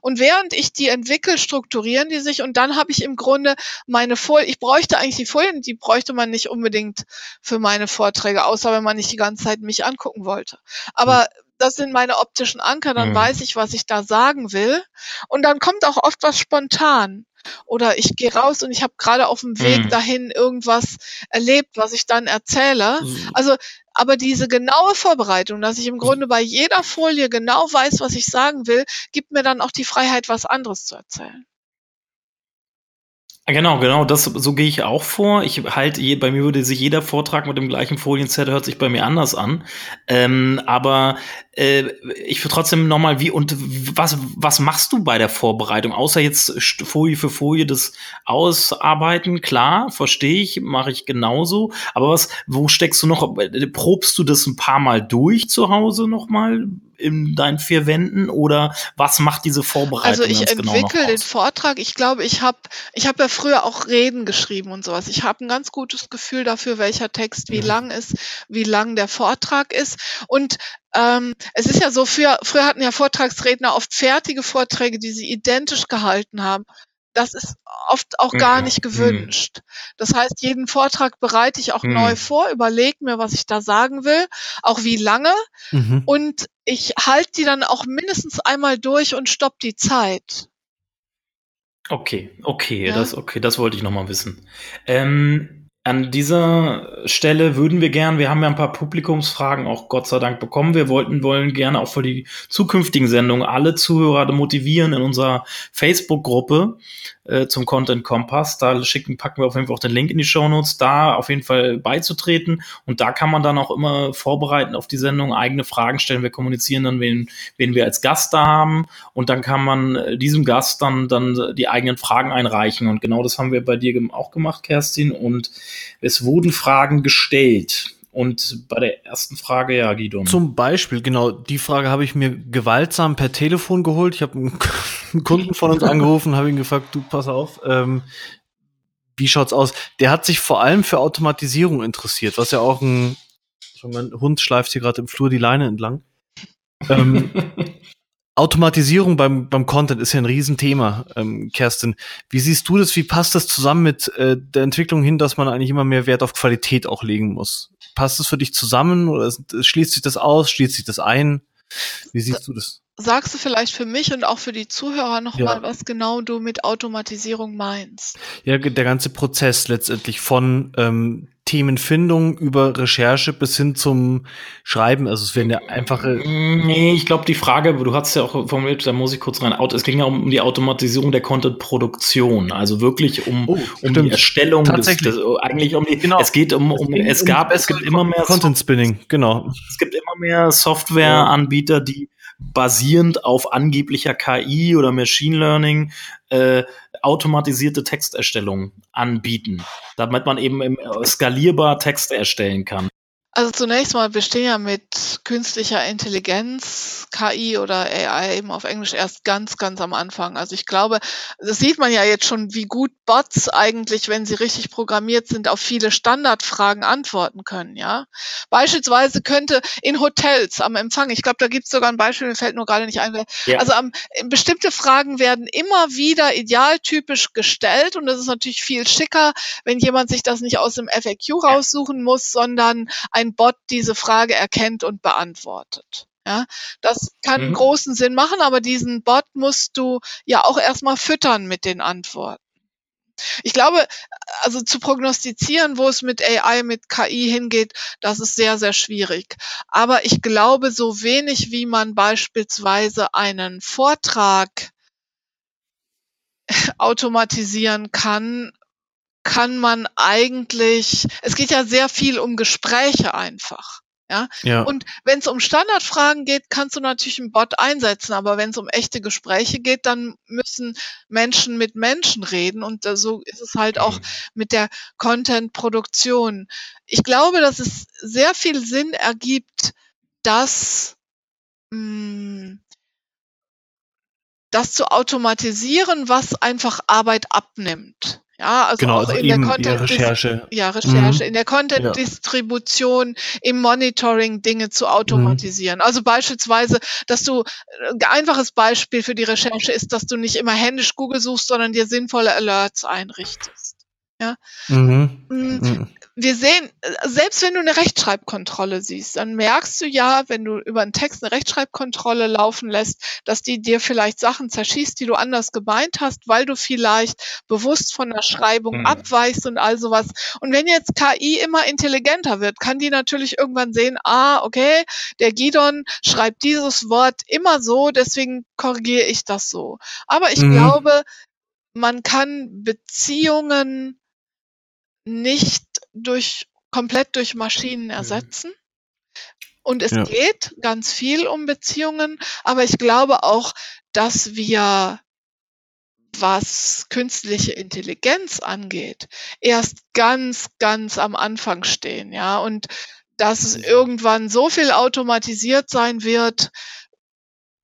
und während ich die entwickle, strukturieren die sich und dann habe ich im Grunde meine Folien, ich bräuchte eigentlich die Folien, die bräuchte man nicht unbedingt für meine Vorträge, außer wenn man nicht die ganze Zeit mich angucken wollte. Aber hm. das sind meine optischen Anker, dann mhm. weiß ich, was ich da sagen will. Und dann kommt auch oft was spontan. Oder ich gehe raus und ich habe gerade auf dem Weg mhm. dahin irgendwas erlebt, was ich dann erzähle. Mhm. Also aber diese genaue Vorbereitung, dass ich im Grunde bei jeder Folie genau weiß, was ich sagen will, gibt mir dann auch die Freiheit, was anderes zu erzählen. Genau, genau, das so gehe ich auch vor. Ich halt, bei mir würde sich jeder Vortrag mit dem gleichen Folienset hört sich bei mir anders an. Ähm, aber äh, ich würde trotzdem nochmal, wie und was, was machst du bei der Vorbereitung? Außer jetzt Folie für Folie das Ausarbeiten, klar, verstehe ich, mache ich genauso. Aber was, wo steckst du noch? Probst du das ein paar Mal durch zu Hause nochmal? In deinen vier Wänden oder was macht diese Vorbereitung? Also ich genau entwickle genau den Vortrag. Ich glaube, ich habe ich hab ja früher auch Reden geschrieben und sowas. Ich habe ein ganz gutes Gefühl dafür, welcher Text wie mhm. lang ist, wie lang der Vortrag ist. Und ähm, es ist ja so, früher, früher hatten ja Vortragsredner oft fertige Vorträge, die sie identisch gehalten haben das ist oft auch gar nicht gewünscht. Das heißt, jeden Vortrag bereite ich auch mhm. neu vor, überlege mir, was ich da sagen will, auch wie lange. Mhm. Und ich halte die dann auch mindestens einmal durch und stopp die Zeit. Okay, okay, ja? das okay, das wollte ich noch mal wissen. Ähm, An dieser Stelle würden wir gern, wir haben ja ein paar Publikumsfragen auch Gott sei Dank bekommen. Wir wollten, wollen gerne auch für die zukünftigen Sendungen alle Zuhörer motivieren in unserer Facebook-Gruppe äh, zum Content Kompass. Da schicken, packen wir auf jeden Fall auch den Link in die Show Notes, da auf jeden Fall beizutreten. Und da kann man dann auch immer vorbereiten auf die Sendung, eigene Fragen stellen. Wir kommunizieren dann, wen, wen wir als Gast da haben. Und dann kann man äh, diesem Gast dann, dann die eigenen Fragen einreichen. Und genau das haben wir bei dir auch gemacht, Kerstin. Und es wurden Fragen gestellt. Und bei der ersten Frage, ja, Guido. Zum Beispiel, genau, die Frage habe ich mir gewaltsam per Telefon geholt. Ich habe einen Kunden von uns angerufen, habe ihn gefragt, du, pass auf, ähm, wie schaut's aus? Der hat sich vor allem für Automatisierung interessiert, was ja auch ein, mein Hund schleift hier gerade im Flur die Leine entlang. ähm, Automatisierung beim, beim Content ist ja ein Riesenthema, ähm, Kerstin. Wie siehst du das? Wie passt das zusammen mit äh, der Entwicklung hin, dass man eigentlich immer mehr Wert auf Qualität auch legen muss? Passt das für dich zusammen oder schließt sich das aus, schließt sich das ein? Wie siehst du das? Sagst du vielleicht für mich und auch für die Zuhörer nochmal, ja. was genau du mit Automatisierung meinst? Ja, der ganze Prozess letztendlich von ähm, Themenfindung über Recherche bis hin zum Schreiben. Also es wäre eine einfache. Nee, ich glaube, die Frage, du hast ja auch formuliert, da muss ich kurz rein. Es ging ja um die Automatisierung der Content-Produktion. Also wirklich um, oh, um die Erstellung Tatsächlich. Des, des, eigentlich um die. Genau. Es geht um, um es, es gab, es gibt immer mehr Content Spinning, genau. Es gibt immer mehr Softwareanbieter, die basierend auf angeblicher KI oder Machine Learning äh, automatisierte Texterstellung anbieten, damit man eben äh, skalierbar Text erstellen kann. Also zunächst mal bestehen ja mit künstlicher Intelligenz, KI oder AI eben auf Englisch erst ganz, ganz am Anfang. Also ich glaube, das sieht man ja jetzt schon, wie gut Bots eigentlich, wenn sie richtig programmiert sind, auf viele Standardfragen antworten können, ja. Beispielsweise könnte in Hotels am Empfang, ich glaube, da gibt es sogar ein Beispiel, mir fällt nur gerade nicht ein, ja. also am, bestimmte Fragen werden immer wieder idealtypisch gestellt und das ist natürlich viel schicker, wenn jemand sich das nicht aus dem FAQ raussuchen muss, sondern ein ein Bot diese Frage erkennt und beantwortet. Ja, das kann mhm. großen Sinn machen, aber diesen Bot musst du ja auch erstmal füttern mit den Antworten. Ich glaube, also zu prognostizieren, wo es mit AI, mit KI hingeht, das ist sehr, sehr schwierig. Aber ich glaube, so wenig wie man beispielsweise einen Vortrag automatisieren kann, kann man eigentlich, es geht ja sehr viel um Gespräche einfach. Ja? ja. Und wenn es um Standardfragen geht, kannst du natürlich einen Bot einsetzen, aber wenn es um echte Gespräche geht, dann müssen Menschen mit Menschen reden und äh, so ist es halt auch mhm. mit der Content-Produktion. Ich glaube, dass es sehr viel Sinn ergibt, dass mh, hm, das zu automatisieren, was einfach Arbeit abnimmt. Ja, also genau, auch also in der Content Recherche. Ja, Recherche, mhm. in der Content Distribution, im Monitoring Dinge zu automatisieren. Mhm. Also beispielsweise, dass du ein einfaches Beispiel für die Recherche ist, dass du nicht immer händisch Google suchst, sondern dir sinnvolle Alerts einrichtest. Ja. Mhm. Mm, mhm wir sehen, selbst wenn du eine Rechtschreibkontrolle siehst, dann merkst du ja, wenn du über einen Text eine Rechtschreibkontrolle laufen lässt, dass die dir vielleicht Sachen zerschießt, die du anders gemeint hast, weil du vielleicht bewusst von der Schreibung mhm. abweichst und all sowas. Und wenn jetzt KI immer intelligenter wird, kann die natürlich irgendwann sehen, ah, okay, der Gidon schreibt dieses Wort immer so, deswegen korrigiere ich das so. Aber ich mhm. glaube, man kann Beziehungen nicht durch komplett durch Maschinen mhm. ersetzen. Und es ja. geht ganz viel um Beziehungen, aber ich glaube auch, dass wir, was künstliche Intelligenz angeht, erst ganz, ganz am Anfang stehen, ja, und dass es mhm. irgendwann so viel automatisiert sein wird,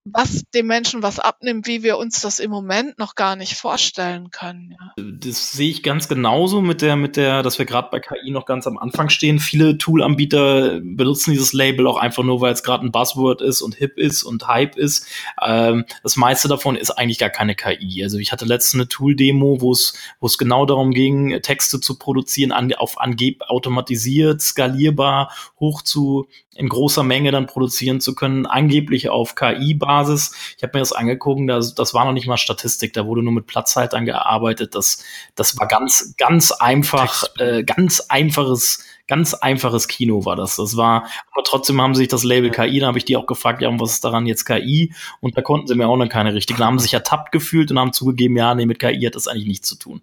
was dem Menschen was abnimmt, wie wir uns das im Moment noch gar nicht vorstellen können. Ja. Das sehe ich ganz genauso mit der, mit der, dass wir gerade bei KI noch ganz am Anfang stehen. Viele Tool-Anbieter benutzen dieses Label auch einfach nur, weil es gerade ein Buzzword ist und hip ist und Hype ist. Ähm, das meiste davon ist eigentlich gar keine KI. Also ich hatte letztens eine Tool-Demo, wo es, wo es genau darum ging, Texte zu produzieren, an, auf angeb automatisiert, skalierbar, hoch zu in großer Menge dann produzieren zu können, angeblich auf KI-Basis Datenbasis. Ich habe mir das angeguckt, das, das war noch nicht mal Statistik, da wurde nur mit Platzhaltern gearbeitet. Das, das war ganz, ganz einfach, äh, ganz einfaches ganz einfaches Kino war das. Das war, aber trotzdem haben sie sich das Label KI, da habe ich die auch gefragt, ja, und was ist daran jetzt KI? Und da konnten sie mir auch noch keine richtig. Da haben sie sich ertappt gefühlt und haben zugegeben, ja, nee, mit KI hat das eigentlich nichts zu tun.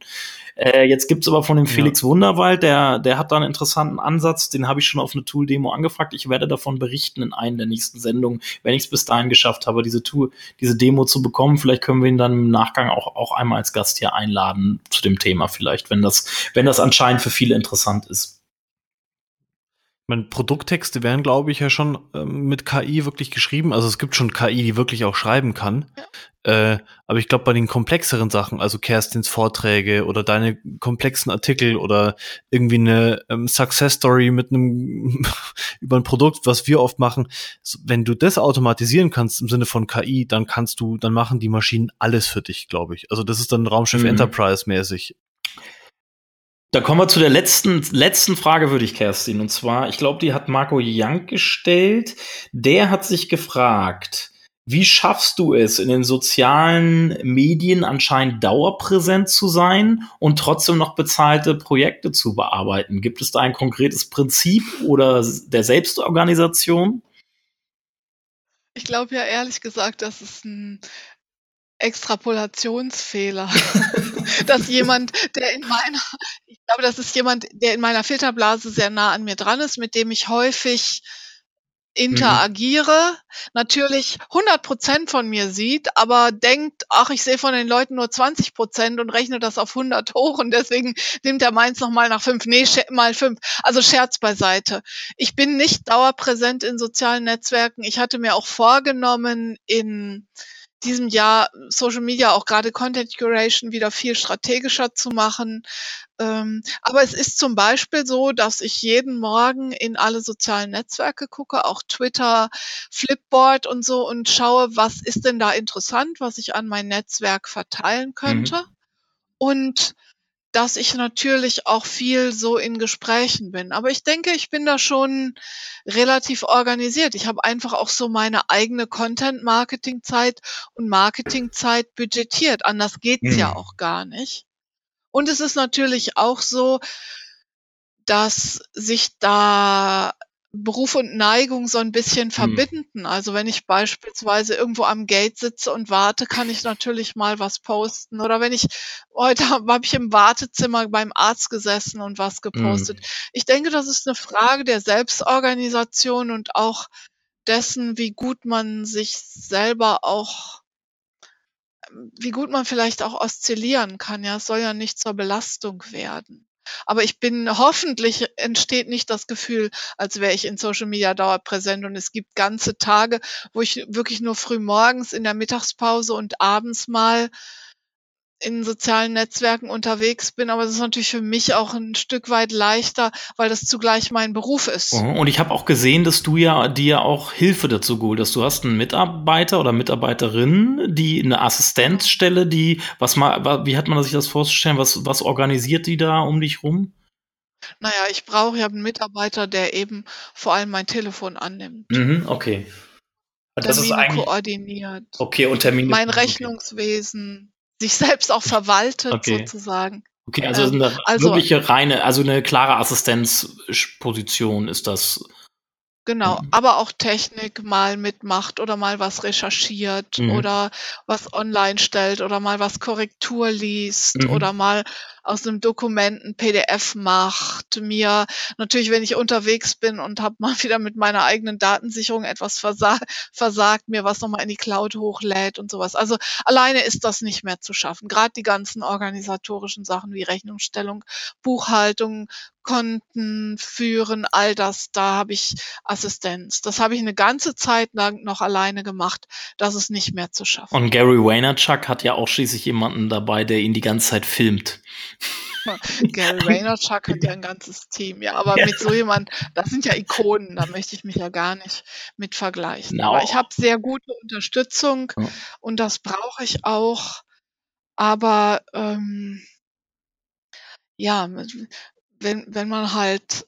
Äh, jetzt gibt's aber von dem Felix ja. Wunderwald, der, der hat da einen interessanten Ansatz, den habe ich schon auf eine Tool-Demo angefragt. Ich werde davon berichten in einer der nächsten Sendungen, wenn ich es bis dahin geschafft habe, diese Tool, diese Demo zu bekommen. Vielleicht können wir ihn dann im Nachgang auch, auch einmal als Gast hier einladen zu dem Thema vielleicht, wenn das, wenn das anscheinend für viele interessant ist meine, Produkttexte werden, glaube ich, ja schon ähm, mit KI wirklich geschrieben. Also es gibt schon KI, die wirklich auch schreiben kann. Ja. Äh, aber ich glaube, bei den komplexeren Sachen, also Kerstins Vorträge oder deine komplexen Artikel oder irgendwie eine ähm, Success Story mit einem über ein Produkt, was wir oft machen, wenn du das automatisieren kannst im Sinne von KI, dann kannst du, dann machen die Maschinen alles für dich, glaube ich. Also das ist dann Raumschiff mhm. Enterprise mäßig. Da kommen wir zu der letzten, letzten Frage, würde ich, Kerstin. Und zwar, ich glaube, die hat Marco Young gestellt. Der hat sich gefragt, wie schaffst du es, in den sozialen Medien anscheinend dauerpräsent zu sein und trotzdem noch bezahlte Projekte zu bearbeiten? Gibt es da ein konkretes Prinzip oder der Selbstorganisation? Ich glaube ja ehrlich gesagt, dass es ein Extrapolationsfehler, dass jemand, der in meiner, ich glaube, das ist jemand, der in meiner Filterblase sehr nah an mir dran ist, mit dem ich häufig interagiere, mhm. natürlich 100 Prozent von mir sieht, aber denkt, ach, ich sehe von den Leuten nur 20 Prozent und rechne das auf 100 hoch und deswegen nimmt er meins nochmal nach fünf, nee, mal fünf. Also Scherz beiseite. Ich bin nicht dauerpräsent in sozialen Netzwerken. Ich hatte mir auch vorgenommen, in diesem Jahr Social Media, auch gerade Content Curation, wieder viel strategischer zu machen. Ähm, aber es ist zum Beispiel so, dass ich jeden Morgen in alle sozialen Netzwerke gucke, auch Twitter, Flipboard und so und schaue, was ist denn da interessant, was ich an mein Netzwerk verteilen könnte. Mhm. Und dass ich natürlich auch viel so in Gesprächen bin. Aber ich denke, ich bin da schon relativ organisiert. Ich habe einfach auch so meine eigene Content-Marketing-Zeit und Marketing-Zeit budgetiert. Anders geht's mhm. ja auch gar nicht. Und es ist natürlich auch so, dass sich da Beruf und Neigung so ein bisschen mhm. verbinden. Also wenn ich beispielsweise irgendwo am Gate sitze und warte, kann ich natürlich mal was posten. Oder wenn ich, heute habe hab ich im Wartezimmer beim Arzt gesessen und was gepostet. Mhm. Ich denke, das ist eine Frage der Selbstorganisation und auch dessen, wie gut man sich selber auch wie gut man vielleicht auch oszillieren kann. Ja, es soll ja nicht zur Belastung werden. Aber ich bin, hoffentlich entsteht nicht das Gefühl, als wäre ich in Social Media dauerpräsent. Und es gibt ganze Tage, wo ich wirklich nur früh morgens in der Mittagspause und abends mal in sozialen Netzwerken unterwegs bin, aber das ist natürlich für mich auch ein Stück weit leichter, weil das zugleich mein Beruf ist. Und ich habe auch gesehen, dass du ja dir auch Hilfe dazu geholt hast. Du hast einen Mitarbeiter oder Mitarbeiterin, die eine Assistenzstelle, die was mal, wie hat man sich das vorzustellen? Was was organisiert die da um dich rum? Naja, ich brauche ja einen Mitarbeiter, der eben vor allem mein Telefon annimmt. Mhm, okay. Das Termine ist eigentlich koordiniert. Okay, und Termine. Mein Rechnungswesen sich selbst auch verwaltet okay. sozusagen. Okay, also ähm, eine also, wirkliche reine, also eine klare Assistenzposition ist das. Genau, mhm. aber auch Technik mal mitmacht oder mal was recherchiert mhm. oder was online stellt oder mal was Korrektur liest mhm. oder mal aus einem Dokument ein PDF macht, mir natürlich, wenn ich unterwegs bin und habe mal wieder mit meiner eigenen Datensicherung etwas versa versagt, mir was nochmal in die Cloud hochlädt und sowas. Also alleine ist das nicht mehr zu schaffen. Gerade die ganzen organisatorischen Sachen wie Rechnungsstellung, Buchhaltung, Konten führen, all das, da habe ich Assistenz. Das habe ich eine ganze Zeit lang noch alleine gemacht. Das ist nicht mehr zu schaffen. Und Gary Vaynerchuk hat ja auch schließlich jemanden dabei, der ihn die ganze Zeit filmt. Gary Vaynerchuk hat ja ein ganzes Team, ja, aber ja. mit so jemand, das sind ja Ikonen, da möchte ich mich ja gar nicht mit vergleichen. No. Aber ich habe sehr gute Unterstützung oh. und das brauche ich auch. Aber ähm, ja, wenn, wenn man halt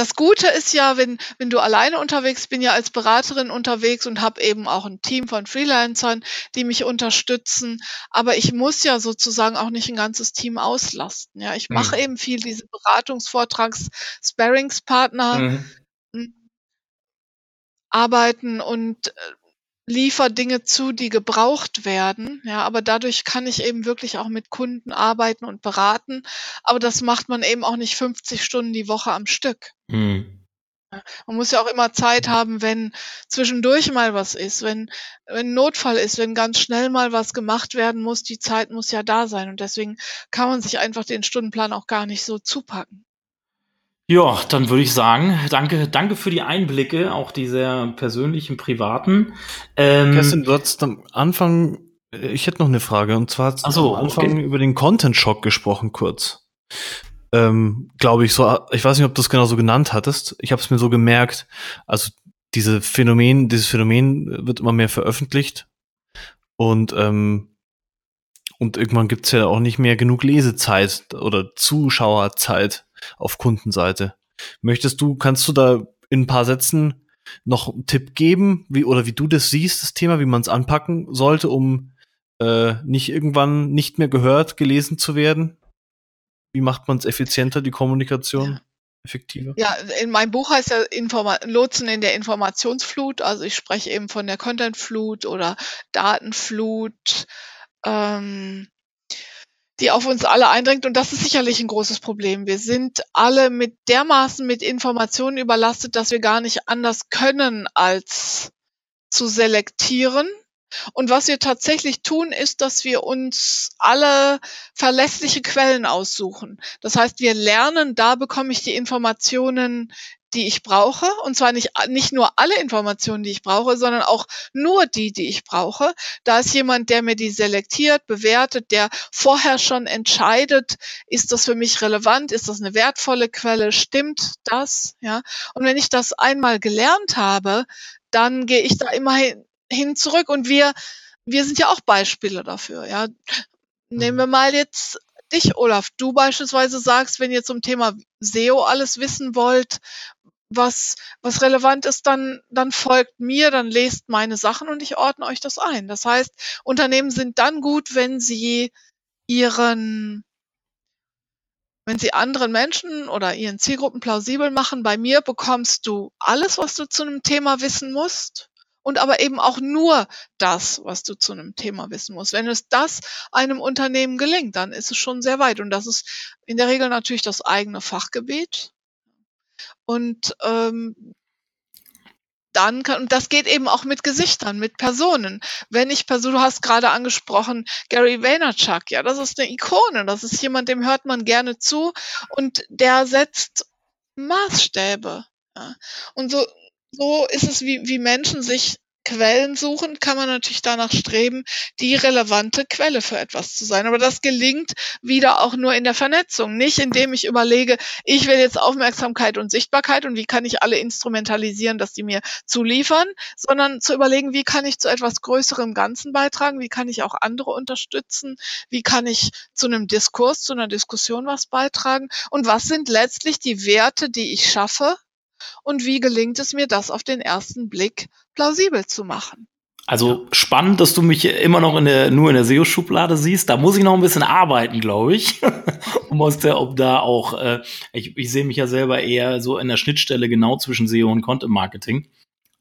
das Gute ist ja, wenn, wenn du alleine unterwegs bin, ja als Beraterin unterwegs und habe eben auch ein Team von Freelancern, die mich unterstützen. Aber ich muss ja sozusagen auch nicht ein ganzes Team auslasten. Ja, ich mache mhm. eben viel diese Beratungsvortrags, Sparringspartner mhm. arbeiten und äh, liefer Dinge zu, die gebraucht werden. Ja, aber dadurch kann ich eben wirklich auch mit Kunden arbeiten und beraten. Aber das macht man eben auch nicht 50 Stunden die Woche am Stück. Mhm. Man muss ja auch immer Zeit haben, wenn zwischendurch mal was ist, wenn, wenn Notfall ist, wenn ganz schnell mal was gemacht werden muss, die Zeit muss ja da sein. Und deswegen kann man sich einfach den Stundenplan auch gar nicht so zupacken. Ja, dann würde ich sagen, danke, danke für die Einblicke, auch die sehr persönlichen, privaten. Ähm, Kerstin, du hast am Anfang, äh, ich hätte noch eine Frage, und zwar hast so, am Anfang okay. über den Content-Shock gesprochen, kurz. Ähm, Glaube ich, so, ich weiß nicht, ob du es genau so genannt hattest. Ich habe es mir so gemerkt. Also diese Phänomen, dieses Phänomen wird immer mehr veröffentlicht. Und ähm, und irgendwann gibt's ja auch nicht mehr genug Lesezeit oder Zuschauerzeit auf Kundenseite. Möchtest du, kannst du da in ein paar Sätzen noch einen Tipp geben, wie oder wie du das siehst, das Thema, wie man es anpacken sollte, um äh, nicht irgendwann nicht mehr gehört, gelesen zu werden? Wie macht man es effizienter, die Kommunikation? Ja. Effektiver? Ja, in meinem Buch heißt ja Informa Lotsen in der Informationsflut. Also ich spreche eben von der Contentflut oder Datenflut, ähm, die auf uns alle eindringt. Und das ist sicherlich ein großes Problem. Wir sind alle mit dermaßen mit Informationen überlastet, dass wir gar nicht anders können, als zu selektieren. Und was wir tatsächlich tun, ist, dass wir uns alle verlässliche Quellen aussuchen. Das heißt, wir lernen, da bekomme ich die Informationen, die ich brauche. Und zwar nicht, nicht nur alle Informationen, die ich brauche, sondern auch nur die, die ich brauche. Da ist jemand, der mir die selektiert, bewertet, der vorher schon entscheidet, ist das für mich relevant, ist das eine wertvolle Quelle, stimmt das, ja. Und wenn ich das einmal gelernt habe, dann gehe ich da immer hin, hin zurück und wir, wir sind ja auch Beispiele dafür, ja. Nehmen wir mal jetzt dich, Olaf. Du beispielsweise sagst, wenn ihr zum Thema SEO alles wissen wollt, was, was relevant ist, dann, dann folgt mir, dann lest meine Sachen und ich ordne euch das ein. Das heißt, Unternehmen sind dann gut, wenn sie ihren, wenn sie anderen Menschen oder ihren Zielgruppen plausibel machen. Bei mir bekommst du alles, was du zu einem Thema wissen musst und aber eben auch nur das, was du zu einem Thema wissen musst. Wenn es das einem Unternehmen gelingt, dann ist es schon sehr weit. Und das ist in der Regel natürlich das eigene Fachgebiet. Und ähm, dann kann, und das geht eben auch mit Gesichtern, mit Personen. Wenn ich Person, du hast gerade angesprochen, Gary Vaynerchuk, ja, das ist eine Ikone, das ist jemand, dem hört man gerne zu und der setzt Maßstäbe. Ja. Und so, so ist es, wie, wie Menschen sich Quellen suchen, kann man natürlich danach streben, die relevante Quelle für etwas zu sein. Aber das gelingt wieder auch nur in der Vernetzung, nicht indem ich überlege, ich will jetzt Aufmerksamkeit und Sichtbarkeit und wie kann ich alle instrumentalisieren, dass die mir zuliefern, sondern zu überlegen, wie kann ich zu etwas größerem Ganzen beitragen, wie kann ich auch andere unterstützen, wie kann ich zu einem Diskurs, zu einer Diskussion was beitragen und was sind letztlich die Werte, die ich schaffe, und wie gelingt es mir, das auf den ersten Blick plausibel zu machen. Also spannend, dass du mich immer noch in der, nur in der SEO-Schublade siehst. Da muss ich noch ein bisschen arbeiten, glaube ich. um aus der, ob da auch, äh, ich, ich sehe mich ja selber eher so in der Schnittstelle genau zwischen SEO und Content Marketing.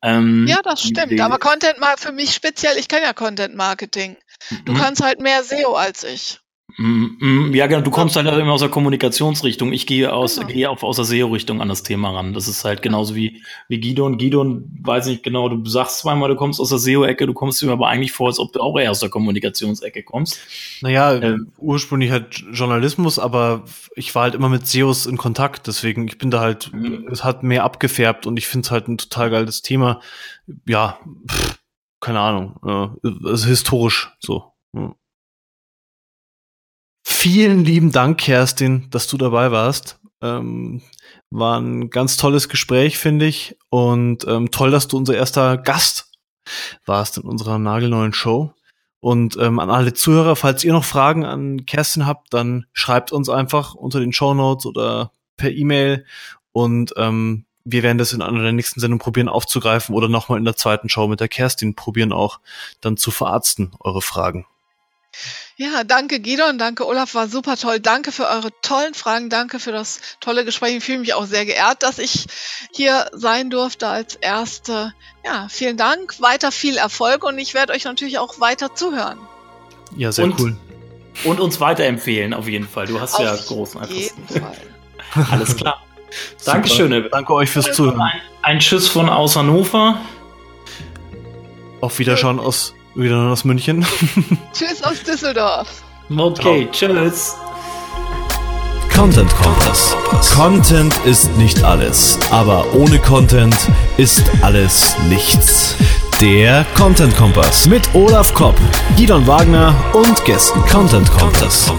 Ähm, ja, das stimmt. Aber Content für mich speziell, ich kann ja Content Marketing. Du mhm. kannst halt mehr SEO als ich. Mm, mm, ja, genau, du kommst halt immer aus der Kommunikationsrichtung. Ich gehe aus, genau. gehe auf, aus der SEO-Richtung an das Thema ran. Das ist halt genauso wie, wie Gidon. Gidon, weiß nicht genau, du sagst zweimal, du kommst aus der SEO-Ecke, du kommst mir aber eigentlich vor, als ob du auch eher aus der Kommunikationsecke kommst. Naja, ähm, ursprünglich halt Journalismus, aber ich war halt immer mit SEOs in Kontakt, deswegen, ich bin da halt, mhm. es hat mehr abgefärbt und ich finde es halt ein total geiles Thema. Ja, pff, keine Ahnung, äh, also historisch so. Ja. Vielen lieben Dank, Kerstin, dass du dabei warst. Ähm, war ein ganz tolles Gespräch, finde ich. Und ähm, toll, dass du unser erster Gast warst in unserer nagelneuen Show. Und ähm, an alle Zuhörer, falls ihr noch Fragen an Kerstin habt, dann schreibt uns einfach unter den Show Notes oder per E-Mail Und ähm, wir werden das in einer der nächsten Sendungen probieren aufzugreifen oder nochmal in der zweiten Show mit der Kerstin probieren auch dann zu verarzten, eure Fragen. Ja, danke Gidon, danke Olaf, war super toll. Danke für eure tollen Fragen, danke für das tolle Gespräch. Ich fühle mich auch sehr geehrt, dass ich hier sein durfte als Erste. Ja, vielen Dank, weiter viel Erfolg und ich werde euch natürlich auch weiter zuhören. Ja, sehr Und- cool. Und uns weiterempfehlen, auf jeden Fall. Du hast Auf ja großen Einfluss. jeden Fall. Alles klar. Dankeschön. Ebbe. Danke euch fürs Zuhören. Ein, ein Tschüss von aus Hannover. Auf Wiederschauen aus, wieder aus München. Tschüss aus Düsseldorf. Okay, tschüss. Content Kompass. Content ist nicht alles, aber ohne Content ist alles nichts. Der Content Kompass mit Olaf Kopp, Gidon Wagner und Gästen. Content Kompass.